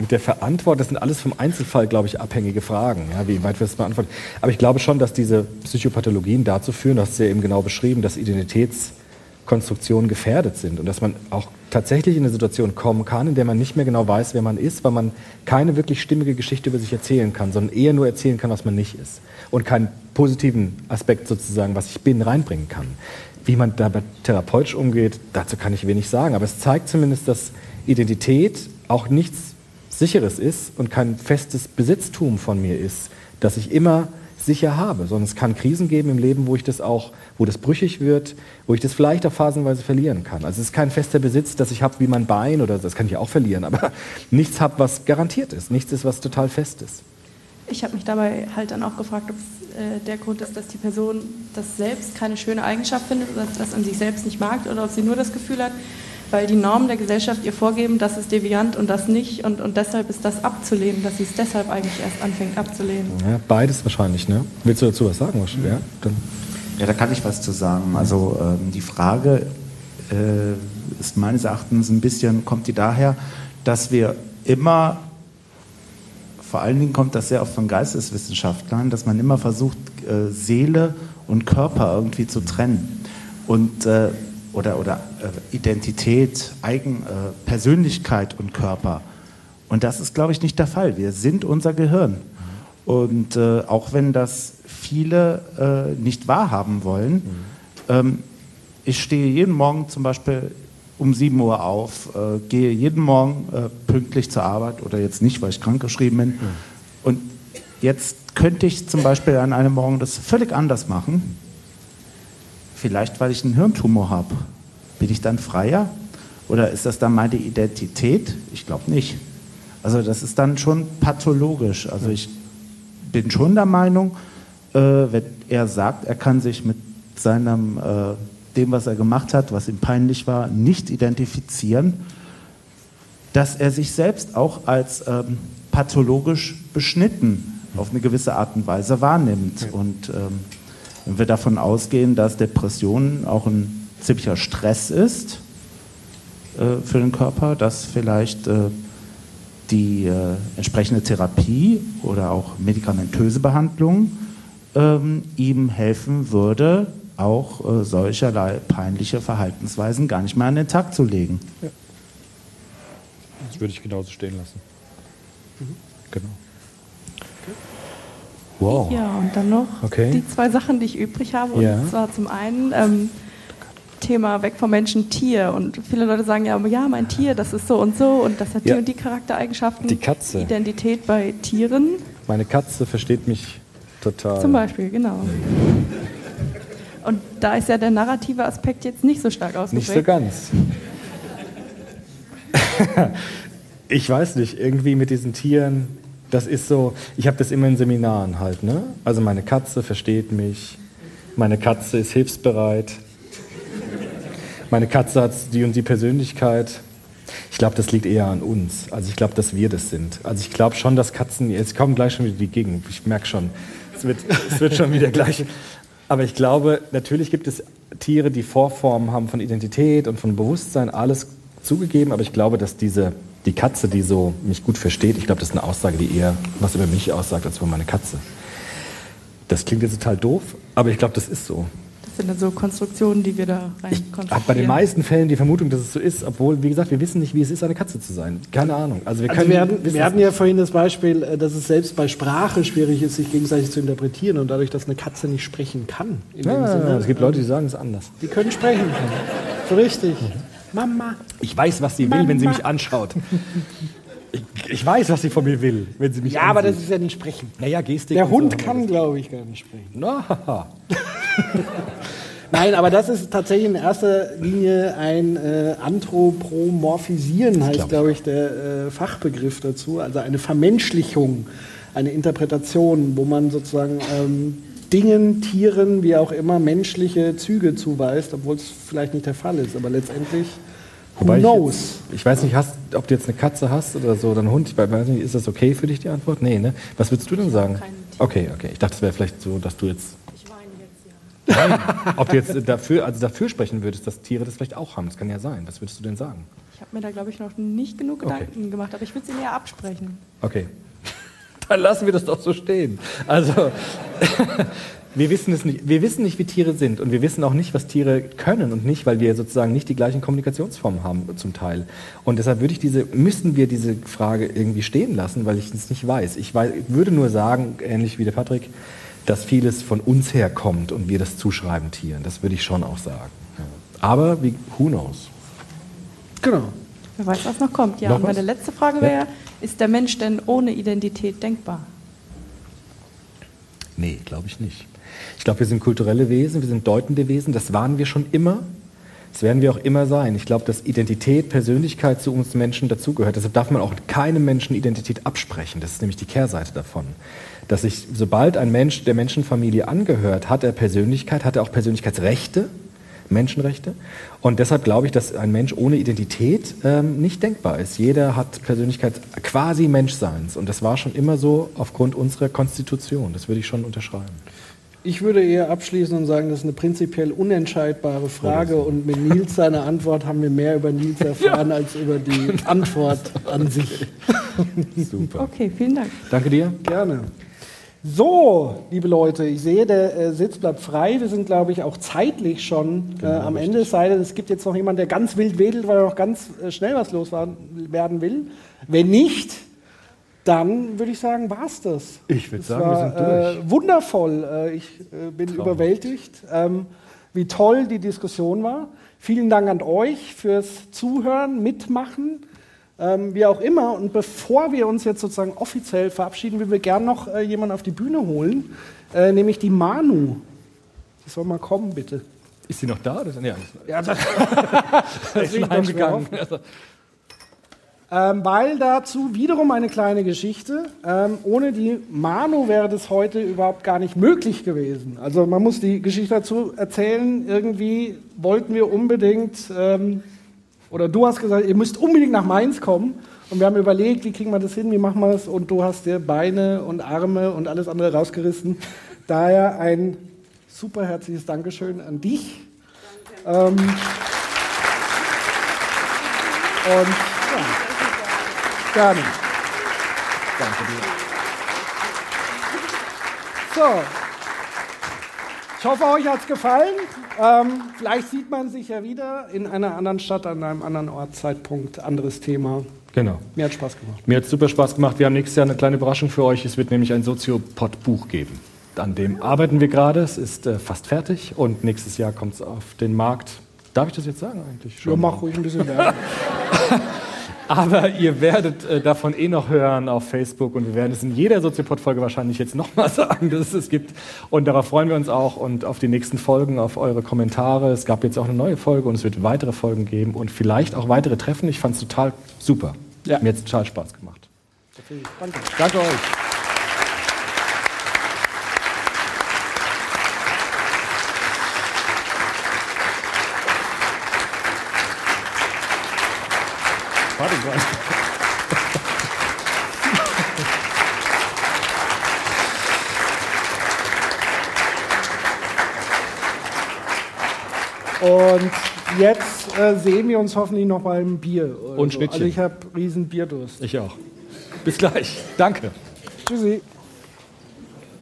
mit der Verantwortung, das sind alles vom Einzelfall, glaube ich, abhängige Fragen, ja, wie weit wir das beantworten. Aber ich glaube schon, dass diese Psychopathologien dazu führen, du hast es ja eben genau beschrieben, dass Identitätskonstruktionen gefährdet sind und dass man auch tatsächlich in eine Situation kommen kann, in der man nicht mehr genau weiß, wer man ist, weil man keine wirklich stimmige Geschichte über sich erzählen kann, sondern eher nur erzählen kann, was man nicht ist und keinen positiven Aspekt sozusagen, was ich bin, reinbringen kann. Wie man dabei therapeutisch umgeht, dazu kann ich wenig sagen, aber es zeigt zumindest, dass Identität auch nichts Sicheres ist und kein festes Besitztum von mir ist, dass ich immer sicher habe, sondern es kann Krisen geben im Leben, wo ich das auch, wo das brüchig wird, wo ich das vielleicht auch phasenweise verlieren kann. Also es ist kein fester Besitz, das ich habe wie mein Bein oder das kann ich auch verlieren, aber nichts habe, was garantiert ist, nichts ist, was total fest ist.
Ich habe mich dabei halt dann auch gefragt, ob es äh, der Grund ist, dass die Person das selbst keine schöne Eigenschaft findet oder das an sich selbst nicht mag oder ob sie nur das Gefühl hat, weil die Normen der Gesellschaft ihr vorgeben, das ist deviant und das nicht und, und deshalb ist das abzulehnen, dass sie es deshalb eigentlich erst anfängt abzulehnen.
Ja, beides wahrscheinlich, ne? Willst du dazu was sagen? Ja, dann.
Ja, da kann ich was zu sagen. Also ähm, die Frage äh, ist meines Erachtens ein bisschen, kommt die daher, dass wir immer, vor allen Dingen kommt das sehr oft von Geisteswissenschaftlern, dass man immer versucht, äh, Seele und Körper irgendwie zu trennen. Und, äh, oder oder äh, Identität, Eigen, äh, Persönlichkeit und Körper. Und das ist, glaube ich, nicht der Fall. Wir sind unser Gehirn. Und äh, auch wenn das viele äh, nicht wahrhaben wollen, ähm, ich stehe jeden Morgen zum Beispiel um 7 Uhr auf, äh, gehe jeden Morgen äh, pünktlich zur Arbeit oder jetzt nicht, weil ich krankgeschrieben bin. Und jetzt könnte ich zum Beispiel an einem Morgen das völlig anders machen. Vielleicht, weil ich einen Hirntumor habe. Bin ich dann freier? Oder ist das dann meine Identität? Ich glaube nicht. Also das ist dann schon pathologisch. Also ich bin schon der Meinung, äh, wenn er sagt, er kann sich mit seinem, äh, dem, was er gemacht hat, was ihm peinlich war, nicht identifizieren, dass er sich selbst auch als ähm, pathologisch beschnitten auf eine gewisse Art und Weise wahrnimmt. Und ähm, wenn wir davon ausgehen, dass Depressionen auch ein ziemlicher Stress ist äh, für den Körper, dass vielleicht äh, die äh, entsprechende Therapie oder auch medikamentöse Behandlung ähm, ihm helfen würde, auch äh, solcherlei peinliche Verhaltensweisen gar nicht mehr an den Tag zu legen.
Das würde ich genauso stehen lassen. Genau.
Wow. Ja, und dann noch
Okay.
die zwei Sachen, die ich übrig habe. Und
Ja.
zwar zum einen ähm, Thema weg vom Menschen Tier. Und viele Leute sagen ja, ja, mein Tier, das ist so und so und das hat die
Ja.
und die Charaktereigenschaften.
Die Katze.
Identität bei Tieren
Meine Katze versteht mich total.
zum Beispiel, genau. Und da ist ja der narrative Aspekt jetzt nicht so stark ausgeprägt.
Nicht so ganz. ich weiß nicht, irgendwie mit diesen Tieren, das ist so, ich habe das immer in Seminaren halt, ne? Also meine Katze versteht mich, meine Katze ist hilfsbereit, meine Katze hat die und die Persönlichkeit. Ich glaube, das liegt eher an uns. Also ich glaube, dass wir das sind. Also ich glaube schon, dass Katzen, jetzt kommen gleich schon wieder die Gegen, ich merke schon, es wird, es wird schon wieder gleich. Aber ich glaube, natürlich gibt es Tiere, die Vorformen haben von Identität und von Bewusstsein, alles zugegeben. Aber ich glaube, dass diese, die Katze, die so mich gut versteht, ich glaube, das ist eine Aussage, die eher was über mich aussagt, als über meine Katze. Das klingt jetzt total doof, aber ich glaube, das ist so.
Das sind dann so Konstruktionen, die wir da rein
Ich habe bei den meisten Fällen die Vermutung, dass es so ist, obwohl, wie gesagt, wir wissen nicht, wie es ist, eine Katze zu sein. Keine Ahnung. Also wir
Also
können
wir hatten, wir hatten ja vorhin das Beispiel, äh, dass es selbst bei Sprache schwierig ist, sich gegenseitig zu interpretieren und dadurch, dass eine Katze nicht sprechen kann. In dem
Ja,
Sinne,
es gibt Leute, die sagen es anders.
die können sprechen. So richtig. Mama.
Ich weiß, was sie will, wenn sie mich anschaut. Ich, ich weiß, was sie von mir will, wenn sie mich
Ja, aber
ansieht.
das ist ja nicht sprechen.
Naja, Gestik.
Der
und
Hund
so.
kann, glaube ich, gar nicht sprechen.
Na,
Nein, aber das ist tatsächlich in erster Linie ein äh, Anthropomorphisieren, heißt, glaube ich, der äh, Fachbegriff dazu. Also eine Vermenschlichung, eine Interpretation, wo man sozusagen ähm, Dingen, Tieren, wie auch immer, menschliche Züge zuweist, obwohl es vielleicht nicht der Fall ist. Aber letztendlich, who
Wobei ich,
knows?
jetzt, ich weiß nicht, hast, ob du jetzt eine Katze hast oder so, oder einen Hund. Ich weiß nicht, ist das okay für dich, die Antwort? Nee, ne? Was würdest du denn sagen? Okay, okay. Ich dachte, es wäre vielleicht so, dass du jetzt. Nein, ob du jetzt dafür, also dafür sprechen würdest, dass Tiere das vielleicht auch haben. Das kann ja sein. Was würdest du denn sagen?
Ich habe mir da, glaube ich, noch nicht genug Gedanken gemacht, aber ich würde sie näher absprechen.
Okay. Dann lassen wir das doch so stehen. Also, wir wissen es nicht. Wir wissen nicht, wie Tiere sind und wir wissen auch nicht, was Tiere können und nicht, weil wir sozusagen nicht die gleichen Kommunikationsformen haben zum Teil. Und deshalb würde ich diese, müssten wir diese Frage irgendwie stehen lassen, weil ich es nicht weiß. Ich weiß, würde nur sagen, ähnlich wie der Patrick, dass vieles von uns herkommt und wir das zuschreiben Tieren. Das würde ich schon auch sagen. Aber wie, who knows?
Genau.
Wer weiß, was noch kommt. Ja,
Noch
und meine
was?
letzte Frage
Ja.
Ist der Mensch denn ohne Identität denkbar?
Nee, glaube ich nicht. Ich glaube, wir sind kulturelle Wesen, wir sind deutende Wesen, das waren wir schon immer. Das werden wir auch immer sein. Ich glaube, dass Identität, Persönlichkeit zu uns Menschen dazugehört. Deshalb darf man auch keinem Menschen Identität absprechen. Das ist nämlich die Kehrseite davon. Dass ich, sobald ein Mensch der Menschenfamilie angehört, hat er Persönlichkeit, hat er auch Persönlichkeitsrechte, Menschenrechte. Und deshalb glaube ich, dass ein Mensch ohne Identität ähm, nicht denkbar ist. Jeder hat Persönlichkeit quasi Menschseins. Und das war schon immer so aufgrund unserer Konstitution. Das würde ich schon unterschreiben.
Ich würde eher abschließen und sagen, das ist eine prinzipiell unentscheidbare Frage und mit Nils seiner Antwort haben wir mehr über Nils erfahren als über die Antwort an sich.
Super.
Okay, vielen Dank.
Danke dir.
Gerne. So, liebe Leute, ich sehe, der äh, Sitz bleibt frei. Wir sind, glaube ich, auch zeitlich schon äh, am Ende. Es sei denn, es gibt jetzt noch jemanden, der ganz wild wedelt, weil er noch ganz äh, schnell was los war, werden will. Wenn nicht, dann würde ich sagen, war es das.
Ich würde sagen,
war,
wir sind durch.
Äh, wundervoll. Äh, ich bin
Traumhaft.
überwältigt, ähm, wie toll die Diskussion war. Vielen Dank an euch fürs Zuhören, Mitmachen, ähm, wie auch immer. Und bevor wir uns jetzt sozusagen offiziell verabschieden, will wir gerne noch äh, jemanden auf die Bühne holen, äh, nämlich die Manu. Die soll mal kommen, bitte.
Ist sie noch da? Oder? Nee,
Ja, das,
das ist heimgegangen.
Ähm, weil dazu wiederum eine kleine Geschichte. Ähm, ohne die Manu wäre das heute überhaupt gar nicht möglich gewesen. Also man muss die Geschichte dazu erzählen. Irgendwie wollten wir unbedingt, ähm, oder du hast gesagt, ihr müsst unbedingt nach Mainz kommen. Und wir haben überlegt, wie kriegen wir das hin, wie machen wir das? Und du hast dir Beine und Arme und alles andere rausgerissen. Daher ein super herzliches Dankeschön an dich. Ähm, und ja, gerne. Danke dir. So. Ich hoffe, euch hat es gefallen. Ähm, vielleicht sieht man sich ja wieder in einer anderen Stadt, an einem anderen Ort, Zeitpunkt, anderes Thema.
Genau.
Mir hat Spaß gemacht.
Mir hat super Spaß gemacht. Wir haben nächstes Jahr eine kleine Überraschung für euch. Es wird nämlich ein Soziopod-Buch geben. An dem arbeiten wir gerade. Es ist äh, fast fertig und nächstes Jahr kommt es auf den Markt. Darf ich das jetzt sagen eigentlich?
Ja, mach ruhig ein bisschen Werbung.
Aber ihr werdet äh, davon eh noch hören auf Facebook und wir werden es in jeder Soziopod-Folge wahrscheinlich jetzt nochmal sagen, dass es es gibt. Und darauf freuen wir uns auch und auf die nächsten Folgen, auf eure Kommentare. Es gab jetzt auch eine neue Folge und es wird weitere Folgen geben und vielleicht auch weitere Treffen. Ich fand es total super.
Ja.
Mir hat es total Spaß gemacht.
Danke.
Danke euch. Warte mal.
Und jetzt äh, sehen wir uns hoffentlich noch mal im Bier.
Und
so.
Schnittchen.
Also ich habe riesen Bierdurst.
Ich auch. Bis gleich. Danke.
Tschüssi.